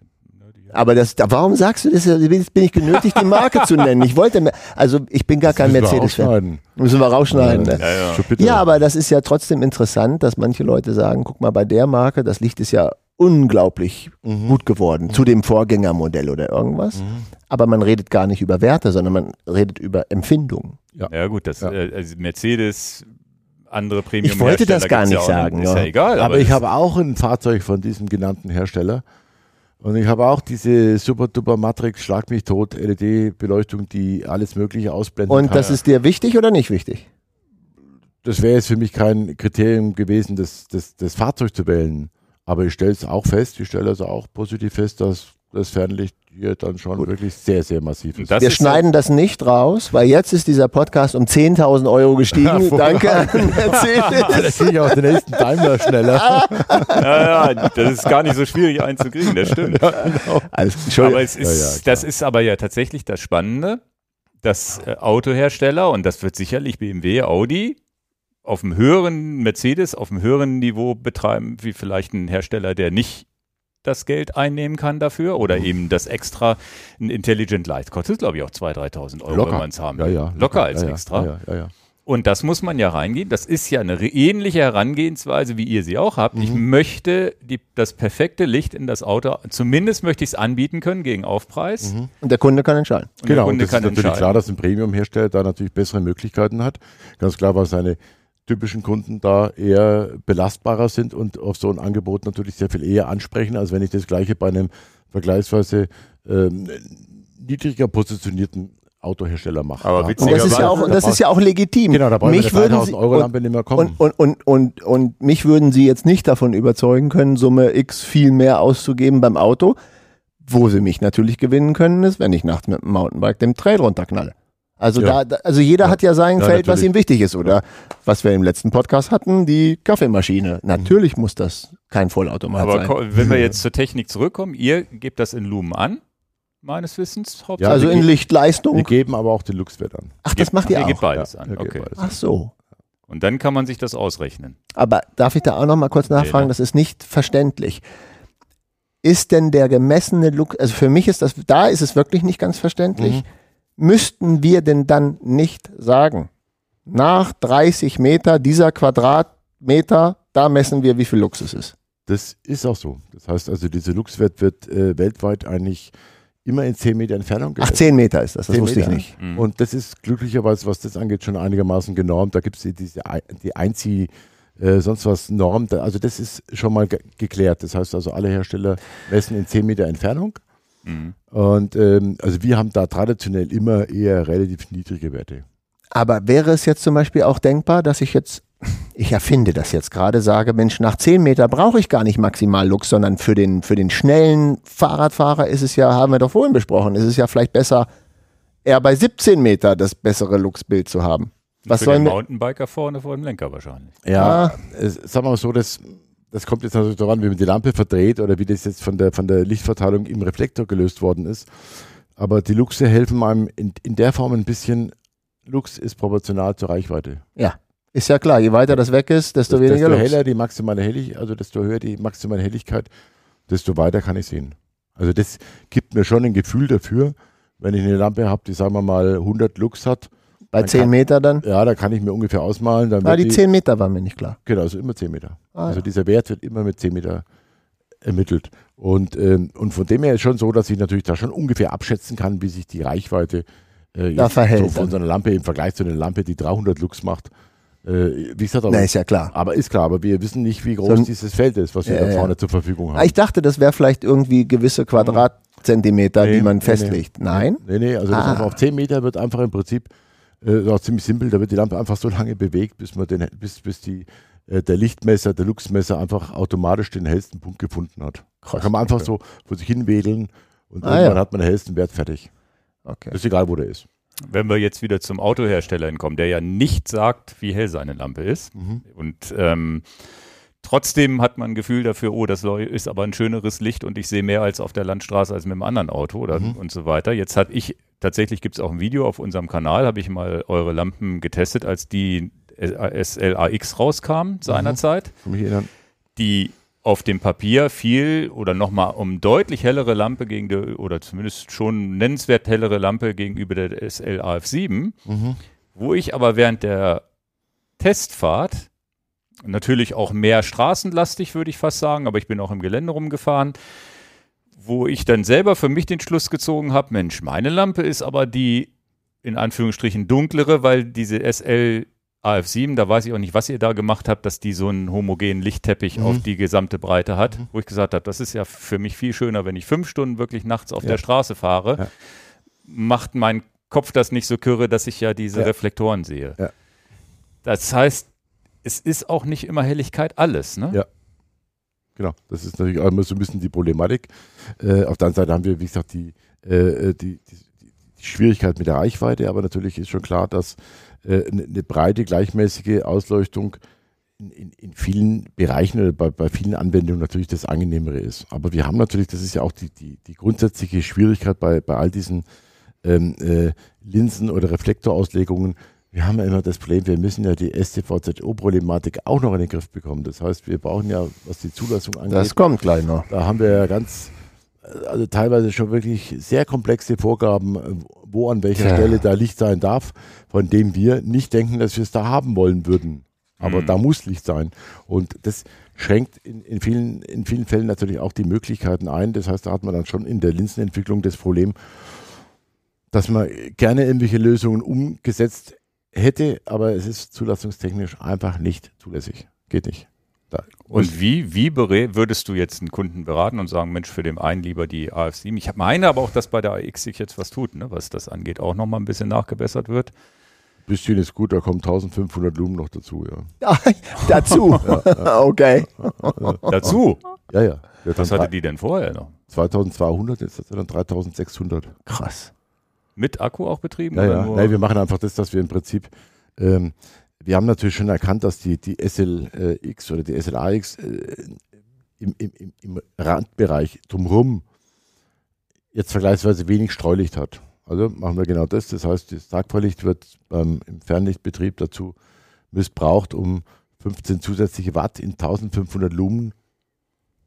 Aber das, da, warum sagst du das? Jetzt bin ich genötigt, die Marke zu nennen. Ich wollte, mir- also ich bin gar kein Müssen wir Mercedes-Fan. rausschneiden. Müssen wir rausschneiden. Ja, Ne? ja, ja. Ja, aber das ist ja trotzdem interessant, dass manche Leute sagen, guck mal, bei der Marke, das Licht ist ja unglaublich Mhm. gut geworden zu dem Vorgängermodell oder irgendwas. Aber man redet gar nicht über Werte, sondern man redet über Empfindungen. Ja, gut, das Ja. äh, also Mercedes, andere Premium Ich wollte das gar nicht sagen, Ist ja, ja. egal. Aber ich das- habe auch ein Fahrzeug von diesem genannten Hersteller. Und ich habe auch diese super duper Matrix Schlag mich tot LED-Beleuchtung, die alles Mögliche ausblenden Und das ist dir wichtig oder nicht wichtig? das wäre jetzt für mich kein Kriterium gewesen, das, das, das Fahrzeug zu wählen. Aber ich stelle es auch fest, ich stelle also auch positiv fest, dass das Fernlicht hier dann schon wirklich sehr, sehr massiv ist. Das Wir ist schneiden das nicht raus, weil jetzt ist dieser Podcast um 10.000 Euro gestiegen. Danke an Mercedes. Da kriege ich auch den nächsten Daimler schneller. ja, ja, das ist gar nicht so schwierig einzukriegen, das stimmt. Also, Aber es ist, Ja, ja, das ist aber ja tatsächlich das Spannende, dass äh, Autohersteller, und das wird sicherlich BMW, Audi, auf dem höheren Mercedes, auf dem höheren Niveau betreiben, wie vielleicht ein Hersteller, der nicht das Geld einnehmen kann dafür Mhm. oder eben das extra, ein Intelligent Light kostet, glaube ich, auch 2.000, 3.000 Euro, wenn man es haben Ja, will. ja. Locker als ja, ja, extra. Ja, ja, ja. Und das muss man ja reingehen. Das ist ja eine ähnliche Herangehensweise, wie ihr sie auch habt. Mhm. Ich möchte die, das perfekte Licht in das Auto, zumindest möchte ich es anbieten können gegen Aufpreis. Mhm. Und der Kunde kann entscheiden. Und der Genau, und Kunde das ist kann natürlich entscheiden. klar, dass ein Premium-Hersteller da natürlich bessere Möglichkeiten hat. Ganz klar, weil seine typischen Kunden da eher belastbarer sind und auf so ein Angebot natürlich sehr viel eher ansprechen, als wenn ich das gleiche bei einem vergleichsweise ähm, niedriger positionierten Autohersteller mache. Aber Ja. witziger- Und das ist ja auch, und das ist ja auch legitim. Genau, da brauchen mich eine würden 3000 Sie, Euro und, Lampe nicht mehr kommen. und, und, und, und, und mich würden Sie jetzt nicht davon überzeugen können, Summe X viel mehr auszugeben beim Auto. Wo Sie mich natürlich gewinnen können, ist, wenn ich nachts mit dem Mountainbike den Trail runterknalle. Also Ja. da, da, also jeder Ja. hat ja sein Ja, Feld, was natürlich. ihm wichtig ist, oder was wir im letzten Podcast hatten, die Kaffeemaschine. Natürlich muss das kein Vollautomat Aber sein. ko- wenn wir jetzt zur Technik zurückkommen, ihr gebt das in Lumen an, meines Wissens. Ja, hauptsächlich. also wir in Ihr wir geben aber auch den Luxwert an. Ach, das macht ihr ihr auch. gebt beides Ja, an. wir geben Okay. beides. Ach so. Und dann kann man sich das ausrechnen. Aber darf ich da auch noch mal kurz nachfragen? Das ist nicht verständlich. Ist denn der gemessene Look, also für mich ist das, da ist es wirklich nicht ganz verständlich. Müssten wir denn dann nicht sagen, nach 30 Meter dieser Quadratmeter, da messen wir, wie viel Lux es ist? Das ist auch so. Das heißt also, dieser Luxwert wird äh, weltweit eigentlich immer in 10 Meter Entfernung Ach, gemessen. 10 Meter ist das, das 10 wusste ich Meter. nicht. Mhm. Und das ist glücklicherweise, was das angeht, schon einigermaßen genormt. Da gibt es die, diese die Einzieh, äh, sonst was Norm. Also das ist schon mal ge geklärt. Das heißt also, alle Hersteller messen in 10 Meter Entfernung. Mhm. Und ähm, also wir haben da traditionell immer eher relativ niedrige Werte. Aber wäre es jetzt zum Beispiel auch denkbar, dass ich jetzt, ich erfinde das jetzt gerade, sage, Mensch, nach 10 Meter brauche ich gar nicht maximal Lux, sondern für den, für den schnellen Fahrradfahrer ist es ja, haben wir doch vorhin besprochen, ist es ja vielleicht besser, eher bei 17 Meter das bessere Luxbild zu haben. Was Für soll den Mountainbiker vorne vor dem Lenker wahrscheinlich. Ja, Ah. es, sagen wir mal so, das, das kommt jetzt natürlich daran, wie man die Lampe verdreht oder wie das jetzt von der, von der Lichtverteilung im Reflektor gelöst worden ist. Aber die Luxe helfen einem in, in der Form ein bisschen. Lux ist proportional zur Reichweite. ist ja klar, je weiter das weg ist, desto weniger desto Lux. heller die maximale Helligkeit, also desto höher die maximale Helligkeit, desto weiter kann ich sehen. Also das gibt mir schon ein Gefühl dafür, wenn ich eine Lampe habe, die sagen wir mal 100 Lux hat, Bei Man 10 kann- Meter dann? ja, da kann ich mir ungefähr ausmalen. Dann Ah, die 10 Meter war mir nicht klar. Genau, also immer 10 Meter. Ah, also ja. dieser Wert wird immer mit 10 Meter ermittelt. Und, ähm, und von dem her ist schon so, dass ich natürlich da schon ungefähr abschätzen kann, wie sich die Reichweite äh, Da verhält so von dann. so einer Lampe im Vergleich zu einer Lampe, die 300 Lux macht. Äh, wie gesagt, aber, Na, ist ja klar. aber ist klar, aber wir wissen nicht, wie groß So dieses Feld ist, was wir Ja, da ja. vorne zur Verfügung Ah, haben. Ich dachte, das wäre vielleicht irgendwie gewisse Quadratzentimeter, Nee, die man nee, festlegt. Nein? Nee, nee, also Ah. auf 10 Meter wird einfach im Prinzip äh, ist auch ziemlich simpel, da wird die Lampe einfach so lange bewegt, bis man den, bis, bis die, äh, der Lichtmesser, der Luxmesser einfach automatisch den hellsten Punkt gefunden hat. Da kann man einfach so vor sich hin wedeln und Ah, irgendwann ja. hat man den hellsten Wert fertig. Okay. Ist egal, wo der ist. Wenn wir jetzt wieder zum Autohersteller hinkommen, der ja nicht sagt, wie hell seine Lampe ist. Und ähm, trotzdem hat man ein Gefühl dafür, oh, das ist aber ein schöneres Licht und ich sehe mehr als auf der Landstraße als mit einem anderen Auto oder, und so weiter. Jetzt hatte ich, tatsächlich gibt es auch ein Video auf unserem Kanal, habe ich mal eure Lampen getestet, als die SLAX rauskam seinerzeit. Erinnern. die auf dem Papier viel oder nochmal um deutlich hellere Lampe gegen die, oder zumindest schon nennenswert hellere Lampe gegenüber der SLAF7, wo ich aber während der Testfahrt natürlich auch mehr straßenlastig, würde ich fast sagen, aber ich bin auch im Gelände rumgefahren, wo ich dann selber für mich den Schluss gezogen habe, Mensch, meine Lampe ist aber die in Anführungsstrichen dunklere, weil diese SL AF7, da weiß ich auch nicht, was ihr da gemacht habt, dass die so einen homogenen Lichtteppich Mhm. auf die gesamte Breite hat, wo ich gesagt habe, das ist ja für mich viel schöner, wenn ich fünf Stunden wirklich nachts auf Ja. der Straße fahre, Ja. macht mein Kopf das nicht so kürre, dass ich ja diese Ja. Reflektoren sehe. Das heißt, es ist auch nicht immer Helligkeit alles, ne? Ja. Genau, das ist natürlich auch immer so ein bisschen die Problematik. Äh, auf der anderen Seite haben wir, wie gesagt, die, äh, die, die, die Schwierigkeit mit der Reichweite, aber natürlich ist schon klar, dass äh, eine eine breite, gleichmäßige Ausleuchtung in, in, in vielen Bereichen oder bei, bei vielen Anwendungen natürlich das Angenehmere ist. Aber wir haben natürlich, das ist ja auch die, die, die grundsätzliche Schwierigkeit bei, bei all diesen ähm, äh, Linsen- oder Reflektorauslegungen. Wir haben ja immer das Problem, wir müssen ja die STVZO-Problematik auch noch in den Griff bekommen. Das heißt, wir brauchen ja, was die Zulassung angeht, Das kommt gleich noch. da haben wir ja ganz, also teilweise schon wirklich sehr komplexe Vorgaben, wo an welcher Ja. Stelle da Licht sein darf, von dem wir nicht denken, dass wir es da haben wollen würden. Aber Mhm. da muss Licht sein. Und das schränkt in, in, vielen, in vielen Fällen natürlich auch die Möglichkeiten ein. Das heißt, da hat man dann schon in der Linsenentwicklung das Problem, dass man gerne irgendwelche Lösungen umgesetzt hätte, aber es ist zulassungstechnisch einfach nicht zulässig. Geht nicht. Da, Und wie, wie würdest du jetzt einen Kunden beraten und sagen, Mensch, für den einen lieber die AF7? Ich meine aber auch, dass bei der AX sich jetzt was tut, ne? was das angeht, auch nochmal ein bisschen nachgebessert wird. bisschen ist gut, da kommen 1500 Lumen noch dazu, ja. Dazu. okay. Dazu, Ja, ja. Was hatte die denn vorher noch? 2200, jetzt hat er dann 3600. Krass. Mit Akku auch betrieben? Ja, ja. Nein, wir machen einfach das, dass wir im Prinzip, ähm, wir haben natürlich schon erkannt, dass die, die SLX oder die SLAX äh, im, im, im, Randbereich drumherum jetzt vergleichsweise wenig Streulicht hat. Also machen wir genau das. Das heißt, das Tagfahrlicht wird beim, im Fernlichtbetrieb dazu missbraucht, um 15 zusätzliche Watt in 1500 Lumen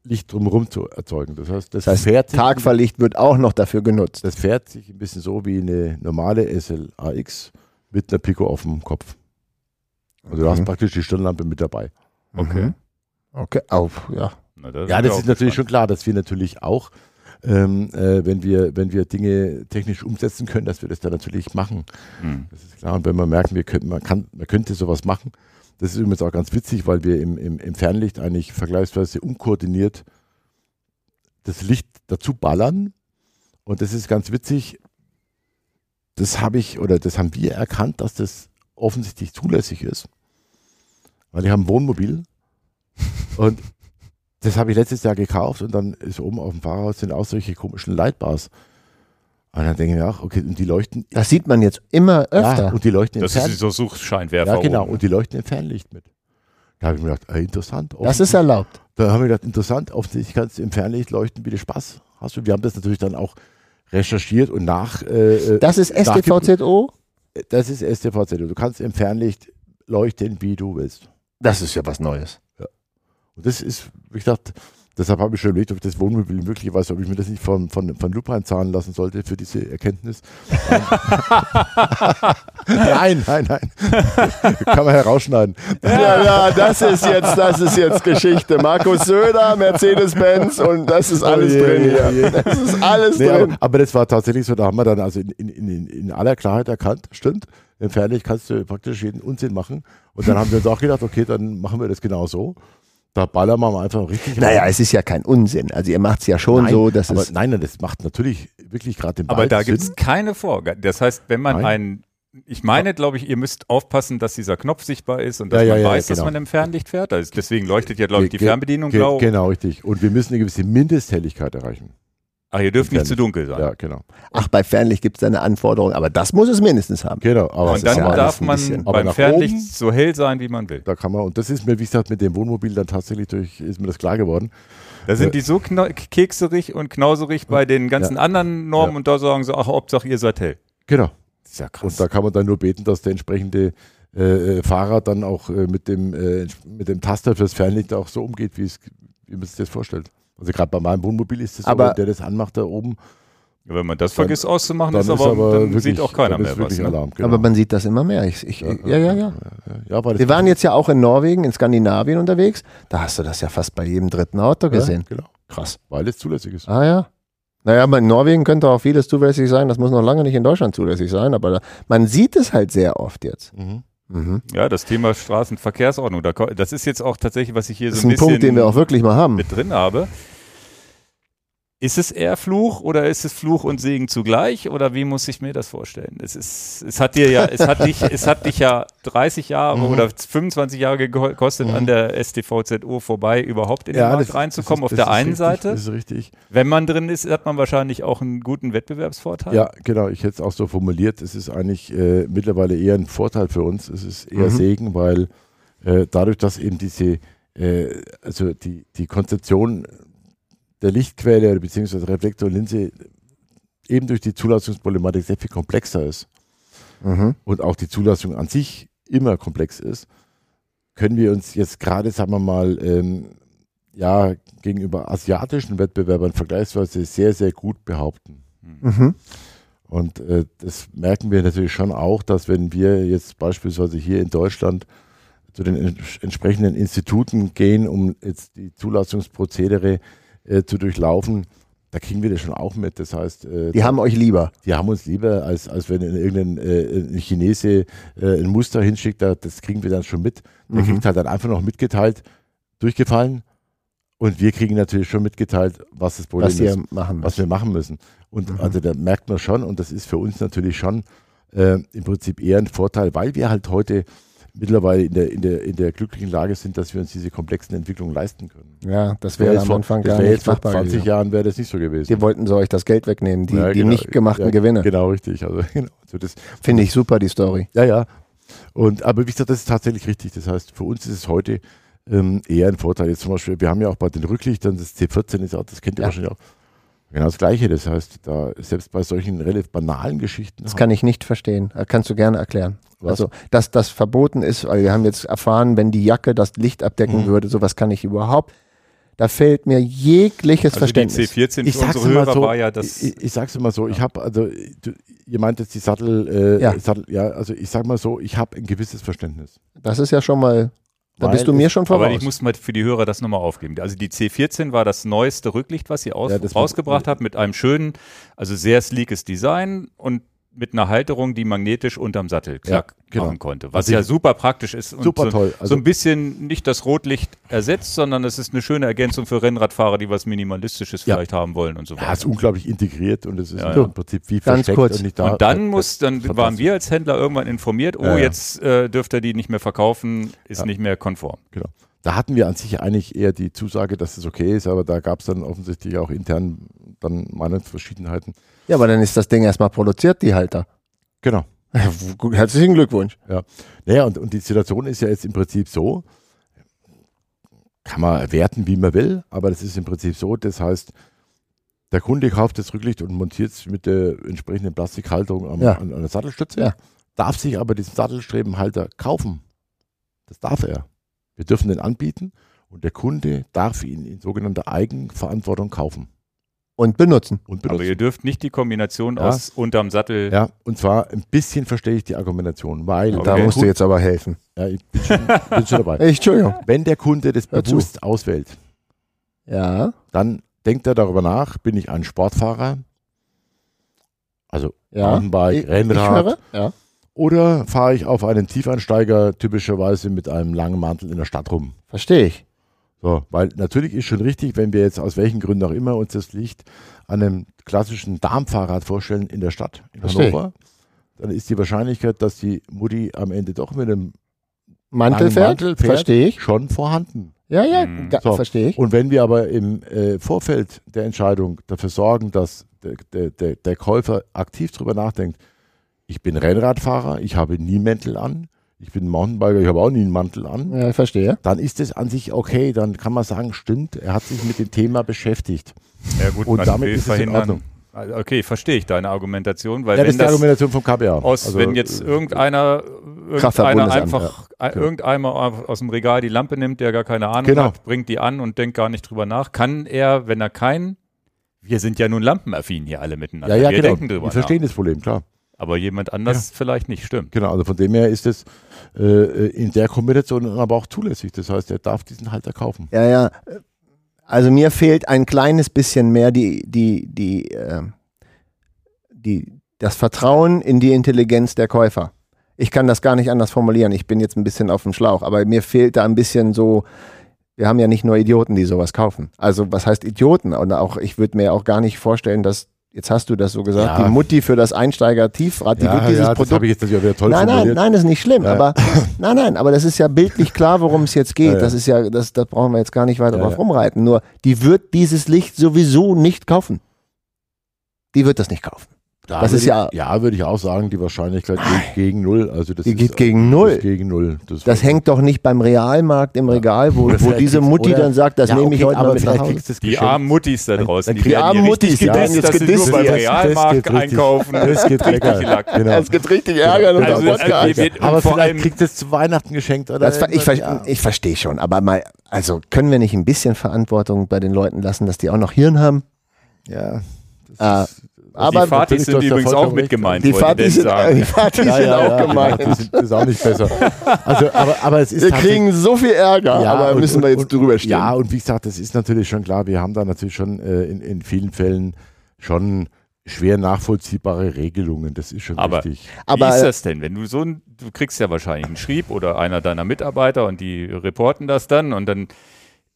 Licht drumherum zu erzeugen. Das heißt, das, Das heißt, Tagverlicht wird auch noch dafür genutzt. das fährt sich ein bisschen so wie eine normale SLAX mit einer Pico auf dem Kopf. Also du hast Mhm. praktisch die Stirnlampe mit dabei. Okay. Okay, auf, ja. Na, da Ja, das ist natürlich schon klar, dass wir natürlich auch, ähm, äh, wenn, wir, wenn wir Dinge technisch umsetzen können, dass wir das dann natürlich machen. Hm. Das ist klar. Und wenn wir merken, wir können, man, kann, man könnte sowas machen, das ist übrigens auch ganz witzig, weil wir im, im, im Fernlicht eigentlich vergleichsweise unkoordiniert das Licht dazu ballern. Und das ist ganz witzig. Das habe ich oder das haben wir erkannt, dass das offensichtlich zulässig ist. Weil ich habe ein Wohnmobil und das habe ich letztes Jahr gekauft und dann ist oben auf dem Fahrrad sind auch solche komischen Lightbars. Und dann denke ich mir auch, okay, und die leuchten Das sieht man jetzt immer öfter. ja, und die leuchten im Das ist so Suchscheinwerfer. ja, genau. oben. Und die leuchten im Fernlicht mit. Da habe ich mir gedacht, äh, interessant. das ist erlaubt. da haben wir gedacht, interessant. Offensichtlich kannst du im Fernlicht leuchten, wie du Spaß hast. Und wir haben das natürlich dann auch recherchiert und nach. Äh, Das ist STVZO? das ist STVZ. Du kannst im Fernlicht leuchten, wie du willst. Das ist ja was Neues. Und das ist, wie gesagt, deshalb habe ich schon überlegt, ob ich das Wohnmobil möglicherweise, ob ich mir das nicht von, von, von Lupin zahlen lassen sollte für diese Erkenntnis. nein, nein, nein. Kann man herausschneiden. Ja, ja, das ist jetzt, das ist jetzt Geschichte. Markus Söder, Mercedes-Benz und das ist alles Oh je, drin hier. je. Das ist alles Nee, drin. aber, aber das war tatsächlich so, da haben wir dann also in, in, in, in aller Klarheit erkannt, stimmt, im Fernlicht kannst du praktisch jeden Unsinn machen. Und dann haben wir uns auch gedacht, okay, dann machen wir das genau so. Da ballern wir mal einfach richtig Naja, rein. es ist ja kein Unsinn. Also ihr macht es ja schon nein, so, dass aber es. nein, nein, das macht natürlich wirklich gerade den Aber Ball da gibt es keine Vorgabe. Das heißt, wenn man Nein. einen, ich meine, glaube ich, ihr müsst aufpassen, dass dieser Knopf sichtbar ist und dass Ja, ja, man ja, weiß, dass genau. man im Fernlicht fährt. Also deswegen leuchtet ja, glaube ich, die Fernbedienung blau. Genau, richtig. Und wir müssen eine gewisse Mindesthelligkeit erreichen. Ach, ihr dürft nicht zu dunkel sein. Ja, genau. Ach, bei Fernlicht gibt es da eine Anforderung, aber das muss es mindestens haben. Genau. Aber Und dann aber darf man bisschen. Beim Fernlicht oben- so hell sein, wie man will. da kann man, und das ist mir, wie gesagt, mit dem Wohnmobil dann tatsächlich durch, ist mir das klar geworden. Da sind die so kekserig und knauserig bei den ganzen anderen Normen Ja. und da sagen sie, ach, Hauptsache ihr seid hell. Genau. Das ist ja Und da kann man dann nur beten, dass der entsprechende äh, äh, Fahrer dann auch äh, mit, dem, äh, mit dem Taster fürs Fernlicht auch so umgeht, wie, es, wie man sich das vorstellt. Also gerade bei meinem Wohnmobil ist es so, Aber- wenn der das anmacht da oben, Wenn man das Dann- vergisst auszumachen, Dann ist aber, dann wirklich- sieht auch keiner mehr was. Ne? Alarm. Genau. Aber man sieht das immer mehr. Ich, ich, ja, ja, ja. ja, das Wir waren jetzt ja auch in Norwegen, in Skandinavien unterwegs. Da hast du das ja fast bei jedem dritten Auto gesehen. Ja, genau. Krass. Weil es zulässig ist. Ah ja. Naja, aber in Norwegen könnte auch vieles zulässig sein. Das muss noch lange nicht in Deutschland zulässig sein, aber da, man sieht es halt sehr oft jetzt. Mhm. Mhm. Ja, das Thema Straßenverkehrsordnung, das ist jetzt auch tatsächlich, was ich hier Das so ein ein bisschen Punkt, den wir auch wirklich mal haben. mit drin habe. Ist es eher Fluch oder ist es Fluch und Segen zugleich oder wie muss ich mir das vorstellen? Es ist, es hat dir ja, es hat dich, es hat dich ja 30 Jahre Mhm. oder 25 Jahre gekostet, Mhm. an der STVZO vorbei überhaupt in den Markt reinzukommen. das Auf ist- der das ist einen richtig, Seite, Das ist richtig. wenn man drin ist, hat man wahrscheinlich auch einen guten Wettbewerbsvorteil. Ja, genau. Ich hätte es auch so formuliert. Es ist eigentlich äh, mittlerweile eher ein Vorteil für uns. Es ist eher Mhm. Segen, weil äh, dadurch, dass eben diese, äh, also die, die Konzeption der Lichtquelle bzw. Reflektorlinse eben durch die Zulassungsproblematik sehr viel komplexer ist Mhm. und auch die Zulassung an sich immer komplex ist, können wir uns jetzt gerade, sagen wir mal, ähm, ja, gegenüber asiatischen Wettbewerbern vergleichsweise sehr, sehr gut behaupten. Mhm. Und äh, das merken wir natürlich schon auch, dass wenn wir jetzt beispielsweise hier in Deutschland zu den ents- entsprechenden Instituten gehen, um jetzt die Zulassungsprozedere äh, zu durchlaufen, da kriegen wir das schon auch mit. Das heißt, äh, Die haben euch lieber. die haben uns lieber, als, als wenn in irgendein äh, Chinese äh, ein Muster hinschickt, da, das kriegen wir dann schon mit. Der Mhm. kriegt halt dann einfach noch mitgeteilt, durchgefallen. Und wir kriegen natürlich schon mitgeteilt, was das Problem was ist was wir machen müssen. Und Mhm. also da merkt man schon, und das ist für uns natürlich schon äh, im Prinzip eher ein Vorteil, weil wir halt heute mittlerweile in der, in, der, in der glücklichen Lage sind, dass wir uns diese komplexen Entwicklungen leisten können. Ja, das Wäre am vor- Anfang das gar wäre nicht jetzt vor machbar 20 gewesen. Jahren wäre das nicht so gewesen. Die wollten so euch das Geld wegnehmen, die, Ja, die genau. nicht gemachten ja, Gewinne. Genau, richtig. Also, genau. Also das, Finde ich super, die Story. ja, ja. Und, aber wie gesagt, das ist tatsächlich richtig. Das heißt, für uns ist es heute ähm, eher ein Vorteil. Jetzt zum Beispiel, wir haben ja auch bei den Rücklichtern, das C14 ist auch, das kennt ihr Ja. wahrscheinlich auch, genau das Gleiche. Das heißt, da selbst bei solchen relativ banalen Geschichten. Das kann ich nicht verstehen. Äh, Kannst du gerne erklären. Was? Also, dass das verboten ist, weil wir haben jetzt erfahren, wenn die Jacke das Licht abdecken Mhm. würde, sowas kann ich überhaupt. Da fehlt mir jegliches Also die Verständnis. C14 ich sag's immer Hörer so, war ja das. ich, ich sag's immer so, ich habe, also du, ihr meint jetzt die Sattel, äh, Ja. Sattel, ja, also ich sag mal so, ich habe ein gewisses Verständnis. Das ist ja schon mal, da bist du mir schon voraus. aber ich muss mal für die Hörer das nochmal aufgeben. Also die C14 war das neueste Rücklicht, was ihr aus, Ja, rausgebracht habt, mit einem schönen, also sehr sleekes Design und mit einer Halterung, die magnetisch unterm Sattel klack genau. machen konnte. Was Also ja super praktisch ist und Super so, toll. so Also, ein bisschen nicht das Rotlicht ersetzt, sondern es ist eine schöne Ergänzung für Rennradfahrer, die was Minimalistisches Ja. vielleicht haben wollen und so ja, weiter. ist unglaublich integriert und es ist Ja, im ja. Prinzip wie Ganz versteckt kurz. und nicht da. und dann das- muss, dann waren wir als Händler irgendwann informiert, oh, Ja, ja. jetzt äh, dürft ihr die nicht mehr verkaufen, ist Ja. nicht mehr konform. Da hatten wir an sich eigentlich eher die Zusage, dass es okay ist, aber da gab es dann offensichtlich auch intern dann Meinungsverschiedenheiten. Ja, aber dann ist das Ding erstmal produziert, die Halter. Genau. Herzlichen Glückwunsch. Naja, und, und die Situation ist ja jetzt im Prinzip so, kann man werten, wie man will, aber das ist im Prinzip so, das heißt, der Kunde kauft das Rücklicht und montiert es mit der entsprechenden Plastikhalterung am, Ja. an, an der Sattelstütze, Ja. darf sich aber diesen Sattelstrebenhalter kaufen. Das darf er. Wir dürfen den anbieten und der Kunde darf ihn in sogenannter Eigenverantwortung kaufen Und benutzen. und Aber benutzen. ihr dürft nicht die Kombination Ja. aus unterm Sattel. ja, und zwar ein bisschen verstehe ich die Argumentation, weil Okay. Da musst du jetzt aber helfen. ja, ich bin schon, bin schon dabei. Entschuldigung. Wenn der Kunde das Hör zu. bewusst auswählt, Ja, dann denkt er darüber nach, bin ich ein Sportfahrer, also ja. Mountainbike, Rennrad. Ja. oder fahre ich auf einen Tiefeinsteiger typischerweise mit einem langen Mantel in der Stadt rum. Verstehe ich. So, weil natürlich ist schon richtig, wenn wir jetzt aus welchen Gründen auch immer uns das Licht an einem klassischen Darmfahrrad vorstellen in der Stadt, in Verstehe. Hannover, dann ist die Wahrscheinlichkeit, dass die Mutti am Ende doch mit einem Mantel fährt. Mantel fährt, Verstehe ich. schon vorhanden. Ja, ja, Mhm. So. verstehe ich. Und wenn wir aber im äh, Vorfeld der Entscheidung dafür sorgen, dass der, der, der, der Käufer aktiv drüber nachdenkt, ich bin Rennradfahrer, ich habe nie Mäntel an, ich bin Mountainbiker, ich habe auch nie einen Mantel an, Ja, ich verstehe. dann ist es an sich okay, dann kann man sagen, stimmt, er hat sich mit dem Thema beschäftigt. Ja, gut, Und damit ist es in verhindern. Ordnung. Also, Okay, verstehe ich deine Argumentation, weil Ja, das wenn ist die Argumentation vom KBA. aus, Also, wenn jetzt äh, irgendeiner, irgendeiner einfach, äh, genau. irgendeiner aus dem Regal die Lampe nimmt, der gar keine Ahnung Genau. hat, bringt die an und denkt gar nicht drüber nach, kann er, wenn er kein wir sind ja nun lampenaffin hier alle miteinander. Ja, ja, wir genau. denken drüber Wir verstehen nach. das Problem, klar. Aber jemand anders vielleicht nicht, stimmt. Genau, also von dem her ist es äh, in der Kombination aber auch zulässig. Das heißt, er darf diesen Halter kaufen. Ja, ja. Also mir fehlt ein kleines bisschen mehr die, die, die, äh, die, das Vertrauen in die Intelligenz der Käufer. Ich kann das gar nicht anders formulieren. Ich bin jetzt ein bisschen auf dem Schlauch, aber mir fehlt da ein bisschen so. Wir haben ja nicht nur Idioten, die sowas kaufen. Also was heißt Idioten? Und auch ich würde mir auch gar nicht vorstellen, dass jetzt hast du das so gesagt, Ja. die Mutti für das Einsteiger-Tiefrad, die wird dieses das Produkt habe ich jetzt natürlich wieder toll nein, nein, nein, das ist nicht schlimm. Ja. Aber nein, nein, aber das ist ja bildlich klar, worum es jetzt geht. Ja, ja. Das ist ja, das, das brauchen wir jetzt gar nicht weiter Ja, drauf ja. rumreiten. Nur die wird dieses Licht sowieso nicht kaufen. Die wird das nicht kaufen. Da das ist ja- ich, ja, würde ich auch sagen, die Wahrscheinlichkeit geht gegen null. Also das Die ist, geht gegen das null. ist Gegen null. Das, Das hängt doch nicht beim Realmarkt im Regal, wo, wo diese Mutti oder- dann sagt, das ja, nehme ich okay, heute aber mal mit nach vielleicht Hause. kriegst du das Die armen Muttis da draußen, die werden armen Muttis, die gedisst, jetzt dass sie nur gedisst beim. Realmarkt Das geht richtig- einkaufen. Das geht Richtig. Lack. Genau. Es gibt richtig Ärger und Also, also, wir- Aber vor vielleicht allem- kriegt es zu Weihnachten geschenkt oder Das, ich, ja. ich verstehe schon, aber mal, also können wir nicht ein bisschen Verantwortung bei den Leuten lassen, dass die auch noch Hirn haben? Ja, das ist, aber die Fatis sind ja übrigens auch mit recht. gemeint, die Fatis sind, sagen. die Fatis ja, sind ja, auch ja, gemeint. Die sind, das ist auch nicht besser. Also, aber, aber es ist Wir kriegen so viel Ärger, aber und- müssen wir jetzt und, drüber stehen. Ja, und wie gesagt, das ist natürlich schon klar. Wir haben da natürlich schon äh, in, in vielen Fällen schon schwer nachvollziehbare Regelungen. Das ist schon Aber- richtig. aber Wie ist das denn, wenn du so ein, du kriegst ja wahrscheinlich einen Schrieb oder einer deiner Mitarbeiter und die reporten das dann und dann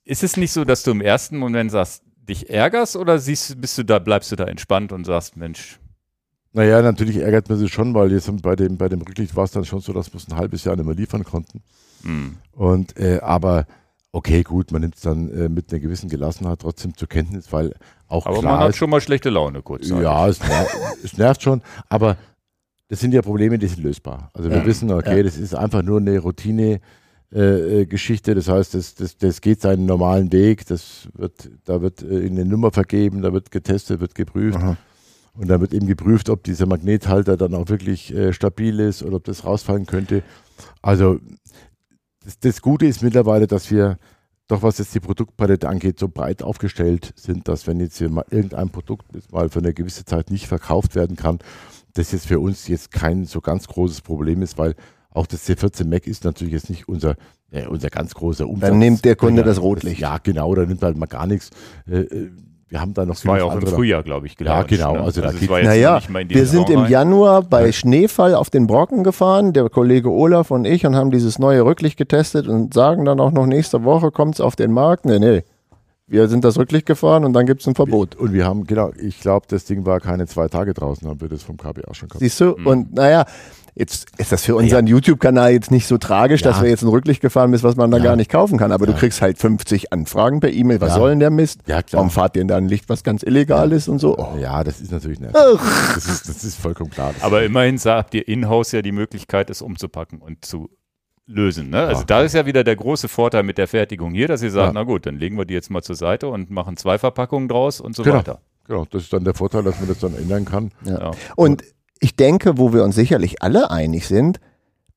ist es nicht so, dass du im ersten Moment sagst, dich ärgerst oder siehst, bist du da, bleibst du da entspannt und sagst, Mensch, Naja, natürlich ärgert man sich schon, weil jetzt bei dem, bei dem Rücklicht war es dann schon so, dass wir es ein halbes Jahr nicht mehr liefern konnten. hm, Und äh, aber okay, gut, man nimmt es dann äh, mit einer gewissen Gelassenheit trotzdem zur Kenntnis, weil auch aber klar man hat ist, schon mal schlechte Laune kurz. ja, es, ner es nervt schon, aber das sind ja Probleme, die sind lösbar. Also wir Ja. wissen, okay, Ja. das ist einfach nur eine Routine. Äh, äh, Geschichte, das heißt, das, das, das geht seinen normalen Weg, das wird, da wird äh, eine Nummer vergeben, da wird getestet, wird geprüft Aha. und dann wird eben geprüft, ob dieser Magnethalter dann auch wirklich äh, stabil ist oder ob das rausfallen könnte. Also das, das Gute ist mittlerweile, dass wir doch was jetzt die Produktpalette angeht, so breit aufgestellt sind, dass wenn jetzt hier mal irgendein Produkt jetzt mal für eine gewisse Zeit nicht verkauft werden kann, das jetzt für uns jetzt kein so ganz großes Problem ist, weil auch das C14 Mac ist natürlich jetzt nicht unser, äh, unser ganz großer Umsatz. Dann nimmt der Kunde das Rotlicht. Ja, genau, da nimmt halt mal gar nichts. Äh, äh, wir haben da noch Das war ja auch im andere- Frühjahr, glaube ich, Ja, gelauncht, genau, Ne? also da war jetzt Naja, wir sind im. Januar bei Schneefall auf den Brocken gefahren, der Kollege Olaf und ich, und haben dieses neue Rücklicht getestet und sagen dann auch noch, nächste Woche kommt es auf den Markt. Nee, nee. Wir sind das Rücklicht gefahren und dann gibt es ein Verbot. Und wir haben, genau, ich glaube, das Ding war keine zwei Tage draußen, haben wir das vom KBA schon gehabt. Siehst du? Mhm. Und naja, jetzt ist das für unseren YouTube-Kanal jetzt nicht so tragisch, dass Ja. wir jetzt ein Rücklicht gefahren ist, was man da Ja. gar nicht kaufen kann. Aber du Ja. kriegst halt 50 Anfragen per E-Mail. Was Ja. soll denn der Mist? Ja, klar. Warum fahrt ihr denn da ein Licht, was ganz illegal ist und so? Oh. Ja, das ist natürlich nervig. Das ist, das ist vollkommen klar. Aber immerhin habt ihr in-house ja die Möglichkeit, es umzupacken und zu lösen. Ne? Also Ja. da ist ja wieder der große Vorteil mit der Fertigung hier, dass ihr sagt, Ja. na gut, dann legen wir die jetzt mal zur Seite und machen zwei Verpackungen draus und so Genau. weiter. Genau, das ist dann der Vorteil, dass man das dann ändern kann. Ja. Und ich denke, wo wir uns sicherlich alle einig sind,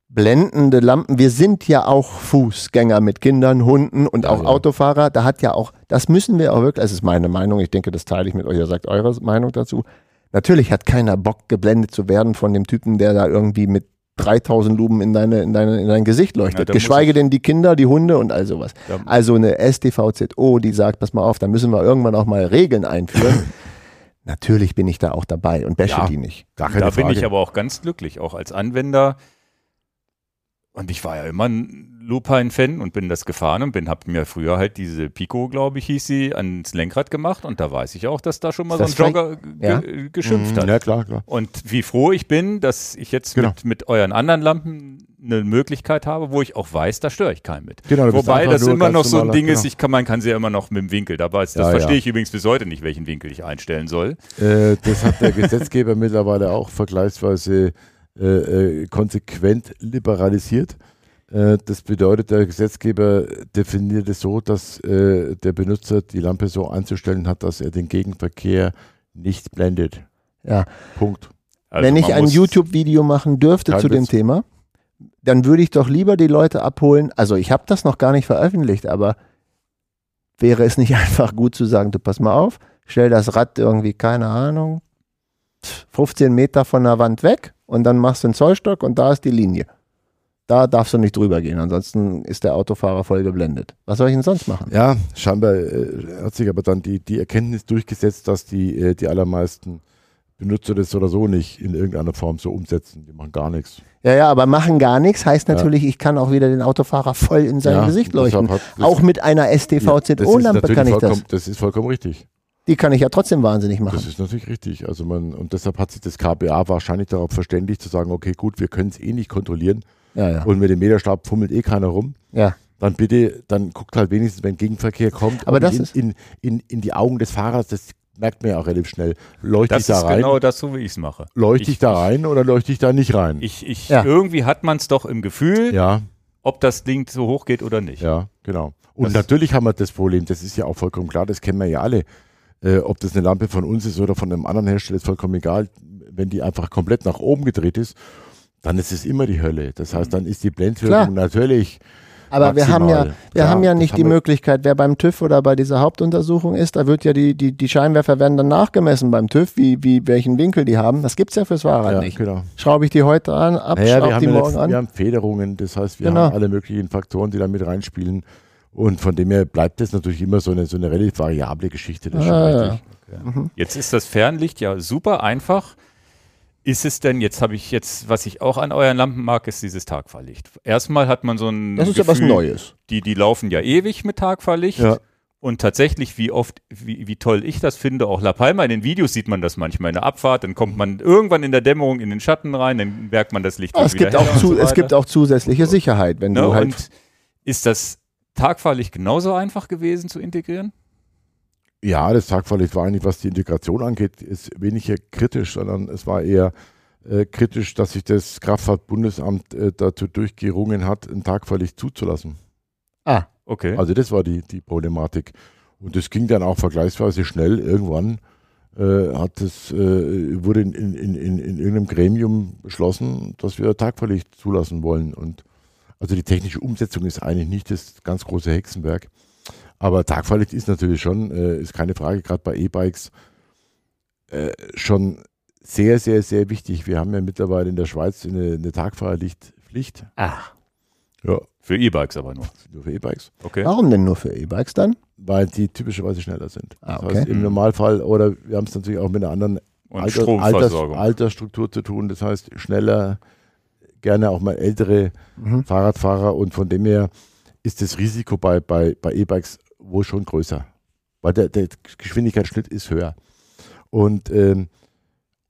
blendende Lampen, wir sind ja auch Fußgänger mit Kindern, Hunden und auch. Autofahrer, da hat ja auch, das müssen wir auch wirklich, das ist meine Meinung, ich denke, das teile ich mit euch, ihr sagt eure Meinung dazu. Natürlich hat keiner Bock, geblendet zu werden von dem Typen, der da irgendwie mit 3000 Lumen in, deine, in, deine, in dein Gesicht leuchtet. muss Geschweige denn die Kinder, die Hunde und all sowas. Da- Also eine STVZO, die sagt, pass mal auf, da müssen wir irgendwann auch mal Regeln einführen. Natürlich bin ich da auch dabei und bashe Ja. die nicht. Da Frage. bin ich aber auch ganz glücklich, auch als Anwender. Und ich war ja immer ein Lupine-Fan und bin das gefahren und bin, hab mir früher halt diese Pico, glaube ich, hieß sie, ans Lenkrad gemacht und da weiß ich auch, dass da schon mal Ist so ein das Jogger ge Ja. ge- geschimpft Mhm, hat. Ja, klar, klar. Und wie froh ich bin, dass ich jetzt Genau. mit, mit euren anderen Lampen eine Möglichkeit habe, wo ich auch weiß, da störe ich keinen mit. Genau, Wobei das immer noch so ein Ding ist, genau. ich kann, man kann sie ja immer noch mit dem Winkel, dabei das Ja, verstehe ja. ich übrigens bis heute nicht, welchen Winkel ich einstellen soll. Äh, das hat der Gesetzgeber mittlerweile auch vergleichsweise äh, äh, konsequent liberalisiert. Äh, das bedeutet, der Gesetzgeber definiert es so, dass äh, der Benutzer die Lampe so einzustellen hat, dass er den Gegenverkehr nicht blendet. Ja. Punkt. Also Wenn ich ein YouTube-Video machen dürfte zu dem. Thema, dann würde ich doch lieber die Leute abholen. Also ich habe das noch gar nicht veröffentlicht, aber wäre es nicht einfach gut zu sagen, du pass mal auf, stell das Rad irgendwie, keine Ahnung, 15 Meter von der Wand weg und dann machst du einen Zollstock und da ist die Linie. Da darfst du nicht drüber gehen, ansonsten ist der Autofahrer voll geblendet. Was soll ich denn sonst machen? Ja, scheinbar äh, hat sich aber dann die, die Erkenntnis durchgesetzt, dass die, äh, die allermeisten Benutzer das oder so nicht in irgendeiner Form so umsetzen. Die machen gar nichts. Ja, ja, aber machen gar nichts heißt natürlich, ich kann auch wieder den Autofahrer voll in sein Ja, Gesicht leuchten. hat- Auch mit einer Ja, STVZO-Lampe natürlich kann ich das. Das ist vollkommen richtig. Die kann ich ja trotzdem wahnsinnig machen. Das ist natürlich richtig. Also man, und deshalb hat sich das KBA wahrscheinlich darauf verständigt zu sagen, okay, gut, wir können es eh nicht kontrollieren Ja, ja. und mit dem Meterstab fummelt eh keiner rum. ja. Dann bitte, dann guckt halt wenigstens, wenn Gegenverkehr kommt, Aber das in, ist- in, in, in die Augen des Fahrers, das merkt man ja auch relativ schnell. Leuchte ich Das da ist rein? genau das, so wie ich es mache. leuchte ich, da rein oder leuchte ich da nicht rein? Ich, ich, Ja. Irgendwie hat man es doch im Gefühl, ja, ob das Ding so hoch geht oder nicht. ja, genau. Und Das- natürlich haben wir das Problem, das ist ja auch vollkommen klar, das kennen wir ja alle. Äh, ob das eine Lampe von uns ist oder von einem anderen Hersteller, ist vollkommen egal. Wenn die einfach komplett nach oben gedreht ist, dann ist es immer die Hölle. Das heißt, dann ist die Blendwirkung natürlich. Aber wir haben ja, Maximal. wir Klar, haben ja nicht haben die Möglichkeit, wer beim TÜV oder bei dieser Hauptuntersuchung ist, da wird ja die, die, die Scheinwerfer werden dann nachgemessen beim TÜV, wie, wie welchen Winkel die haben. Das gibt's ja fürs Fahrrad Ja, nicht. genau. Schraube ich die heute an, ab, Naja, schraube die ja morgen nicht, an. wir haben Federungen, das heißt, wir Genau. haben alle möglichen Faktoren, die da mit reinspielen. Und von dem her bleibt das natürlich immer so eine, so eine relativ variable Geschichte. Das Ah, ja. richtig. Jetzt ist das Fernlicht ja super einfach. Ist es denn, jetzt habe ich jetzt, was ich auch an euren Lampen mag, ist dieses Tagfahrlicht. Erstmal hat man so ein Das ist ja was Gefühl, Neues. Die, die laufen ja ewig mit Tagfahrlicht. Ja. Und tatsächlich, wie oft, wie, wie toll ich das finde, auch La Palma, in den Videos sieht man das manchmal in der Abfahrt, dann kommt man irgendwann in der Dämmerung in den Schatten rein, dann merkt man das Licht Aber wird es gibt, wieder auch zu, so es gibt auch zusätzliche Sicherheit, wenn Ne? du halt. Und ist das Tagfahrlicht genauso einfach gewesen zu integrieren? Ja, das Tagfahrlicht war eigentlich, was die Integration angeht, ist weniger kritisch, sondern es war eher äh, kritisch, dass sich das Kraftfahrtbundesamt äh, dazu durchgerungen hat, ein Tagfahrlicht zuzulassen. Ah, Okay. Also das war die, die Problematik. Und das ging dann auch vergleichsweise schnell. Irgendwann äh, hat es, äh, wurde in, in, in, in in irgendeinem Gremium beschlossen, dass wir Tagfahrlicht zulassen wollen. Und also die technische Umsetzung ist eigentlich nicht das ganz große Hexenwerk. Aber Tagfahrlicht ist natürlich schon, äh, ist keine Frage, gerade bei E-Bikes, äh, schon sehr, sehr, sehr wichtig. Wir haben ja mittlerweile in der Schweiz eine, eine Tagfahrlichtpflicht. ach. Ja, Für E-Bikes aber nur. nur für E-Bikes. Okay. Warum denn nur für E-Bikes dann? weil die typischerweise schneller sind. Ah, Das okay. heißt, im Normalfall, oder wir haben es natürlich auch mit einer anderen Und Alter, Altersstruktur zu tun. Das heißt, schneller, gerne auch mal ältere Mhm. Fahrradfahrer und von dem her ist das Risiko bei, bei, bei E-Bikes wohl schon größer, weil der, der Geschwindigkeitsschnitt ist höher. Und, ähm,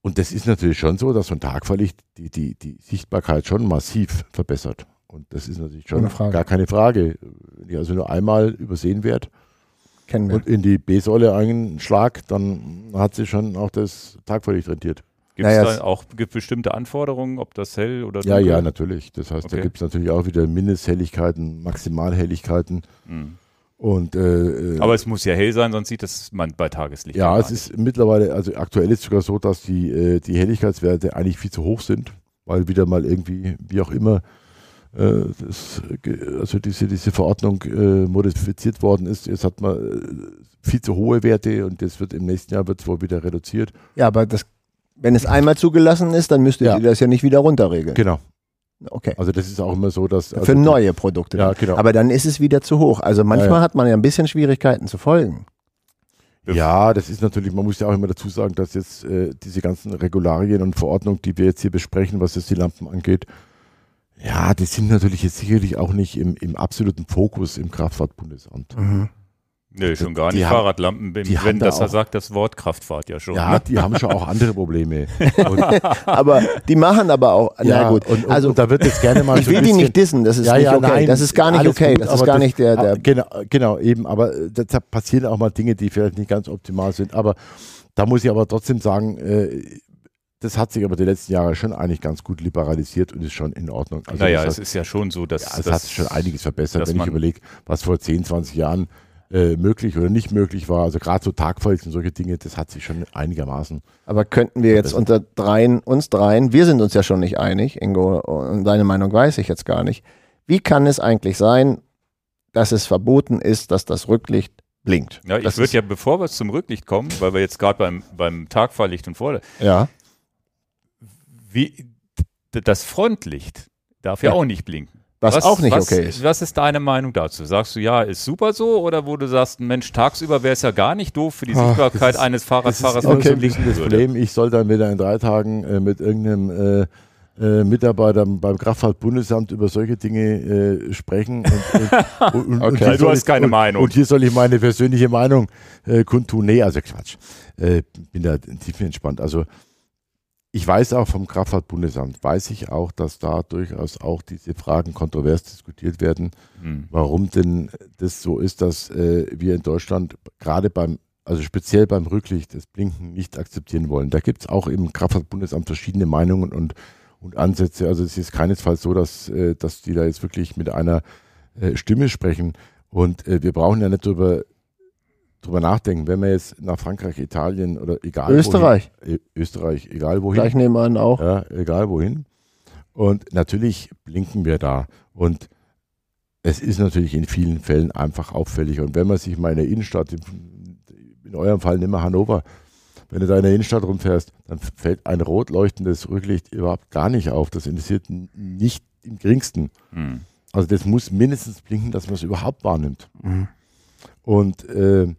und das ist natürlich schon so, dass so ein Tagverlicht die, die, die Sichtbarkeit schon massiv verbessert. Und das ist natürlich schon gar keine Frage. Wenn ich also nur einmal übersehen werde, und in die B-Säule einschlag, dann hat sich schon auch das Tagverlicht rentiert. Gibt es Naja, da auch gibt bestimmte Anforderungen, ob das hell oder Ja, dunkel? ja, natürlich. Das heißt, da Okay. gibt es natürlich auch wieder Mindesthelligkeiten, Maximalhelligkeiten Hm. und äh, äh, Aber es muss ja hell sein, sonst sieht das man bei Tageslicht. ja, gar es ist mittlerweile, also aktuell ist es sogar so, dass die, äh, die Helligkeitswerte eigentlich viel zu hoch sind, weil wieder mal irgendwie, wie auch immer, äh, das, also diese, diese Verordnung äh, modifiziert worden ist. Jetzt hat man äh, viel zu hohe Werte und das wird im nächsten Jahr wird wohl wieder reduziert. Ja, aber das, wenn es einmal zugelassen ist, dann müsstet Ja. ihr das ja nicht wieder runterregeln. Genau. Okay. Also das ist auch immer so, dass also Für neue Produkte. Ja, genau. Aber dann ist es wieder zu hoch. Also manchmal Ja, ja. hat man ja ein bisschen Schwierigkeiten zu folgen. Ja, das ist natürlich, man muss ja auch immer dazu sagen, dass jetzt äh, diese ganzen Regularien und Verordnungen, die wir jetzt hier besprechen, was jetzt die Lampen angeht, ja, die sind natürlich jetzt sicherlich auch nicht im, im absoluten Fokus im Kraftfahrtbundesamt. Nee, schon gar Die nicht. haben- Fahrradlampen, die wenn haben da das auch- sagt das Wort Kraftfahrt ja schon. Ja, ne? die haben schon auch andere Probleme. Und, Aber die machen aber auch, ja, na gut. Und, und, also und da wird jetzt gerne mal ich will die nicht dissen, das ist Ja, nicht ja, okay. nein, das ist gar nicht okay. gut, das ist gar das- nicht der, der Ah, Genau, genau, eben, aber äh, da passieren auch mal Dinge, die vielleicht nicht ganz optimal sind. Aber da muss ich aber trotzdem sagen, äh, das hat sich aber die letzten Jahre schon eigentlich ganz gut liberalisiert und ist schon in Ordnung. Also naja, das es hat, ist ja schon so, dass ja, es das hat sich schon einiges verbessert, wenn ich überlege, was vor 10, 20 Jahren äh, möglich oder nicht möglich war. Also gerade so Tagfalls und solche Dinge, das hat sich schon einigermaßen. Aber könnten wir jetzt unter dreien, uns dreien, wir sind uns ja schon nicht einig, Ingo, und deine Meinung weiß ich jetzt gar nicht. Wie kann es eigentlich sein, dass es verboten ist, dass das Rücklicht blinkt. Ja, ich Das würde ja, bevor wir zum Rücklicht kommen, weil wir jetzt gerade beim, beim Tagfahrlicht und vor, Ja. wie das Frontlicht darf ja, Ja. auch nicht blinken. Was, auch nicht was, okay ist. Was ist deine Meinung dazu? Sagst du, ja, ist super so oder wo du sagst, Mensch, tagsüber wäre es ja gar nicht doof für die Ach, Sichtbarkeit ist- eines Fahrradfahrers, wenn ist es okay, blinken das. Problem. Ich soll dann wieder in drei Tagen äh, mit irgendeinem äh, äh, Mitarbeiter beim Kraftfahrtbundesamt über solche Dinge äh, sprechen. Und, und, und, Okay. du hast ich- keine Meinung. Und hier soll ich meine persönliche Meinung äh, kundtun. Nee, also Quatsch. Äh, bin da tief entspannt. Also ich weiß auch vom Kraftfahrtbundesamt, weiß ich auch, dass da durchaus auch diese Fragen kontrovers diskutiert werden, Hm. warum denn das so ist, dass äh, wir in Deutschland gerade beim, also speziell beim Rücklicht das Blinken nicht akzeptieren wollen. Da gibt es auch im Kraftfahrtbundesamt verschiedene Meinungen und, und Ansätze. Also es ist keinesfalls so, dass, äh, dass die da jetzt wirklich mit einer äh, Stimme sprechen. Und äh, wir brauchen ja nicht drüber, drüber nachdenken, wenn wir jetzt nach Frankreich, Italien oder egal Österreich, wohin, äh, Österreich, egal wohin, gleich nebenan auch. ja, egal wohin. Und natürlich blinken wir da. Und es ist natürlich in vielen Fällen einfach auffällig. Und wenn man sich mal in der Innenstadt, in, eurem Fall nimm mal Hannover, wenn du da in der Innenstadt rumfährst, dann fällt ein rot leuchtendes Rücklicht überhaupt gar nicht auf. Das interessiert nicht im geringsten. Hm. Also das muss mindestens blinken, dass man es überhaupt wahrnimmt. Mhm. Und, äh,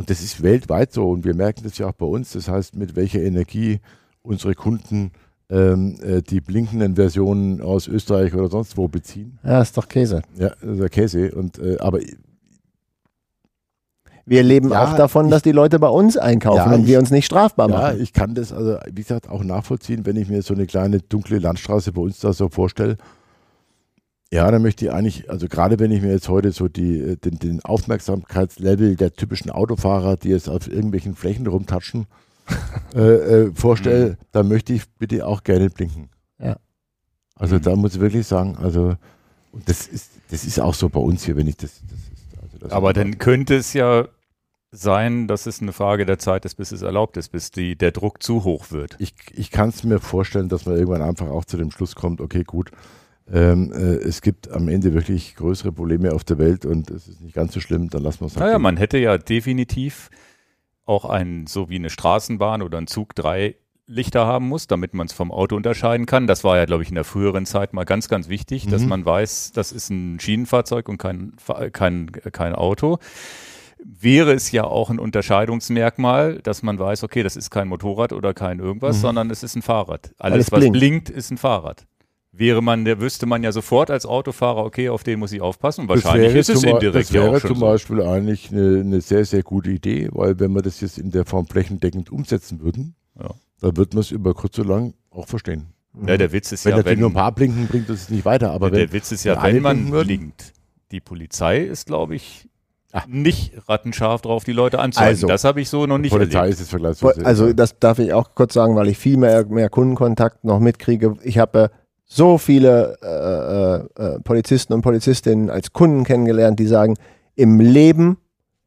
und das ist weltweit so und wir merken das ja auch bei uns. Das heißt, mit welcher Energie unsere Kunden ähm, äh, die blinkenden Versionen aus Österreich oder sonst wo beziehen. Ja, ist doch Käse. Ja, das ist der Käse. Und, äh, aber Wir leben Ja, auch davon, dass die Leute bei uns einkaufen Ja, und ich- wir uns nicht strafbar ja, machen. ich kann das also, wie gesagt, auch nachvollziehen, wenn ich mir so eine kleine dunkle Landstraße bei uns da so vorstelle. Ja, dann möchte ich eigentlich, also gerade wenn ich mir jetzt heute so die, äh, den, den Aufmerksamkeitslevel der typischen Autofahrer, die jetzt auf irgendwelchen Flächen rumtatschen, äh, äh, vorstelle, dann möchte ich bitte auch gerne blinken. Ja. Also Mhm. da muss ich wirklich sagen, also das ist, das ist auch so bei uns hier, wenn ich das, das ist, also das Aber dann könnte es ja sein, dass es eine Frage der Zeit ist, bis es erlaubt ist, bis die, der Druck zu hoch wird. ich, ich kann es mir vorstellen, dass man irgendwann einfach auch zu dem Schluss kommt, okay, gut, ähm, äh, es gibt am Ende wirklich größere Probleme auf der Welt und es ist nicht ganz so schlimm, dann lassen wir es halt. Naja, man hätte ja definitiv auch ein, so wie eine Straßenbahn oder ein Zug drei Lichter haben muss, damit man es vom Auto unterscheiden kann. Das war ja, glaube ich, in der früheren Zeit mal ganz, ganz wichtig, dass Mhm. man weiß, das ist ein Schienenfahrzeug und kein, kein, kein Auto. Wäre es ja auch ein Unterscheidungsmerkmal, dass man weiß, okay, das ist kein Motorrad oder kein irgendwas, Mhm. sondern es ist ein Fahrrad. Alles, es was blinkt. blinkt, ist ein Fahrrad. Wäre man, der wüsste man ja sofort als Autofahrer, okay, auf den muss ich aufpassen. Das wahrscheinlich ist es indirekt Das wäre ja auch schon zum so. Beispiel eigentlich eine, eine sehr, sehr gute Idee, weil wenn wir das jetzt in der Form flächendeckend umsetzen würden, Ja. dann wird man es über kurz oder lang auch verstehen. Ja, der Witz ist Wenn ja, natürlich wenn, nur ein paar blinken, bringt uns nicht weiter. Aber der wenn, Witz ist ja, wenn man blinkt. Die Polizei ist, glaube ich, Ah. nicht rattenscharf drauf, die Leute anzuhalten. Also, das habe ich so noch die nicht Polizei erlebt. ist es vergleichsweise. Also das darf ich auch kurz sagen, weil ich viel mehr, mehr Kundenkontakt noch mitkriege. Ich habe äh, so viele äh, äh, äh, Polizisten und Polizistinnen als Kunden kennengelernt, die sagen, im Leben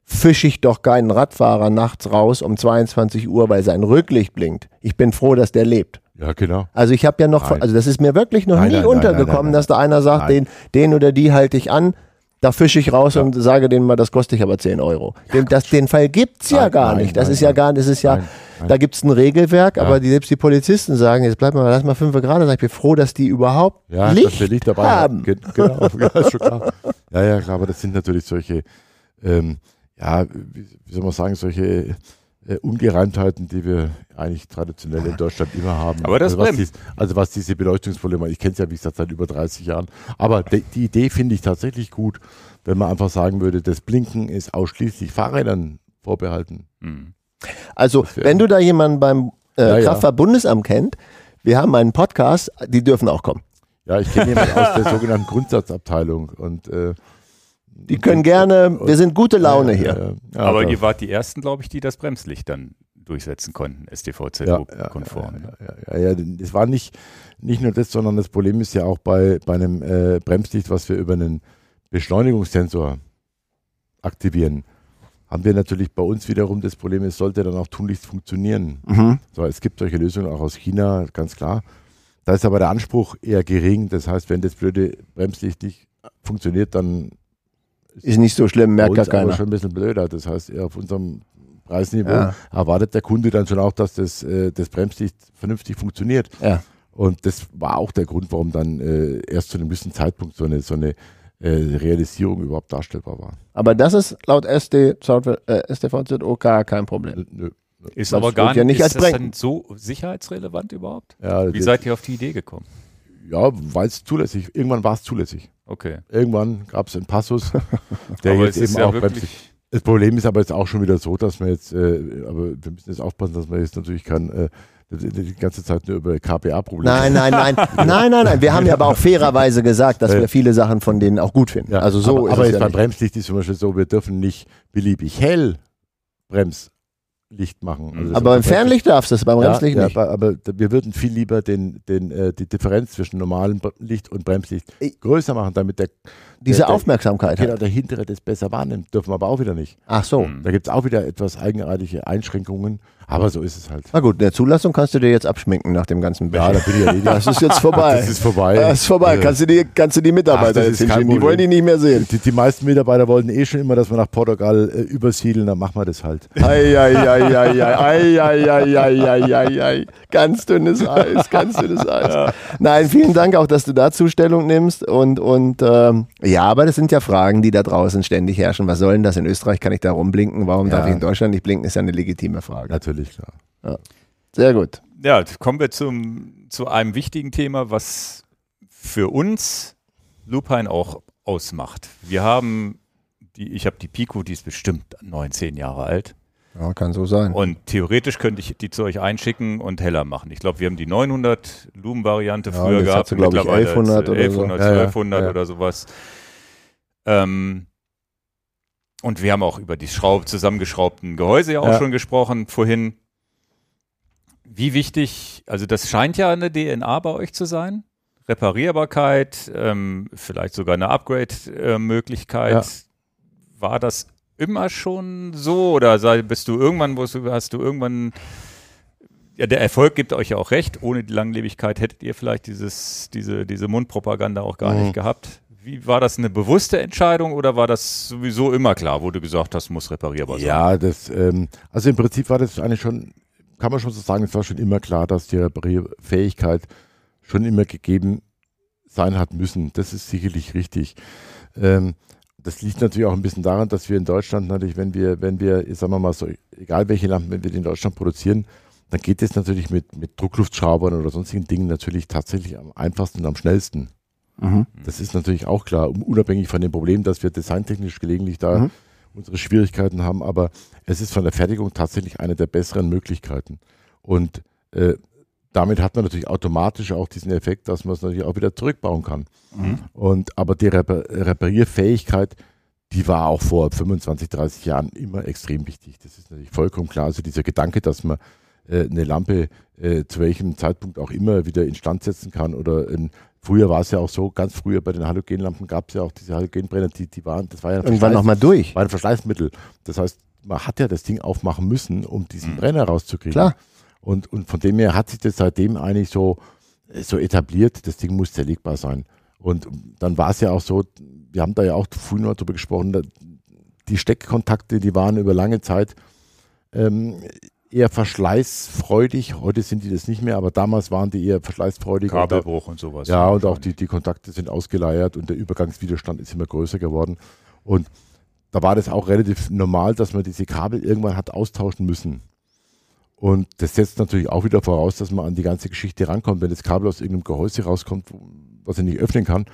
fische ich doch keinen Radfahrer nachts raus um 22 Uhr, weil sein Rücklicht blinkt. Ich bin froh, dass der lebt. ja, genau. Also ich habe ja noch, Nein. also das ist mir wirklich noch Nein, nie nein, untergekommen, dass da einer sagt, den, den oder die halte ich an, da fische ich raus Ja. und sage denen mal, das kostet ich aber 10 Euro. Den, das, den Fall gibt's ja Nein, gar nicht. Das nein, ist ja gar, das ist ja, Nein, da gibt's ein Regelwerk, aber die, selbst die Polizisten sagen, jetzt bleib mal, lass mal fünf Grad, sag ich bin froh, dass die überhaupt Ja, Licht Licht dabei haben. Ge- Genau, ja, ist schon klar. Ja, ja, klar, aber das sind natürlich solche, ähm, ja, wie soll man sagen, solche äh, Ungereimtheiten, die wir eigentlich traditionell in Deutschland immer haben. Aber das also, was dies, also was diese Beleuchtungsprobleme, ich kenne es ja, wie gesagt, seit über 30 Jahren. Aber de, die Idee finde ich tatsächlich gut, wenn man einfach sagen würde, das Blinken ist ausschließlich Fahrrädern vorbehalten. Hm. Also, wenn du da jemanden beim äh, Ja, ja. Kraftfahrtbundesamt kennt, wir haben einen Podcast, die dürfen auch kommen. Ja, ich kenne jemanden aus der sogenannten Grundsatzabteilung und äh, Die können gerne, wir sind gute Laune hier. Ja, ja, ja, Aber da- ihr wart die Ersten, glaube ich, die das Bremslicht dann durchsetzen konnten, ja, ja, STVZO-konform. Ja, ja, ja, ja, das war nicht, nicht nur das, sondern das Problem ist ja auch bei, bei einem äh, Bremslicht, was wir über einen Beschleunigungssensor aktivieren, haben wir natürlich bei uns wiederum das Problem, es sollte dann auch tunlichst funktionieren. Mhm. So, es gibt solche Lösungen auch aus China, ganz klar. Da ist aber der Anspruch eher gering. Das heißt, wenn das blöde Bremslicht nicht funktioniert, dann Ist nicht so schlimm, merkt gar uns aber keiner. schon ein bisschen blöder. Das heißt, eher auf unserem Preisniveau Ja. erwartet der Kunde dann schon auch, dass das, äh, das Bremslicht vernünftig funktioniert. Ja. Und das war auch der Grund, warum dann äh, erst zu einem gewissen Zeitpunkt so eine, so eine äh, Realisierung überhaupt darstellbar war. Aber das ist laut SD, äh, STVZO gar kein Problem. Nö. Ist Das aber gar ja nicht, ist das dann so sicherheitsrelevant überhaupt? Ja, Wie das, seid ihr auf die Idee gekommen? ja weil es zulässig, irgendwann war es zulässig. Okay. Irgendwann gab es einen Passus, der aber jetzt es ist eben ja auch wirklich, Das Problem ist aber jetzt auch schon wieder so, dass man jetzt, äh, aber wir müssen jetzt aufpassen, dass man jetzt natürlich kann, äh, die ganze Zeit nur über KPA-Probleme. Nein, nein, nein, nein, nein, nein. Wir haben ja aber auch fairerweise gesagt, dass wir viele Sachen von denen auch gut finden. Ja, also so aber, ist aber es jetzt ja beim nicht. Bremslicht ist zum Beispiel so, wir dürfen nicht beliebig hell Bremslicht machen. Also das Aber beim Fernlicht darfst du es, beim ja, Bremslicht ja, nicht. aber, aber wir würden viel lieber den, den, äh, die Differenz zwischen normalem Licht und Bremslicht Ich- größer machen, damit der, Diese der- der- Aufmerksamkeit genau, hat. der Hintere das besser wahrnimmt. Dürfen wir aber auch wieder nicht. Ach so. Hm. Da gibt es auch wieder etwas eigenartige Einschränkungen, aber so ist es halt. Na gut, der Zulassung kannst du dir jetzt abschminken nach dem ganzen Bär. Ja, da bin ich erledigt. Das ist jetzt vorbei. Das ist vorbei. Das ist vorbei. Kannst du die, kannst du die Mitarbeiter Ach, jetzt. Die wollen die nicht mehr sehen. Die, die, meisten Mitarbeiter wollten eh schon immer, dass wir nach Portugal äh, übersiedeln. Dann machen wir das halt. Eieieiei. Ganz dünnes Eis. Ganz dünnes Eis. Nein, vielen Dank auch, dass du da Zustellung nimmst. Und, und ähm, ja, aber das sind ja Fragen, die da draußen ständig herrschen. Was soll denn das in Österreich? Kann ich da rumblinken? Warum ja. darf ich in Deutschland nicht blinken? Ist ja eine legitime Frage. Natürlich klar. Sehr gut. ja, jetzt kommen wir zum, zu einem wichtigen Thema, was für uns Lupine auch ausmacht. Wir haben die, ich habe die Pico, die ist bestimmt neun, zehn Jahre alt. Ja, kann so sein. Und theoretisch könnte ich die zu euch einschicken und heller machen. Ich glaube, wir haben die 900 Lumen-Variante Ja, früher gehabt. sie, glaub ich, mittlerweile 1100 oder so. 1100, Ja, ja. 1200 Ja, ja. oder sowas. Ähm, und wir haben auch über die Schraub zusammengeschraubten Gehäuse ja auch Ja. schon gesprochen vorhin. Wie wichtig, also das scheint ja eine DNA bei euch zu sein. Reparierbarkeit, ähm, vielleicht sogar eine Upgrade-Möglichkeit. Ja. War das immer schon so oder sei, bist du irgendwann, wo hast du irgendwann, ja, der Erfolg gibt euch ja auch recht. Ohne die Langlebigkeit hättet ihr vielleicht dieses, diese, diese Mundpropaganda auch gar Mhm. nicht gehabt. Wie war das eine bewusste Entscheidung oder war das sowieso immer klar, wo du gesagt hast, muss reparierbar sein? Ja, das, ähm, also im Prinzip war das eigentlich schon, kann man schon so sagen, es war schon immer klar, dass die Reparierfähigkeit schon immer gegeben sein hat müssen. Das ist sicherlich richtig. Ähm, das liegt natürlich auch ein bisschen daran, dass wir in Deutschland natürlich, wenn wir, wenn wir, sagen wir mal so, egal welche Lampen, wenn wir die in Deutschland produzieren, dann geht es natürlich mit, mit Druckluftschraubern oder sonstigen Dingen natürlich tatsächlich am einfachsten und am schnellsten. Mhm. Das ist natürlich auch klar, unabhängig von dem Problem, dass wir designtechnisch gelegentlich da Mhm. unsere Schwierigkeiten haben, aber es ist von der Fertigung tatsächlich eine der besseren Möglichkeiten. Und äh, damit hat man natürlich automatisch auch diesen Effekt, dass man es natürlich auch wieder zurückbauen kann. Mhm. Und aber die Repa Reparierfähigkeit, die war auch vor 25, 30 Jahren immer extrem wichtig. Das ist natürlich vollkommen klar. Also dieser Gedanke, dass man eine Lampe äh, zu welchem Zeitpunkt auch immer wieder instand setzen kann oder ein, früher war es ja auch so, ganz früher bei den Halogenlampen gab es ja auch diese Halogenbrenner, die, die waren, das war ja Irgendwann Verschleiß- nochmal durch. war ein Verschleißmittel. Das heißt, man hat ja das Ding aufmachen müssen, um diesen Mhm. Brenner rauszukriegen. Klar. Und, und von dem her hat sich das seitdem eigentlich so, so etabliert, das Ding muss zerlegbar sein. Und dann war es ja auch so, wir haben da ja auch früher noch drüber gesprochen, da, die Steckkontakte, die waren über lange Zeit ähm, eher verschleißfreudig. Heute sind die das nicht mehr, aber damals waren die eher verschleißfreudig. Und da- Kabelbruch und sowas. ja, und auch die, die Kontakte sind ausgeleiert und der Übergangswiderstand ist immer größer geworden. Und da war das auch relativ normal, dass man diese Kabel irgendwann hat austauschen müssen. Und das setzt natürlich auch wieder voraus, dass man an die ganze Geschichte rankommt. Wenn das Kabel aus irgendeinem Gehäuse rauskommt, was er nicht öffnen kann,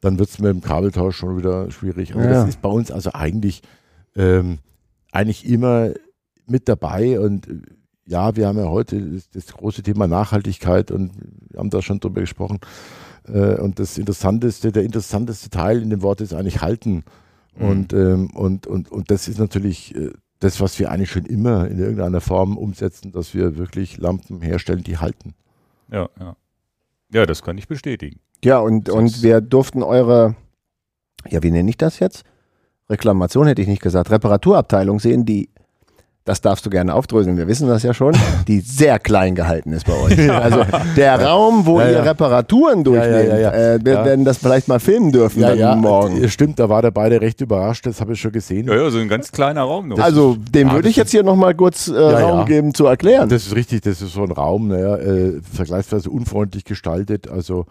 dann wird es mit dem Kabeltausch schon wieder schwierig. Aber Ja. das ist bei uns also eigentlich, ähm, eigentlich immer mit dabei. Und äh, ja, wir haben ja heute das, das große Thema Nachhaltigkeit und wir haben da schon drüber gesprochen. Äh, und das Interessanteste, der interessanteste Teil in dem Wort ist eigentlich halten. Mhm. Und, ähm, und, und, und das ist natürlich äh, das, was wir eigentlich schon immer in irgendeiner Form umsetzen, dass wir wirklich Lampen herstellen, die halten. Ja, ja. Ja, das kann ich bestätigen. Ja, und, und wir durften eure, ja, wie nenne ich das jetzt? Reklamation hätte ich nicht gesagt, Reparaturabteilung sehen, die das darfst du gerne aufdröseln, wir wissen das ja schon, die sehr klein gehalten ist bei euch. Also der Raum, wo Ja, ihr ja. Reparaturen durchnehmt, ja, ja. Äh, wir Ja. werden das vielleicht mal filmen dürfen dann morgen. Stimmt, da war der beide recht überrascht, das habe ich schon gesehen. Ja, ja, so ein ganz kleiner Raum nur. Also dem ja, würde ich jetzt hier nochmal kurz äh, Ja, Raum ja. geben zu erklären. Das ist richtig, das ist so ein Raum, naja, äh, vergleichsweise unfreundlich gestaltet, also äh,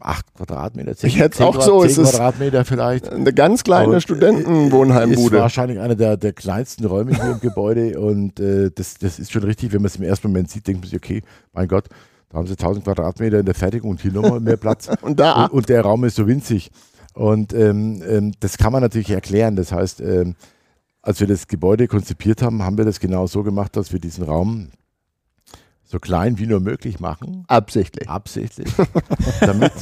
acht Quadratmeter, zehn, Jetzt zehn auch Quadrat- so, zehn ist- Quadratmeter vielleicht. Eine ganz kleine Ist Studentenwohnheimbude. wahrscheinlich einer der, der kleinsten Räume hier im Gebäude und äh, das, das ist schon richtig, wenn man es im ersten Moment sieht, denkt man sich, okay, mein Gott, da haben sie 1000 Quadratmeter in der Fertigung und hier nochmal mehr Platz. Und da und, und der Raum ist so winzig. Und ähm, ähm, das kann man natürlich erklären. Das heißt, ähm, als wir das Gebäude konzipiert haben, haben wir das genau so gemacht, dass wir diesen Raum so klein wie nur möglich machen, absichtlich. absichtlich, damit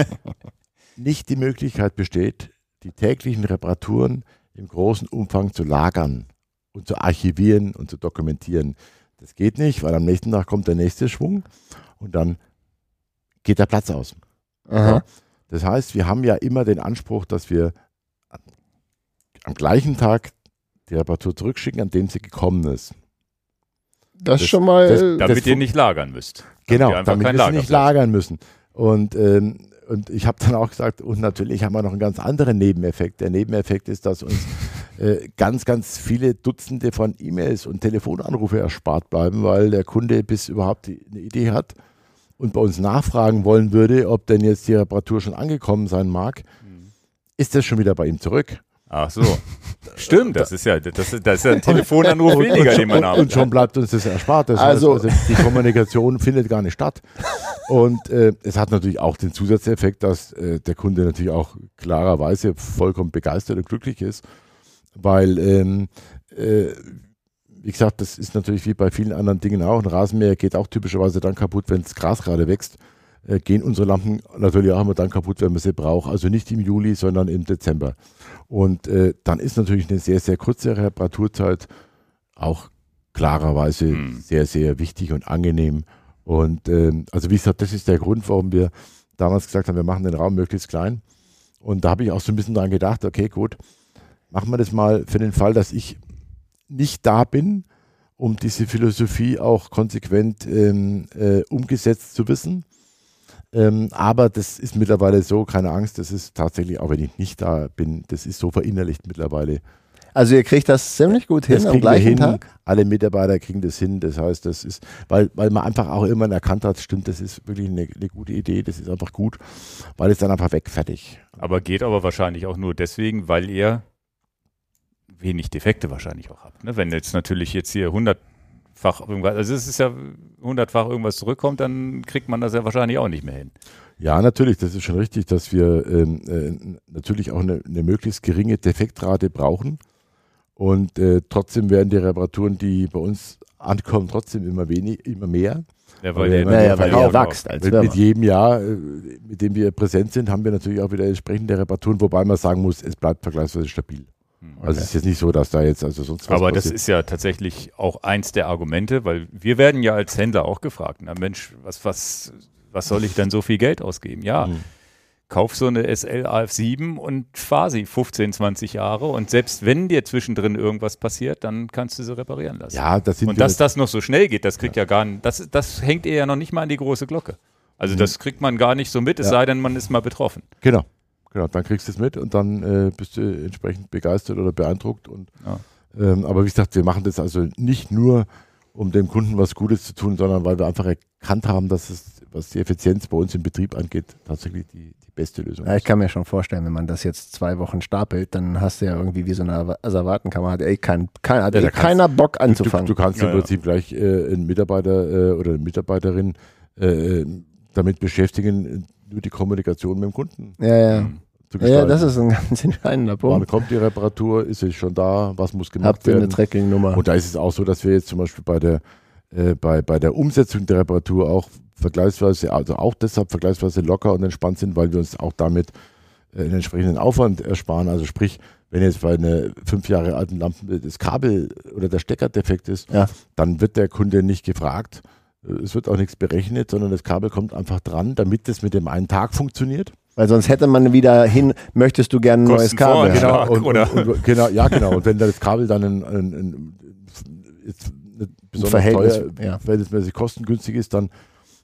nicht die Möglichkeit besteht, die täglichen Reparaturen im großen Umfang zu lagern und zu archivieren und zu dokumentieren. Das geht nicht, weil am nächsten Tag kommt der nächste Schwung und dann geht der Platz aus. Aha. Das heißt, wir haben ja immer den Anspruch, dass wir am gleichen Tag die Reparatur zurückschicken, an dem sie gekommen ist. Das, Das- schon mal. das- damit das ihr fu- nicht lagern müsst. Genau, ihr damit kein wir Lager nicht lagern müssen. Und, ähm, und ich habe dann auch gesagt, und natürlich haben wir noch einen ganz anderen Nebeneffekt. Der Nebeneffekt ist, dass uns äh, ganz, ganz viele Dutzende von E-Mails und Telefonanrufe erspart bleiben, weil der Kunde bis überhaupt die- eine Idee hat und bei uns nachfragen wollen würde, ob denn jetzt die Reparatur schon angekommen sein mag. Ist das schon wieder bei ihm zurück? Ach so. Stimmt, das ist ja, das ist, das ist ja ein Telefonanruf weniger, den man und, haben. und schon bleibt uns das erspart. Das Also- heißt, also die Kommunikation findet gar nicht statt. Und äh, es hat natürlich auch den Zusatzeffekt, dass äh, der Kunde natürlich auch klarerweise vollkommen begeistert und glücklich ist, weil, ähm, äh, wie gesagt, das ist natürlich wie bei vielen anderen Dingen auch. Ein Rasenmäher geht auch typischerweise dann kaputt, wenn das Gras gerade wächst. Äh, gehen unsere Lampen natürlich auch immer dann kaputt, wenn man sie braucht. Also nicht im Juli, sondern im Dezember. Und äh, dann ist natürlich eine sehr, sehr kurze Reparaturzeit auch klarerweise Hm. sehr, sehr wichtig und angenehm. Und ähm, also wie gesagt, das ist der Grund, warum wir damals gesagt haben, wir machen den Raum möglichst klein. Und da habe ich auch so ein bisschen dran gedacht, okay, gut, machen wir das mal für den Fall, dass ich nicht da bin, um diese Philosophie auch konsequent ähm, äh, umgesetzt zu wissen. Ähm, aber das ist mittlerweile so, keine Angst, das ist tatsächlich, auch wenn ich nicht da bin, das ist so verinnerlicht mittlerweile. Also ihr kriegt das ziemlich gut hin Das am gleichen hin. Tag. Alle Mitarbeiter kriegen das hin. Das heißt, das ist, weil, weil man einfach auch irgendwann erkannt hat, stimmt, das ist wirklich eine, eine gute Idee, das ist einfach gut, weil es dann einfach weg, fertig. Aber geht aber wahrscheinlich auch nur deswegen, weil wenig Defekte wahrscheinlich auch habt. Ne? Wenn jetzt natürlich jetzt hier hundertfach irgendwas, also es ist ja hundertfach irgendwas zurückkommt, dann kriegt man das ja wahrscheinlich auch nicht mehr hin. Ja, natürlich, das ist schon richtig, dass wir ähm, äh, natürlich auch eine, eine möglichst geringe Defektrate brauchen. Und äh, trotzdem werden die Reparaturen, die bei uns ankommen, trotzdem immer wenig, immer mehr. Ja, Weil der- wir- Naja, weil ihr wächst als Mit, mit jedem Jahr, äh, mit dem wir präsent sind, haben wir natürlich auch wieder entsprechende Reparaturen, wobei man sagen muss, es bleibt vergleichsweise stabil. Hm. Also es ist jetzt nicht so, dass da jetzt also sonst was Aber das passiert. ist ja tatsächlich auch eins der Argumente, weil wir werden ja als Händler auch gefragt, na Mensch, was, was, was soll ich denn so viel Geld ausgeben? Ja, Mhm. kauf so eine SL AF7 und fahr sie 15, 20 Jahre und selbst wenn dir zwischendrin irgendwas passiert, dann kannst du sie reparieren lassen. Ja, das sind und dass das noch so schnell geht, das kriegt ja, gar nicht, das, das hängt ihr ja noch nicht mal an die große Glocke. Also das kriegt man gar nicht so mit, es Ja. sei denn, man ist mal betroffen. Genau. Genau, dann kriegst du es mit und dann äh, bist du entsprechend begeistert oder beeindruckt. Und, Ja. ähm, aber wie gesagt, wir machen das also nicht nur, um dem Kunden was Gutes zu tun, sondern weil wir einfach erkannt haben, dass es, was die Effizienz bei uns im Betrieb angeht, tatsächlich die, die beste Lösung Ja, ich ist. kann mir schon vorstellen, wenn man das jetzt zwei Wochen stapelt, dann hast du ja irgendwie wie so eine Asservatenkammer, hat ey, kein, kein, hat Ja, ey kannst- keiner Bock Du, anzufangen. du kannst Ja, im ja. Prinzip gleich äh, einen Mitarbeiter äh, oder eine Mitarbeiterin äh, damit beschäftigen, nur die Kommunikation mit dem Kunden ja, ja. Hm. zu Ja, das ist ein ganz entscheidender Wann Punkt. kommt die Reparatur? Ist sie schon da? Was muss gemacht Habt ihr eine werden? Tracking-Nummer? Und da ist es auch so, dass wir jetzt zum Beispiel bei der, äh, bei, bei der Umsetzung der Reparatur auch vergleichsweise, also auch deshalb vergleichsweise locker und entspannt sind, weil wir uns auch damit äh, einen entsprechenden Aufwand ersparen. Also sprich, wenn jetzt bei einer fünf Jahre alten Lampe das Kabel oder der Stecker defekt ist, Ja. dann wird der Kunde nicht gefragt. Es wird auch nichts berechnet, sondern das Kabel kommt einfach dran, damit das mit dem einen Tag funktioniert. Weil sonst hätte man wieder hin, möchtest du gerne ein neues Kabel? genau. haben? und, oder? Und, und, genau, ja, genau. Und wenn das Kabel dann ein, ein, ein, nicht besonders Verhältnis, teuer, ja. verhältnismäßig kostengünstig ist, dann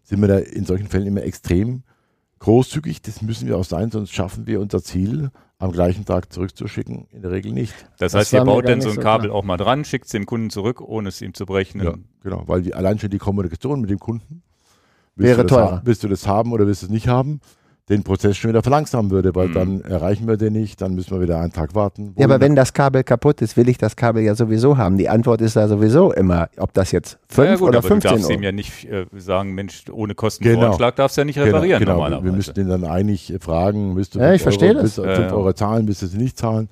sind wir da in solchen Fällen immer extrem großzügig. Das müssen wir auch sein, sonst schaffen wir unser Ziel am gleichen Tag zurückzuschicken. In der Regel nicht. Das, Das heißt, ihr baut dann so ein so Kabel klar. auch mal dran, schickt es dem Kunden zurück, ohne es ihm zu brechen. Ja, genau. Weil die, allein schon die Kommunikation mit dem Kunden Wäre teurer. Willst du das haben oder willst du es nicht haben? Den Prozess schon wieder verlangsamen würde, weil Mhm. dann erreichen wir den nicht, dann müssen wir wieder einen Tag warten. Ja, aber wenn das Kabel kaputt ist, will ich das Kabel ja sowieso haben. Die Antwort ist da sowieso immer, ob das jetzt 5 ja, gut, oder aber du 15 darfst Euro. ihm ja nicht äh, sagen, Mensch, ohne Genau. Kostenvoranschlag darfst du ja nicht Genau, reparieren genau. normalerweise. Wir müssten ihn dann eigentlich fragen, willst du Ja, 5 ich verstehe Euro, das. willst du Ja, 5 ja. Euro zahlen, willst du sie nicht zahlen?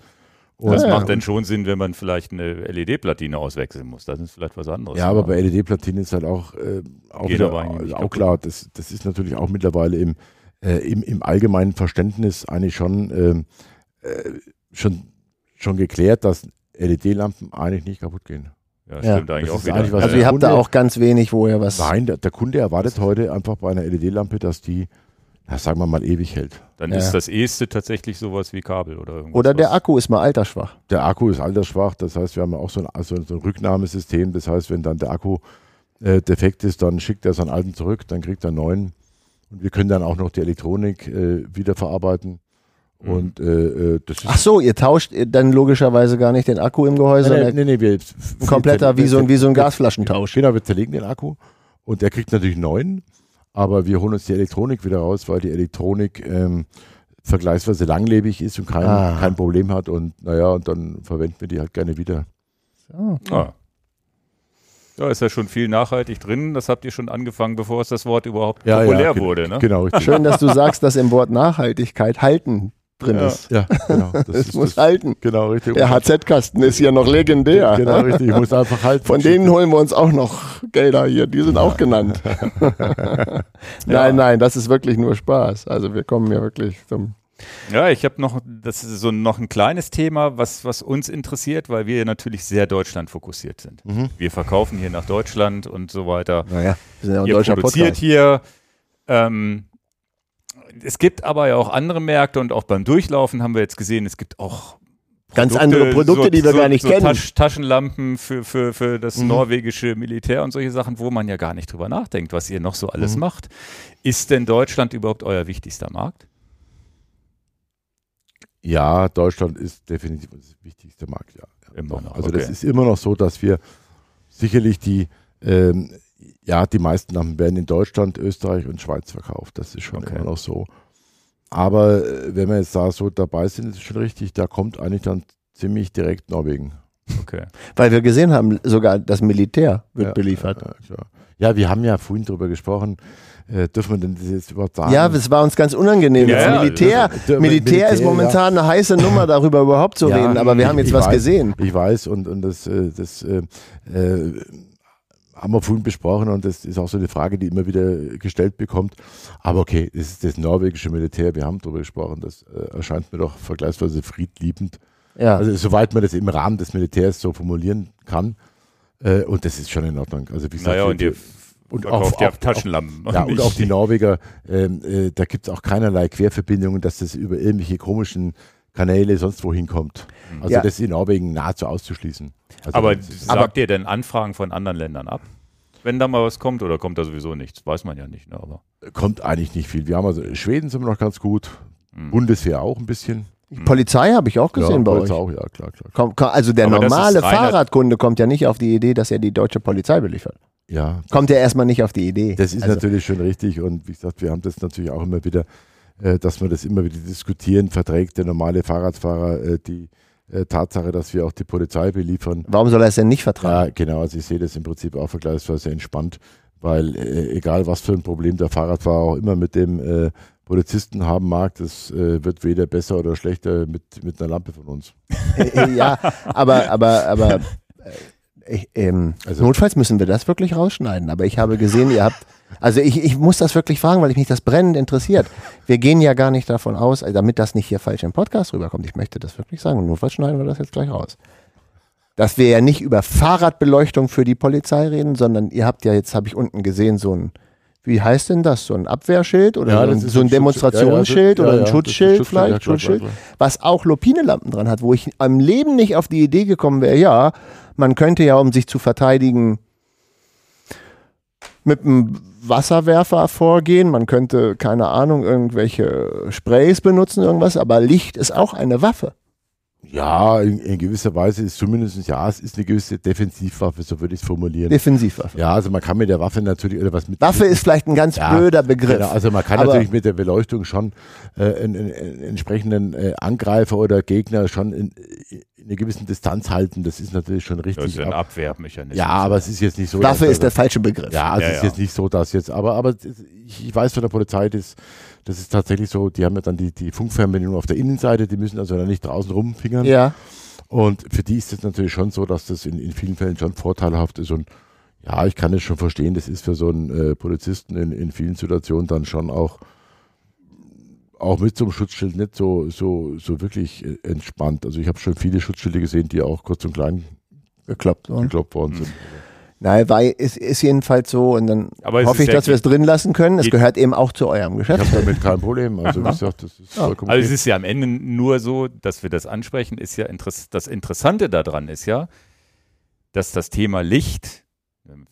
Und das Ja, macht ja. dann schon Sinn, wenn man vielleicht eine LED-Platine auswechseln muss. Das ist vielleicht was anderes. Ja, aber bei LED-Platinen ist halt auch, äh, auch, wieder, auch klar, das, das ist natürlich auch mittlerweile im, äh, im, im allgemeinen Verständnis eigentlich schon, ähm, äh, schon, schon geklärt, dass LED-Lampen eigentlich nicht kaputt gehen. ja, Ja. stimmt eigentlich Das auch wieder. eigentlich was- also ihr habt da Kunde- auch ganz wenig, wo ihr was... Nein, der, der Kunde erwartet heute einfach bei einer LED-Lampe, dass die, na, sagen wir mal, ewig hält. Dann Ja. ist das Eheste tatsächlich sowas wie Kabel oder irgendwas. Oder der was- Akku ist mal altersschwach. Der Akku ist altersschwach, das heißt, wir haben auch so ein, so ein Rücknahmesystem. Das heißt, wenn dann der Akku äh, defekt ist, dann schickt er seinen alten zurück, dann kriegt er einen neuen. Und wir können dann auch noch die Elektronik äh, wiederverarbeiten. Mhm. Und äh, äh, das ist Ach so, ihr tauscht dann logischerweise gar nicht den Akku im Gehäuse, nee, sondern nee, nee, wir, ein kompletter, wie so ein, wie so ein Gasflaschentausch. Genau, wir zerlegen den Akku und der kriegt natürlich einen neuen, aber wir holen uns die Elektronik wieder raus, weil die Elektronik ähm, vergleichsweise langlebig ist und kein, Ah. kein Problem hat und naja, und dann verwenden wir die halt gerne wieder. So. Ah. Da ist ja schon viel nachhaltig drin. Das habt ihr schon angefangen, bevor es das Wort überhaupt Ja, ja, populär ge- wurde. Ne? Genau, richtig. Schön, dass du sagst, dass im Wort Nachhaltigkeit halten drin Ja. ist. Ja, genau. Das Es ist muss das, halten. genau, richtig. Der HZ-Kasten ist ja noch legendär. Genau, richtig. Ich muss einfach halten. Von denen holen wir uns auch noch Gelder hier. Die sind auch genannt. nein, nein, das ist wirklich nur Spaß. Also wir kommen ja wirklich zum. Ja, ich habe noch, das ist so noch ein kleines Thema, was, was uns interessiert, weil wir natürlich sehr Deutschland fokussiert sind. Mhm. Wir verkaufen hier nach Deutschland und so weiter. Naja, wir sind ja ein Ihr deutscher produziert Podcast. hier. Ähm, es gibt aber ja auch andere Märkte und auch beim Durchlaufen haben wir jetzt gesehen, es gibt auch Ganz andere Produkte, die wir gar nicht kennen. Tasch, Taschenlampen für, für, für das Mhm. norwegische Militär und solche Sachen, wo man ja gar nicht drüber nachdenkt, was ihr noch so alles Mhm. macht. Ist denn Deutschland überhaupt euer wichtigster Markt? Ja, Deutschland ist definitiv das wichtigste Markt, ja. Immer noch, Also okay. das ist immer noch so, dass wir sicherlich die, ähm, ja, die meisten Lampen werden in Deutschland, Österreich und Schweiz verkauft. Das ist schon Okay. immer noch so. Aber äh, wenn wir jetzt da so dabei sind, ist es schon richtig, da kommt eigentlich dann ziemlich direkt Norwegen. Okay. Weil wir gesehen haben, sogar das Militär wird Ja, beliefert. Ja, ja, wir haben ja vorhin darüber gesprochen, äh, dürfen wir denn das jetzt überhaupt sagen? Ja, es war uns ganz unangenehm. Ja, das ja, Militär, Militär ist ja. momentan eine heiße Nummer, darüber überhaupt zu Ja, reden. Aber wir haben jetzt was weiß. gesehen. Ich weiß und, und das, äh, das äh, äh, haben wir vorhin besprochen und das ist auch so eine Frage, die immer wieder gestellt bekommt. Aber okay, das ist das norwegische Militär, wir haben darüber gesprochen, das äh, erscheint mir doch vergleichsweise friedliebend. Ja. Also soweit man das im Rahmen des Militärs so formulieren kann. Äh, und das ist schon in Ordnung. Also wie gesagt, Naja, und ihr und verkauft ja auch- Taschenlampen. ja, und auch die Norweger, ähm, äh, da gibt es auch keinerlei Querverbindungen, dass das über irgendwelche komischen Kanäle sonst wohin kommt. Also Ja. das ist in Norwegen nahezu auszuschließen. Also Aber sagt ihr denn Anfragen von anderen Ländern ab? Wenn da mal was kommt oder kommt da sowieso nichts? Weiß man ja nicht. Ne? Aber kommt eigentlich nicht viel. Wir haben also Schweden sind wir noch ganz gut, Mhm. Bundeswehr auch ein bisschen. Polizei habe ich auch gesehen bei Polizei euch. auch, ja klar, klar. Komm, komm, also der Aber normale Fahrradkunde kommt ja nicht auf die Idee, dass er die deutsche Polizei beliefert. Ja, Kommt ja erstmal nicht auf die Idee. das ist Also, natürlich schon richtig und wie gesagt, wir haben das natürlich auch immer wieder, äh, dass wir das immer wieder diskutieren. Verträgt der normale Fahrradfahrer äh, die äh, Tatsache, dass wir auch die Polizei beliefern? Warum soll er es denn nicht vertragen? Ja, genau. Also ich sehe das im Prinzip auch vergleichsweise entspannt, weil äh, egal was für ein Problem der Fahrradfahrer auch immer mit dem äh, Polizisten haben mag, das äh, wird weder besser oder schlechter mit, mit einer Lampe von uns. Äh, ja, aber, aber, aber ich, ähm, Also- notfalls müssen wir das wirklich rausschneiden. Aber ich habe gesehen, ihr habt, also ich, ich muss das wirklich fragen, weil mich das brennend interessiert. Wir gehen ja gar nicht davon aus, also damit das nicht hier falsch im Podcast rüberkommt. Ich möchte das wirklich sagen. Und notfalls schneiden wir das jetzt gleich raus. Dass wir ja nicht über Fahrradbeleuchtung für die Polizei reden, sondern ihr habt ja jetzt, habe ich unten gesehen, so ein, wie heißt denn das? So ein Abwehrschild oder Ja, so ein, so ein Demonstrationsschild ja, ja, oder ein Schutzschild vielleicht? Schutzschild, was auch Lupinelampen dran hat, wo ich am Leben nicht auf die Idee gekommen wäre, ja, man könnte ja, um sich zu verteidigen, mit einem Wasserwerfer vorgehen, man könnte, keine Ahnung, irgendwelche Sprays benutzen, irgendwas, aber Licht ist auch eine Waffe. Ja, in, in gewisser Weise ist zumindest, ja, es ist eine gewisse Defensivwaffe, so würde ich es formulieren. Defensivwaffe. ja, also man kann mit der Waffe natürlich, oder was mit. Waffe ist vielleicht ein ganz Ja, blöder Begriff. Genau, also man kann natürlich mit der Beleuchtung schon äh, einen, einen, einen entsprechenden äh, Angreifer oder Gegner schon in, in einer gewissen Distanz halten. Das ist natürlich schon Das richtig. ist ein ab- Abwehrmechanismus. ja, aber es ist jetzt nicht so. Waffe dass- ist der falsche Begriff. Ja, also Ja, es ist ja. jetzt nicht so, dass jetzt, aber, aber ich, ich weiß von der Polizei, das, das ist tatsächlich so, die haben ja dann die, die Funkfernbedienung auf der Innenseite, die müssen also dann nicht draußen rumfingern. Ja. Und für die ist es natürlich schon so, dass das in, in vielen Fällen schon vorteilhaft ist. Und ja, ich kann es schon verstehen, das ist für so einen äh, Polizisten in, in vielen Situationen dann schon auch, auch mit so einem Schutzschild nicht so, so, so wirklich äh, entspannt. Also ich habe schon viele Schutzschilde gesehen, die auch kurz und klein Gekloppt. worden. gekloppt worden sind. Nein, weil es ist jedenfalls so und dann Aber hoffe ist ich, dass wir es drin lassen können. Es gehört eben auch zu eurem Ich Geschäft. habe damit kein Problem. Also wie gesagt, das ist vollkommen Also es ist ja am Ende nur so, dass wir das ansprechen, ist ja interess das Interessante daran ist ja, dass das Thema Licht,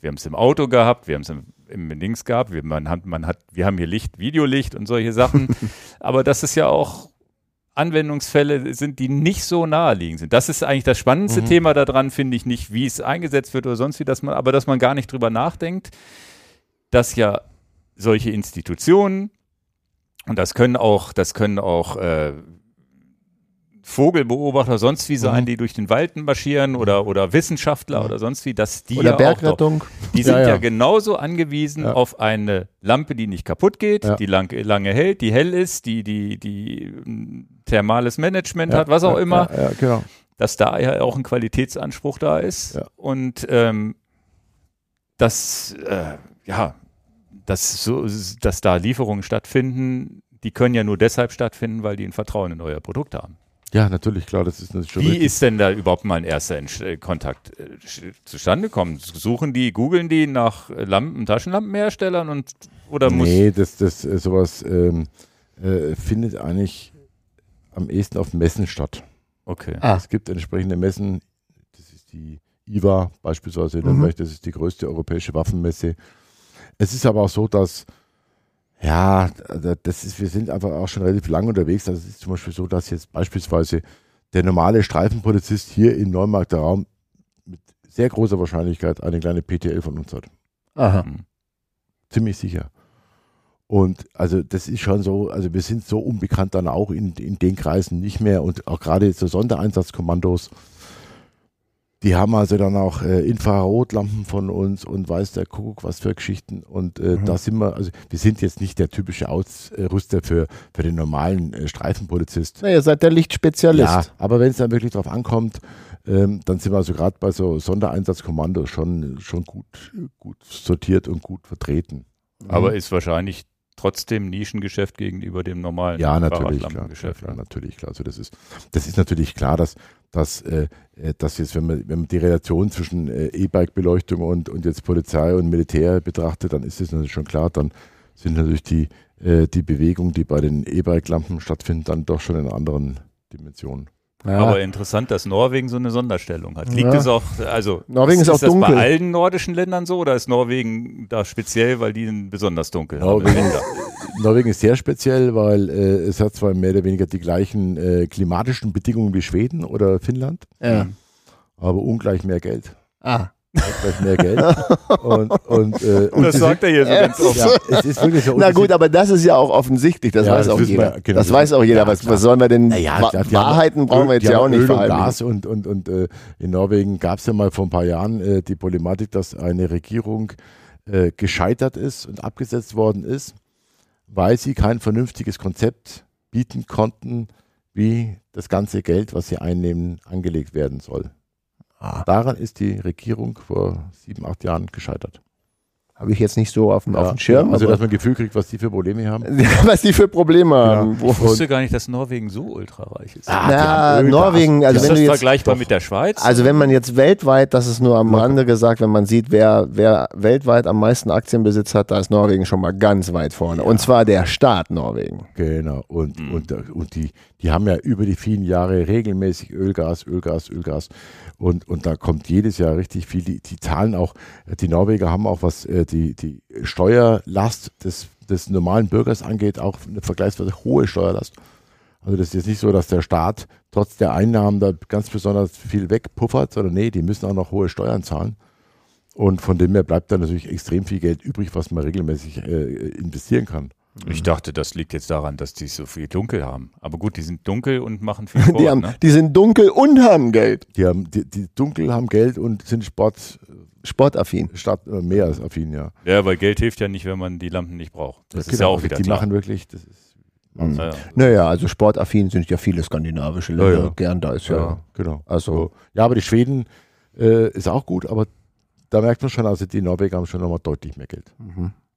wir haben es im Auto gehabt, wir haben es im, im Dings gehabt, wir, man hat, man hat, wir haben hier Licht, Videolicht und solche Sachen, aber dass es ja auch Anwendungsfälle sind, die nicht so naheliegend sind. Das ist eigentlich das spannendste Mhm. Thema daran, finde ich nicht, wie es eingesetzt wird oder sonst wie, dass man, aber dass man gar nicht drüber nachdenkt, dass ja solche Institutionen und das können auch, das können auch äh, Vogelbeobachter sonst wie sein, Mhm. die durch den Wald marschieren oder, oder Wissenschaftler oder sonst wie, dass die Oder ja auch doch, Bergrettung. die sind Ja, ja, genauso angewiesen auf eine Lampe, die nicht kaputt geht, die lang, lange hält, die hell ist, die, die, die mm, thermales Management hat, was auch immer, Ja, genau. dass da ja auch ein Qualitätsanspruch da ist. Und ähm, dass, äh, ja, dass, so, dass da Lieferungen stattfinden, die können ja nur deshalb stattfinden, weil die ein Vertrauen in euer Produkt haben. Ja, natürlich, klar, das ist natürlich schon Wie richtig. ist denn da überhaupt mal ein erster Entsch- äh, Kontakt äh, zustande gekommen? Suchen die, googeln die nach Lampen, Taschenlampenherstellern und oder muss Nee, das, das äh, sowas ähm, äh, findet eigentlich am ehesten auf Messen statt. okay. Ah, Es gibt entsprechende Messen, das ist die IWA beispielsweise in Mhm. Nürnberg, das ist die größte europäische Waffenmesse. Es ist aber auch so, dass ja, da- das ist, wir sind einfach auch schon relativ lang unterwegs. Also es ist zum Beispiel so, dass jetzt beispielsweise der normale Streifenpolizist hier im Neumarkter Raum mit sehr großer Wahrscheinlichkeit eine kleine PTL von uns hat. aha. Hm. Ziemlich sicher. Und also das ist schon so, also wir sind so unbekannt dann auch in, in den Kreisen nicht mehr und auch gerade so Sondereinsatzkommandos, die haben also dann auch äh, Infrarotlampen von uns und weiß der Kuckuck was für Geschichten und äh, Mhm. da sind wir, also wir sind jetzt nicht der typische Ausrüster für, für den normalen äh, Streifenpolizist. Na, ihr seid der Lichtspezialist. Ja, aber wenn es dann wirklich drauf ankommt, ähm, dann sind wir also gerade bei so Sondereinsatzkommandos schon, schon gut, gut sortiert und gut vertreten. Aber ist wahrscheinlich trotzdem Nischengeschäft gegenüber dem normalen Ja, natürlich, klar, klar, klar, natürlich, klar. Also das ist, das ist natürlich klar, dass, dass, äh, äh, dass jetzt, wenn man, wenn man die Relation zwischen äh, E-Bike-Beleuchtung und, und jetzt Polizei und Militär betrachtet, dann ist es natürlich schon klar, dann sind natürlich die, äh, die Bewegungen, die bei den E-Bike-Lampen stattfinden, dann doch schon in anderen Dimensionen. Ja. Aber interessant, dass Norwegen so eine Sonderstellung hat. Liegt Ja. es auch, also Norwegen ist auch das dunkel. bei allen nordischen Ländern so oder ist Norwegen da speziell, weil die einen besonders dunkel haben? Norwegen, Winter? Norwegen ist sehr speziell, weil äh, es hat zwar mehr oder weniger die gleichen äh, klimatischen Bedingungen wie Schweden oder Finnland, ja. aber ungleich mehr Geld. Ah. Ungleich mehr Geld. und, und, äh, und Das sagt er hier so ganz oft. Ja, es ist wirklich so. Na Und gut, aber das ist ja auch offensichtlich, das Ja, weiß das auch jeder. wir, genau. das weiß auch jeder. Ja, was, was sollen wir denn? Naja, Wa- klar, die haben Wahrheiten brauchen wir jetzt ja auch nicht Öl und verheimlichen. Gas und, und, und äh, in Norwegen gab es ja mal vor ein paar Jahren äh, die Problematik, dass eine Regierung äh, gescheitert ist und abgesetzt worden ist, weil sie kein vernünftiges Konzept bieten konnten, wie das ganze Geld, was sie einnehmen, angelegt werden soll. Ah. Daran ist die Regierung vor sieben, acht Jahren gescheitert. habe ich jetzt nicht so auf dem, auf Ja, dem Schirm. Also, dass man ein Gefühl kriegt, was die für Probleme haben. was die für Probleme haben. Ich wusste gar nicht, dass Norwegen so ultrareich ist. Ah, die Na, Norwegen, also ist wenn das du jetzt vergleichbar mit der Schweiz? Also wenn man jetzt weltweit, das ist nur am Rande gesagt, wenn man sieht, wer, wer weltweit am meisten Aktienbesitz hat, da ist Norwegen schon mal ganz weit vorne. Und zwar der Staat Norwegen. Genau. Und, Mhm. und, und die, die haben ja über die vielen Jahre regelmäßig Ölgas, Ölgas, Ölgas. Und, und da kommt jedes Jahr richtig viel. Die, die zahlen auch, die Norweger haben auch, was äh, die, die Steuerlast des, des normalen Bürgers angeht, auch eine vergleichsweise hohe Steuerlast. Also das ist jetzt nicht so, dass der Staat trotz der Einnahmen da ganz besonders viel wegpuffert, sondern nee, die müssen auch noch hohe Steuern zahlen. Und von dem her bleibt da natürlich extrem viel Geld übrig, was man regelmäßig äh, investieren kann. Ich dachte, das liegt jetzt daran, dass die so viel dunkel haben. Aber gut, die sind dunkel und machen viel Sport. Die, haben, ne? die sind dunkel und haben Geld. Die, haben, die, die dunkel haben Geld und sind Sport Sportaffin. statt äh, mehr als affin, ja. Ja, weil Geld hilft ja nicht, wenn man die Lampen nicht braucht. Das ist ja auch wieder Die klar. machen wirklich, das ist. Mhm. Ja, ja. Naja, also sportaffin sind ja viele skandinavische Länder. Ja, ja. Gern da ist ja. genau. Also So. Ja, aber die Schweden äh, ist auch gut, aber da merkt man schon, also die Norweger haben schon nochmal deutlich mehr Geld.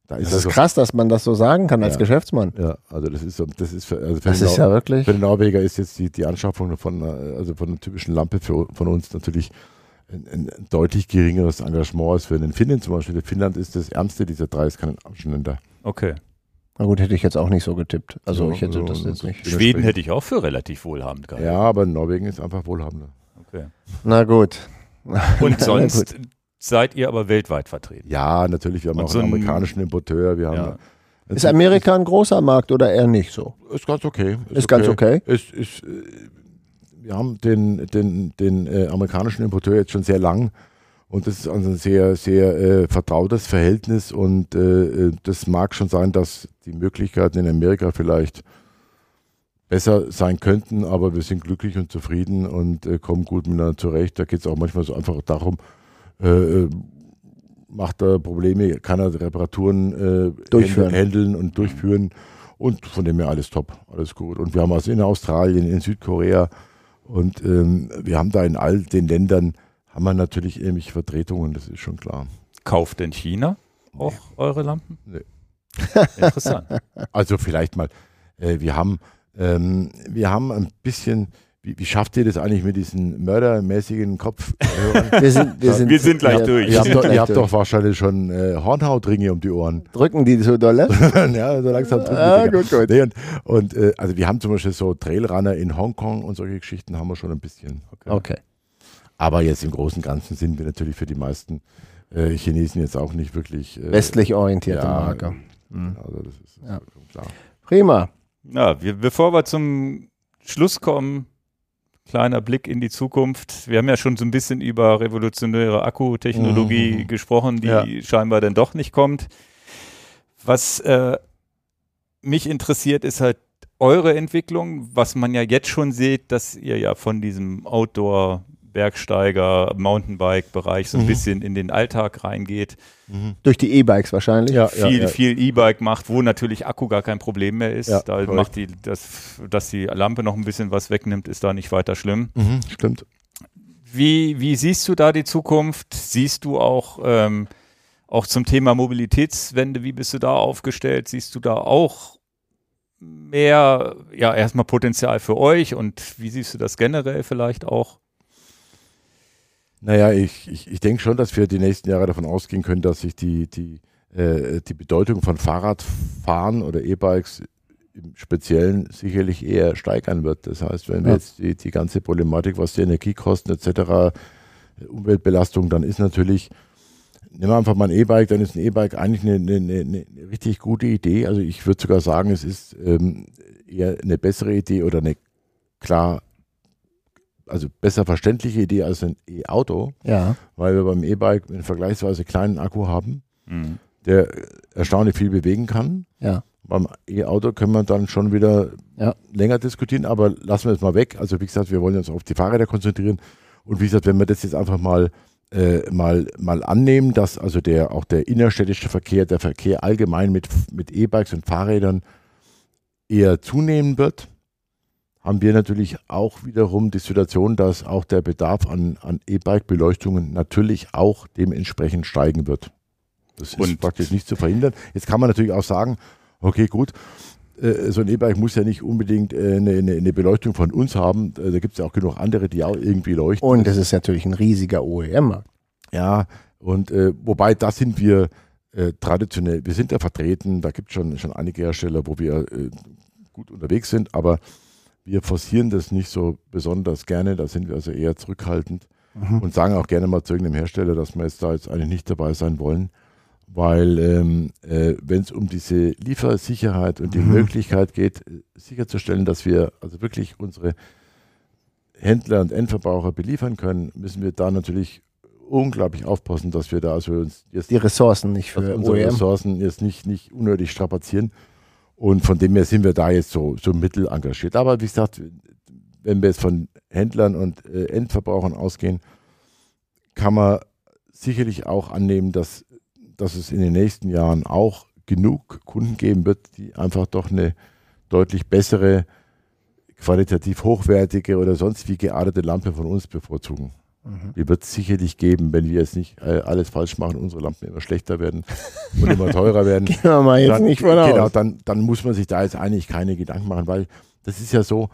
Da ist das ist krass, dass man das so sagen kann als Ja. Geschäftsmann. Ja, also das ist so, das ist für, also für, Das den, ist ja wirklich. für den Norweger ist jetzt die, die Anschaffung von, also von einer typischen Lampe für, von uns natürlich ein, ein deutlich geringeres Engagement als für den Finnen zum Beispiel. Finnland ist das ärmste dieser drei Skandinavischen Okay. Na gut, hätte ich jetzt auch nicht so getippt. Also Ja, ich hätte also, das jetzt nicht. Schweden hätte ich auch für relativ wohlhabend gehalten. Ja, aber Norwegen ist einfach wohlhabender. Okay. Na gut. Und sonst seid ihr aber weltweit vertreten. Ja, natürlich, wir haben Und auch so einen ein- amerikanischen Importeur, wir haben Ja. Ist Amerika ein großer Markt oder eher nicht so? Ist ganz okay. Ist ganz okay. Ist, ist, äh, wir haben den, den, den äh, amerikanischen Importeur jetzt schon sehr lang und das ist also ein sehr, sehr äh, vertrautes Verhältnis und äh, äh, das mag schon sein, dass die Möglichkeiten in Amerika vielleicht besser sein könnten, aber wir sind glücklich und zufrieden und äh, kommen gut miteinander zurecht. Da geht es auch manchmal so einfach darum, äh, äh, macht er Probleme, kann er Reparaturen äh, Durchführen. handeln und durchführen. Und von dem her alles top, alles gut. Und wir haben also in Australien, in Südkorea und ähm, wir haben da in all den Ländern, haben wir natürlich ähnliche Vertretungen, das ist schon klar. Kauft denn China auch eure Lampen? Nee. Interessant. Also vielleicht mal, äh, wir haben, ähm, wir haben ein bisschen, wie, wie schafft ihr das eigentlich mit diesen mördermäßigen Kopfhörern? Wir sind, wir sind, Wir sind gleich ja, durch. ihr habt, doch, ihr habt durch. doch wahrscheinlich schon äh, Hornhautringe um die Ohren. Drücken die so dolle? ja, so langsam drücken die Ah, Dinger. gut, gut. Nee, und und äh, also wir haben zum Beispiel so Trailrunner in Hongkong und solche Geschichten haben wir schon ein bisschen. Okay. Aber jetzt im Großen und Ganzen sind wir natürlich für die meisten äh, Chinesen jetzt auch nicht wirklich äh, Westlich orientierte ja, Marke. Also das ist Ja. klar. Prima. Ja, wir, bevor wir zum Schluss kommen, kleiner Blick in die Zukunft. Wir haben ja schon so ein bisschen über revolutionäre Akkutechnologie Mhm. gesprochen, die Ja. scheinbar dann doch nicht kommt. Was äh, mich interessiert, ist halt eure Entwicklung, was man ja jetzt schon sieht, dass ihr ja von diesem Outdoor Bergsteiger, Mountainbike-Bereich so ein Mhm. bisschen in den Alltag reingeht, Durch die E-Bikes wahrscheinlich. Ja, viel, ja. viel E-Bike macht, wo natürlich Akku gar kein Problem mehr ist. Da korrekt. macht die, das, dass die Lampe noch ein bisschen was wegnimmt, ist da nicht weiter schlimm. Mhm, stimmt. Wie, wie siehst du da die Zukunft? Siehst du auch, ähm, auch zum Thema Mobilitätswende, wie bist du da aufgestellt? Siehst du da auch mehr, ja, erstmal Potenzial für euch und wie siehst du das generell vielleicht auch? Naja, ich, ich, ich denke schon, dass wir die nächsten Jahre davon ausgehen können, dass sich die, die, äh, die Bedeutung von Fahrradfahren oder E-Bikes im Speziellen sicherlich eher steigern wird. Das heißt, wenn wir Ja. jetzt die, die ganze Problematik, was die Energiekosten etc., Umweltbelastung, dann ist natürlich, nehmen wir einfach mal ein E-Bike, dann ist ein E-Bike eigentlich eine, eine, eine, eine richtig gute Idee. Also ich würde sogar sagen, es ist ähm, eher eine bessere Idee oder eine klar, also besser verständliche Idee als ein E-Auto Ja. weil wir beim E-Bike einen vergleichsweise kleinen Akku haben, Mhm. der erstaunlich viel bewegen kann. Ja. Beim E-Auto können wir dann schon wieder Ja. länger diskutieren, aber lassen wir es mal weg. Also wie gesagt, wir wollen uns auf die Fahrräder konzentrieren. Und wie gesagt, wenn wir das jetzt einfach mal äh, mal, mal annehmen, dass also der auch der innerstädtische Verkehr, der Verkehr allgemein mit, mit E-Bikes und Fahrrädern eher zunehmen wird, haben wir natürlich auch wiederum die Situation, dass auch der Bedarf an, an E-Bike-Beleuchtungen natürlich auch dementsprechend steigen wird. Das ist Und- praktisch nicht zu verhindern. Jetzt kann man natürlich auch sagen, okay, gut, äh, so ein E-Bike muss ja nicht unbedingt äh, eine, eine, eine Beleuchtung von uns haben. Äh, Da gibt es ja auch genug andere, die auch irgendwie leuchten. Und es ist natürlich ein riesiger OEM-Markt. Ja, und äh, wobei da sind wir äh, traditionell, wir sind ja vertreten, da gibt es schon, schon einige Hersteller, wo wir äh, gut unterwegs sind, aber wir forcieren das nicht so besonders gerne, da sind wir also eher zurückhaltend und sagen auch gerne mal zu irgendeinem Hersteller, dass wir jetzt da jetzt eigentlich nicht dabei sein wollen, weil ähm, äh, wenn es um diese Liefersicherheit und die Möglichkeit geht, äh, sicherzustellen, dass wir also wirklich unsere Händler und Endverbraucher beliefern können, müssen wir da natürlich unglaublich aufpassen, dass wir da also uns jetzt Die Ressourcen nicht für unsere OEM. Ressourcen jetzt nicht, nicht unnötig strapazieren. Und von dem her sind wir da jetzt so, so mittel engagiert. Aber wie gesagt, wenn wir jetzt von Händlern und äh, Endverbrauchern ausgehen, kann man sicherlich auch annehmen, dass, dass es in den nächsten Jahren auch genug Kunden geben wird, die einfach doch eine deutlich bessere, qualitativ hochwertige oder sonst wie geartete Lampe von uns bevorzugen. Die wird es sicherlich geben, wenn wir jetzt nicht äh, alles falsch machen, unsere Lampen immer schlechter werden und immer teurer werden. Gehen wir mal jetzt dann, nicht von genau, aus. dann, dann muss man sich da jetzt eigentlich keine Gedanken machen, weil das ist ja so,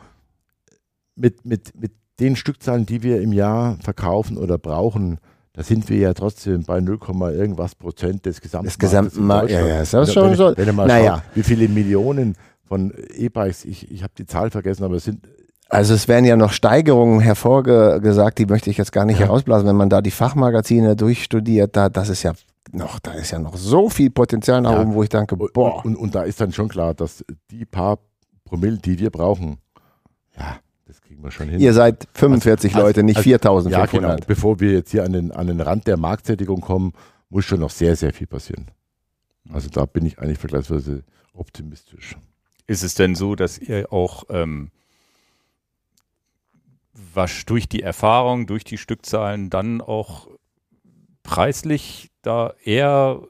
mit, mit, mit den Stückzahlen, die wir im Jahr verkaufen oder brauchen, da sind wir ja trotzdem bei 0, irgendwas Prozent des gesamten Des gesamten Marktes ja, ja, ist das Wenn- schon wenn, so- Wenn ihr mal Naja. schaut, wie viele Millionen von E-Bikes, ich, ich habe die Zahl vergessen, aber es sind Also es werden ja noch Steigerungen hervorgesagt, die möchte ich jetzt gar nicht herausblasen, wenn man da die Fachmagazine durchstudiert, da, das ist ja noch, da ist ja noch so viel Potenzial nach Ja. oben, wo ich denke, Und, boah, und, und da ist dann schon klar, dass die paar Promille, die wir brauchen, ja, das kriegen wir schon hin. ihr seid 45 Also- Leute, nicht also- Ja, genau. 4500. Bevor wir jetzt hier an den, an den Rand der Marktsättigung kommen, muss schon noch sehr, sehr viel passieren. Also da bin ich eigentlich vergleichsweise optimistisch. Ist es denn so, dass ihr auch ähm, was durch die Erfahrung, durch die Stückzahlen dann auch preislich da eher,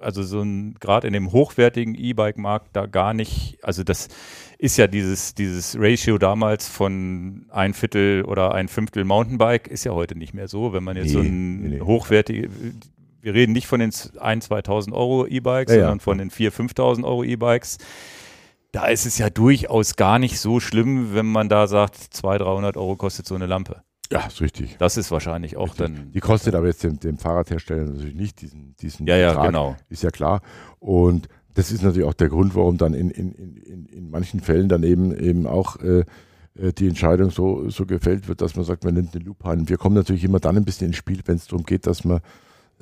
also so ein, gerade in dem hochwertigen E-Bike-Markt da gar nicht, also das ist ja dieses, dieses Ratio damals von ein Viertel oder ein Fünftel Mountainbike ist ja heute nicht mehr so, wenn man jetzt so Nee, ein nee, nee. hochwertige, wir reden nicht von den 1.000, 2.000 Euro E-Bikes, Ja, ja. sondern von den 4.000, 5.000 Euro E-Bikes. Da ist es ja durchaus gar nicht so schlimm, wenn man da sagt, 200, 300 Euro kostet so eine Lampe. Ja, ist richtig. Das ist wahrscheinlich auch dann. Die kostet aber jetzt dem, dem Fahrradhersteller natürlich nicht diesen, diesen Ja, ja, Betrag, genau. ist ja klar. Und das ist natürlich auch der Grund, warum dann in, in, in, in, in manchen Fällen dann eben, eben auch äh, äh, die Entscheidung so, so gefällt wird, dass man sagt, man nimmt eine Lupine. Wir kommen natürlich immer dann ein bisschen ins Spiel, wenn es darum geht, dass man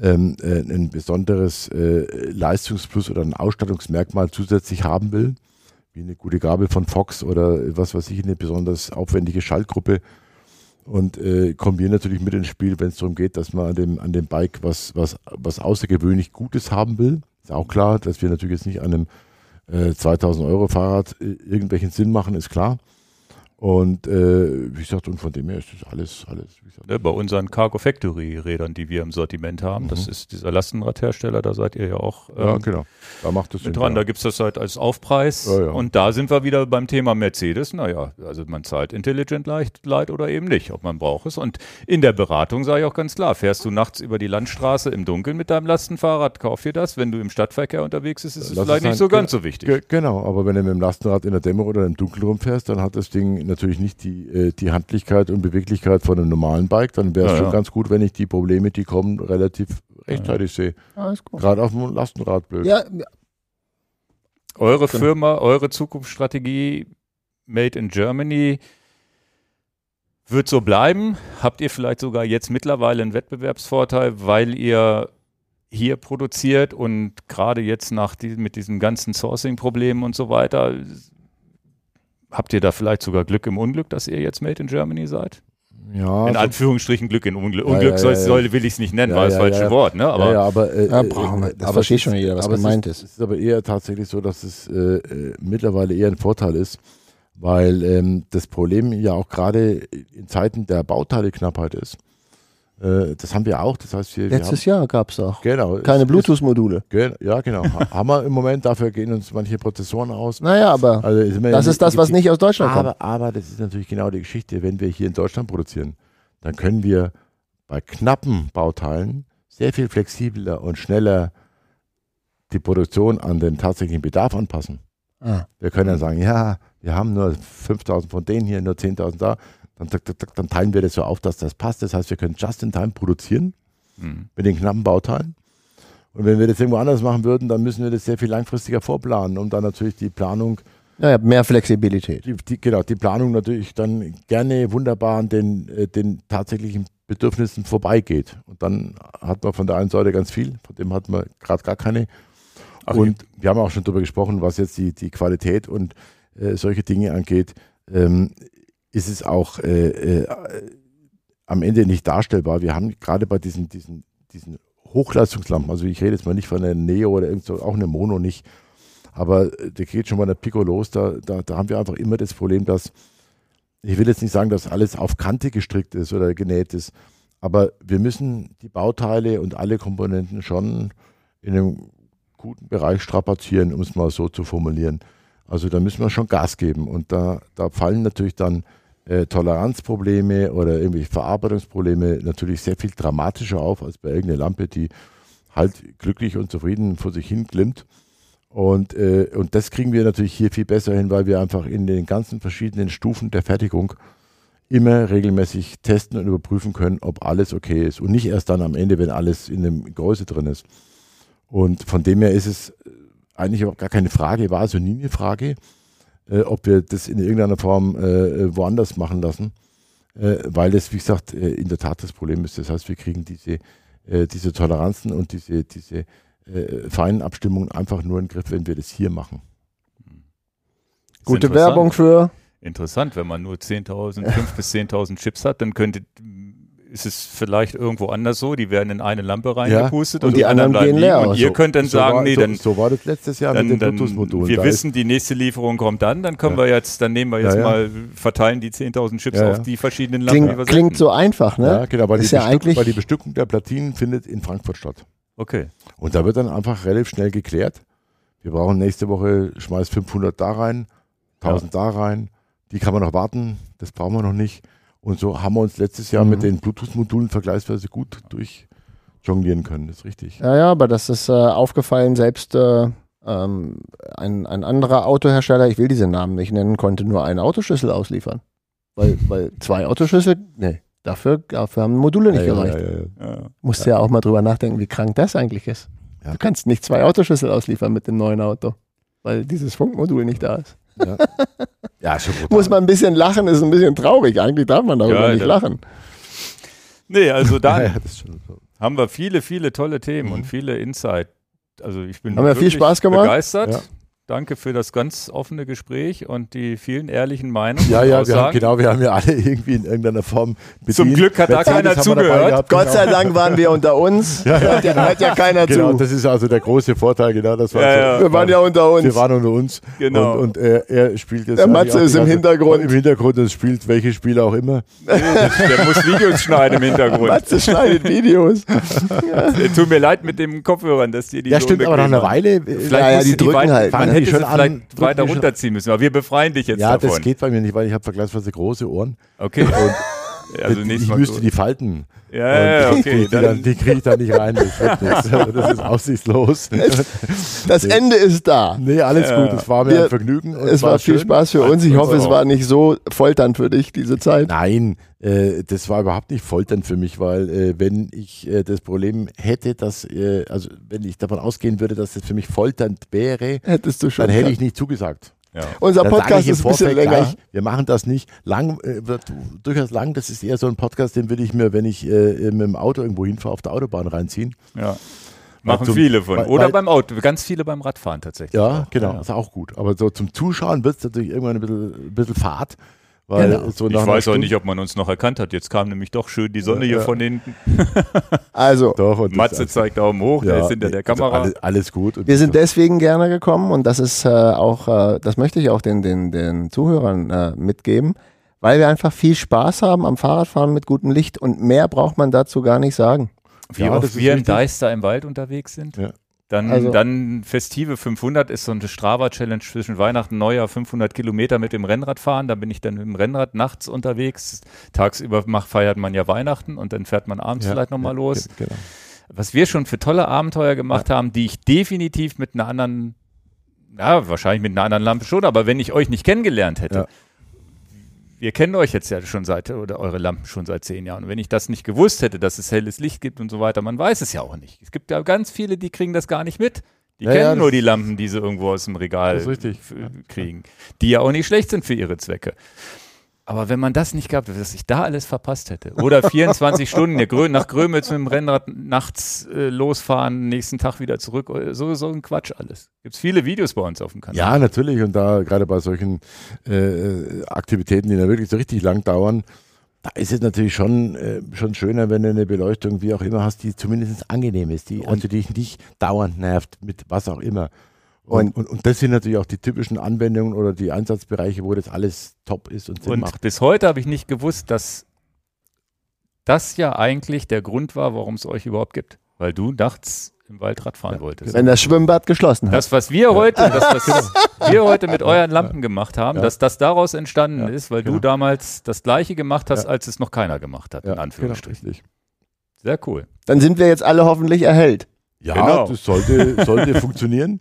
ähm, äh, ein besonderes äh, Leistungsplus oder ein Ausstattungsmerkmal zusätzlich haben will, wie eine gute Gabel von Fox oder was weiß ich, eine besonders aufwendige Schaltgruppe. Und äh, kommen wir natürlich mit ins Spiel, wenn es darum geht, dass man an dem, an dem Bike was, was, was außergewöhnlich Gutes haben will. Ist auch klar, dass wir natürlich jetzt nicht an einem äh, 2000 Euro Fahrrad äh, irgendwelchen Sinn machen, ist klar. Und äh, wie gesagt, und von dem her ist das alles, alles, gesagt, Ne, bei unseren Cargo Factory Rädern, die wir im Sortiment haben, das ist dieser Lastenradhersteller, da seid ihr ja auch ähm, ja, genau. Da macht es mit dran. Da gibt es das halt als Aufpreis. Ja, ja. Und da sind wir wieder beim Thema Mercedes. Naja, also man zahlt Intelligent Light, Light oder eben nicht, ob man braucht es. Und in der Beratung sage ich auch ganz klar, fährst du nachts über die Landstraße im Dunkeln mit deinem Lastenfahrrad, kauf dir das. Wenn du im Stadtverkehr unterwegs bist, ist es vielleicht nicht so ganz so wichtig. Ge genau, aber wenn du mit dem Lastenrad in der Dämmerung oder im Dunkeln rumfährst, dann hat das Ding natürlich nicht die, äh, die Handlichkeit und Beweglichkeit von einem normalen Bike. Dann wäre es Ja, schon ja. ganz gut, wenn ich die Probleme, die kommen, relativ rechtzeitig sehe. Alles gut. Gerade auf dem Lastenrad blöd. Ja, Eure Genau. Firma, eure Zukunftsstrategie Made in Germany wird so bleiben? Habt ihr vielleicht sogar jetzt mittlerweile einen Wettbewerbsvorteil, weil ihr hier produziert und gerade jetzt nach die, mit diesen ganzen Sourcing-Problemen und so weiter, habt ihr da vielleicht sogar Glück im Unglück, dass ihr jetzt Made in Germany seid? Ja, in Anführungsstrichen Glück in Unglück. Ja, Unglück ja, soll, ja, ja. soll will ich es nicht nennen, Ja, war das ja, falsche ja. Wort, ne? Aber ja, ja, aber äh, Ja, brauchen wir- äh, das aber versteht schon jeder, was gemeint es ist. Es ist aber eher tatsächlich so, dass es äh, äh, mittlerweile eher ein Vorteil ist, weil ähm, das Problem ja auch gerade in Zeiten der Bauteileknappheit ist. Äh, das haben wir auch. Das heißt, wir, letztes wir Jahr gab es auch haben, genau, keine Bluetooth-Module. Ja, genau. Ha- haben wir im Moment, dafür gehen uns manche Prozessoren aus. Naja, aber Also ist das ist das, was nicht aus Deutschland kommt. aber, aber das ist natürlich genau die Geschichte. Wenn wir hier in Deutschland produzieren, dann können wir bei knappen Bauteilen sehr viel flexibler und schneller die Produktion an den tatsächlichen Bedarf anpassen. Ah. Wir können dann sagen, ja, wir haben nur 5000 von denen hier, nur 10.000 da. Dann, dann teilen wir das so auf, dass das passt. Das heißt, wir können just in time produzieren Hm. mit den knappen Bauteilen. Und wenn wir das irgendwo anders machen würden, dann müssen wir das sehr viel langfristiger vorplanen, um dann natürlich die Planung, Naja, mehr Flexibilität. die, die, genau, die Planung natürlich dann gerne wunderbar an den, äh, den tatsächlichen Bedürfnissen vorbeigeht. Und dann hat man von der einen Seite ganz viel, von dem hat man gerade gar keine. Ach, und wir haben auch schon darüber gesprochen, was jetzt die, die Qualität und äh, solche Dinge angeht, ähm, ist es auch äh, äh, am Ende nicht darstellbar. Wir haben gerade bei diesen, diesen, diesen Hochleistungslampen, also ich rede jetzt mal nicht von einer Neo oder irgend so, auch eine Mono nicht, aber äh, da geht schon mal der Pico los, da, da, da haben wir einfach immer das Problem, dass, ich will jetzt nicht sagen, dass alles auf Kante gestrickt ist oder genäht ist, aber wir müssen die Bauteile und alle Komponenten schon in einem guten Bereich strapazieren, um es mal so zu formulieren. Also da müssen wir schon Gas geben und da, da fallen natürlich dann äh, Toleranzprobleme oder irgendwelche Verarbeitungsprobleme natürlich sehr viel dramatischer auf als bei irgendeiner Lampe, die halt glücklich und zufrieden vor sich hin glimmt. Und, äh, und das kriegen wir natürlich hier viel besser hin, weil wir einfach in den ganzen verschiedenen Stufen der Fertigung immer regelmäßig testen und überprüfen können, ob alles okay ist. Und nicht erst dann am Ende, wenn alles in dem Gehäuse drin ist. Und von dem her ist es äh, eigentlich überhaupt gar keine Frage, war also nie eine Frage, ob wir das in irgendeiner Form äh, woanders machen lassen, äh, weil das, wie gesagt, äh, in der Tat das Problem ist. Das heißt, wir kriegen diese, äh, diese Toleranzen und diese, diese äh, feinen Abstimmungen einfach nur in den Griff, wenn wir das hier machen. Gute. Werbung für. Interessant, wenn man nur 10.000, 5.000 bis 10.000 Chips hat, dann könnte, ist es vielleicht irgendwo anders so, die werden in eine Lampe reingepustet und und, die anderen anderen gehen leer. Und ihr So- könnt dann so sagen, war, nee, so, dann, so war das letztes Jahr dann, mit den Bluetooth-Modulen. wir wissen, die nächste Lieferung kommt dann, dann können Ja. wir jetzt, dann nehmen wir jetzt Ja, ja. mal, verteilen die 10.000 Chips Ja, auf ja. die verschiedenen Lampen, Klingt, klingt so einfach, ne? ja, genau, weil die, ja Bestückung, eigentlich- weil die Bestückung der Platinen findet in Frankfurt statt. Okay. Und da wird dann einfach relativ schnell geklärt. Wir brauchen nächste Woche, schmeiß 500 da rein, 1000 da rein. Die kann man noch warten, das brauchen wir noch nicht. Und so haben wir uns letztes Jahr Mhm. mit den Bluetooth-Modulen vergleichsweise gut durchjonglieren können. Das ist richtig. Ja, ja, aber das ist äh, aufgefallen, selbst äh, ähm, ein, ein anderer Autohersteller, ich will diese Namen nicht nennen, konnte nur einen Autoschlüssel ausliefern. Weil, weil zwei Autoschlüssel, nee, dafür, dafür haben Module nicht ja, gereicht. ja, ja, ja. Ja. Musst ja. auch mal drüber nachdenken, wie krank das eigentlich ist. Ja. Du kannst nicht zwei Autoschlüssel ausliefern mit dem neuen Auto, weil dieses Funkmodul nicht da ist. Ja. ja, schon brutal. Muss man ein bisschen lachen, ist ein bisschen traurig. Eigentlich darf man darüber Ja, nicht lachen. Nee, also dann ja, haben wir viele, viele tolle Themen Mhm. und viele Insight. Also ich bin Haben wir viel Spaß gemacht? begeistert. Ja. Danke für das ganz offene Gespräch und die vielen ehrlichen Meinungen. Ja, ja, wir haben, genau, wir haben ja alle irgendwie in irgendeiner Form bedient. Zum Glück hat da Mercedes keiner zugehört. gehabt, Gott genau. sei Dank waren wir unter uns. Hört, ja, hört ja keiner Genau, zu. das ist also der große Vorteil, genau. Das war Ja, so, ja. Wir waren ja unter uns. Wir waren unter uns. Genau. Und, und er, er spielt jetzt. Der eigentlich Matze die ist im Hintergrund. Im Hintergrund und spielt welche Spiele auch immer. Der muss Videos schneiden im Hintergrund. Matze schneidet Videos. Tut mir leid mit den Kopfhörern, dass die die Ja, so stimmt, aber nach einer Weile. äh, Vielleicht Ja, ja, die du drücken halt. Man hätte die schon an, vielleicht weiter runterziehen müssen, aber wir befreien dich jetzt ja, davon. das geht bei mir nicht, weil ich habe vergleichsweise große Ohren. Okay. Also ich müsste die falten. Ja, ja, okay. Die, die, dann, die kriege ich da nicht rein. Das. Also Das ist aussichtslos. Das Ende ist da. Nee, alles Ja. gut. Es war mir Wir- ein Vergnügen. und Es war viel schön. Spaß für uns. Ich hoffe, es auch. war nicht so folternd für dich, diese Zeit. Nein, äh, das war überhaupt nicht folternd für mich, weil äh, wenn ich äh, das Problem hätte, dass, äh, also wenn ich davon ausgehen würde, dass das für mich folternd wäre, Hättest du schon. dann hätte ich nicht zugesagt. Ja. Unser Dann Podcast ist ein bisschen länger. Gleich, wir machen das nicht lang, äh, wird durchaus lang. Das ist eher so ein Podcast, den würde ich mir, wenn ich äh, mit dem Auto irgendwo hinfahre, auf der Autobahn reinziehen. ja. Machen zum- viele von. weil- Oder weil- beim Auto. Ganz viele beim Radfahren tatsächlich. Ja, auch. genau, Ja. ist auch gut. Aber so zum Zuschauen wird es natürlich irgendwann ein bisschen, ein bisschen fad. Weil Genau. so Ich weiß auch nicht, ob man uns noch erkannt hat. Jetzt kam nämlich doch schön die Sonne hier Ja. von hinten. Also, Doch, Matze zeigt Daumen hoch, der Ja, ist hinter der also Kamera. alles, alles gut. Und wir sind deswegen gerne gekommen und das ist äh, auch, äh, das möchte ich auch den, den, den Zuhörern äh, mitgeben, weil wir einfach viel Spaß haben am Fahrradfahren mit gutem Licht und mehr braucht man dazu gar nicht sagen. Wie Ja, oft wir im richtig. Deister im Wald unterwegs sind. Ja. Dann, Also- dann Festive 500 ist so eine Strava-Challenge zwischen Weihnachten und Neujahr, 500 Kilometer mit dem Rennrad fahren. Da bin ich dann mit dem Rennrad nachts unterwegs. Tagsüber macht, feiert man ja Weihnachten und dann fährt man abends Ja, vielleicht nochmal ja, los. Genau. was wir schon für tolle Abenteuer gemacht haben, die ich definitiv mit einer anderen, ja, wahrscheinlich mit einer anderen Lampe schon, aber wenn ich euch nicht kennengelernt hätte, Ja. Wir kennen euch jetzt ja schon seit, oder eure Lampen schon seit zehn Jahren. Und wenn ich das nicht gewusst hätte, dass es helles Licht gibt und so weiter, man weiß es ja auch nicht. Es gibt ja ganz viele, die kriegen das gar nicht mit. Die Ja, kennen ja, nur die Lampen, die sie irgendwo aus dem Regal kriegen, die ja auch nicht schlecht sind für ihre Zwecke. Aber wenn man das nicht gehabt hätte, dass ich da alles verpasst hätte. Oder 24 Stunden nach Grömitz mit dem Rennrad nachts äh, losfahren, nächsten Tag wieder zurück. äh, So, so ein Quatsch alles. Gibt es viele Videos bei uns auf dem Kanal. Ja, natürlich. Und da gerade bei solchen äh, Aktivitäten, die dann wirklich so richtig lang dauern, da ist es natürlich schon, äh, schon schöner, wenn du eine Beleuchtung, wie auch immer, hast, die zumindest angenehm ist, die also dich nicht dauernd nervt, mit was auch immer. Und, und, und das sind natürlich auch die typischen Anwendungen oder die Einsatzbereiche, wo das alles top ist und Sinn Und macht. bis heute habe ich nicht gewusst, dass das ja eigentlich der Grund war, warum es euch überhaupt gibt. Weil du nachts im Wald Radfahren wolltest. Wenn das Schwimmbad geschlossen hat. Das, was wir heute, das, was wir heute mit euren Lampen gemacht haben, Ja. dass das daraus entstanden Ja, ist, weil genau. du damals das Gleiche gemacht hast, Ja. als es noch keiner gemacht hat, in Ja, Anführungsstrichen. genau, richtig. Sehr cool. Dann sind wir jetzt alle hoffentlich erhellt. Ja, Genau. das sollte, sollte funktionieren.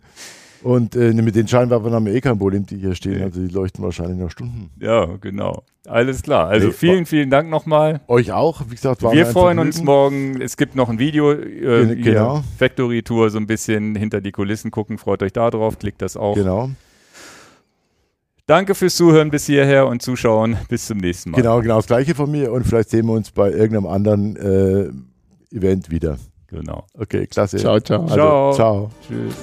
Und äh, mit den Scheinwerfern haben wir eh kein Problem, die hier stehen. Nee. Also die leuchten wahrscheinlich noch Stunden. Ja, genau. Alles klar. Also Nee, vielen, vielen Dank nochmal. Euch auch, wie gesagt, Wir freuen uns morgen. Es gibt noch ein Video, äh, genau. Factory Tour, so ein bisschen hinter die Kulissen gucken. Freut euch da drauf, klickt das auch. Genau, Danke fürs Zuhören bis hierher und Zuschauen. Bis zum nächsten Mal. genau, genau das Gleiche von mir. Und vielleicht sehen wir uns bei irgendeinem anderen äh, Event wieder. genau. Okay, klasse. Ciao, ciao. Also, Ciao. ciao. Tschüss.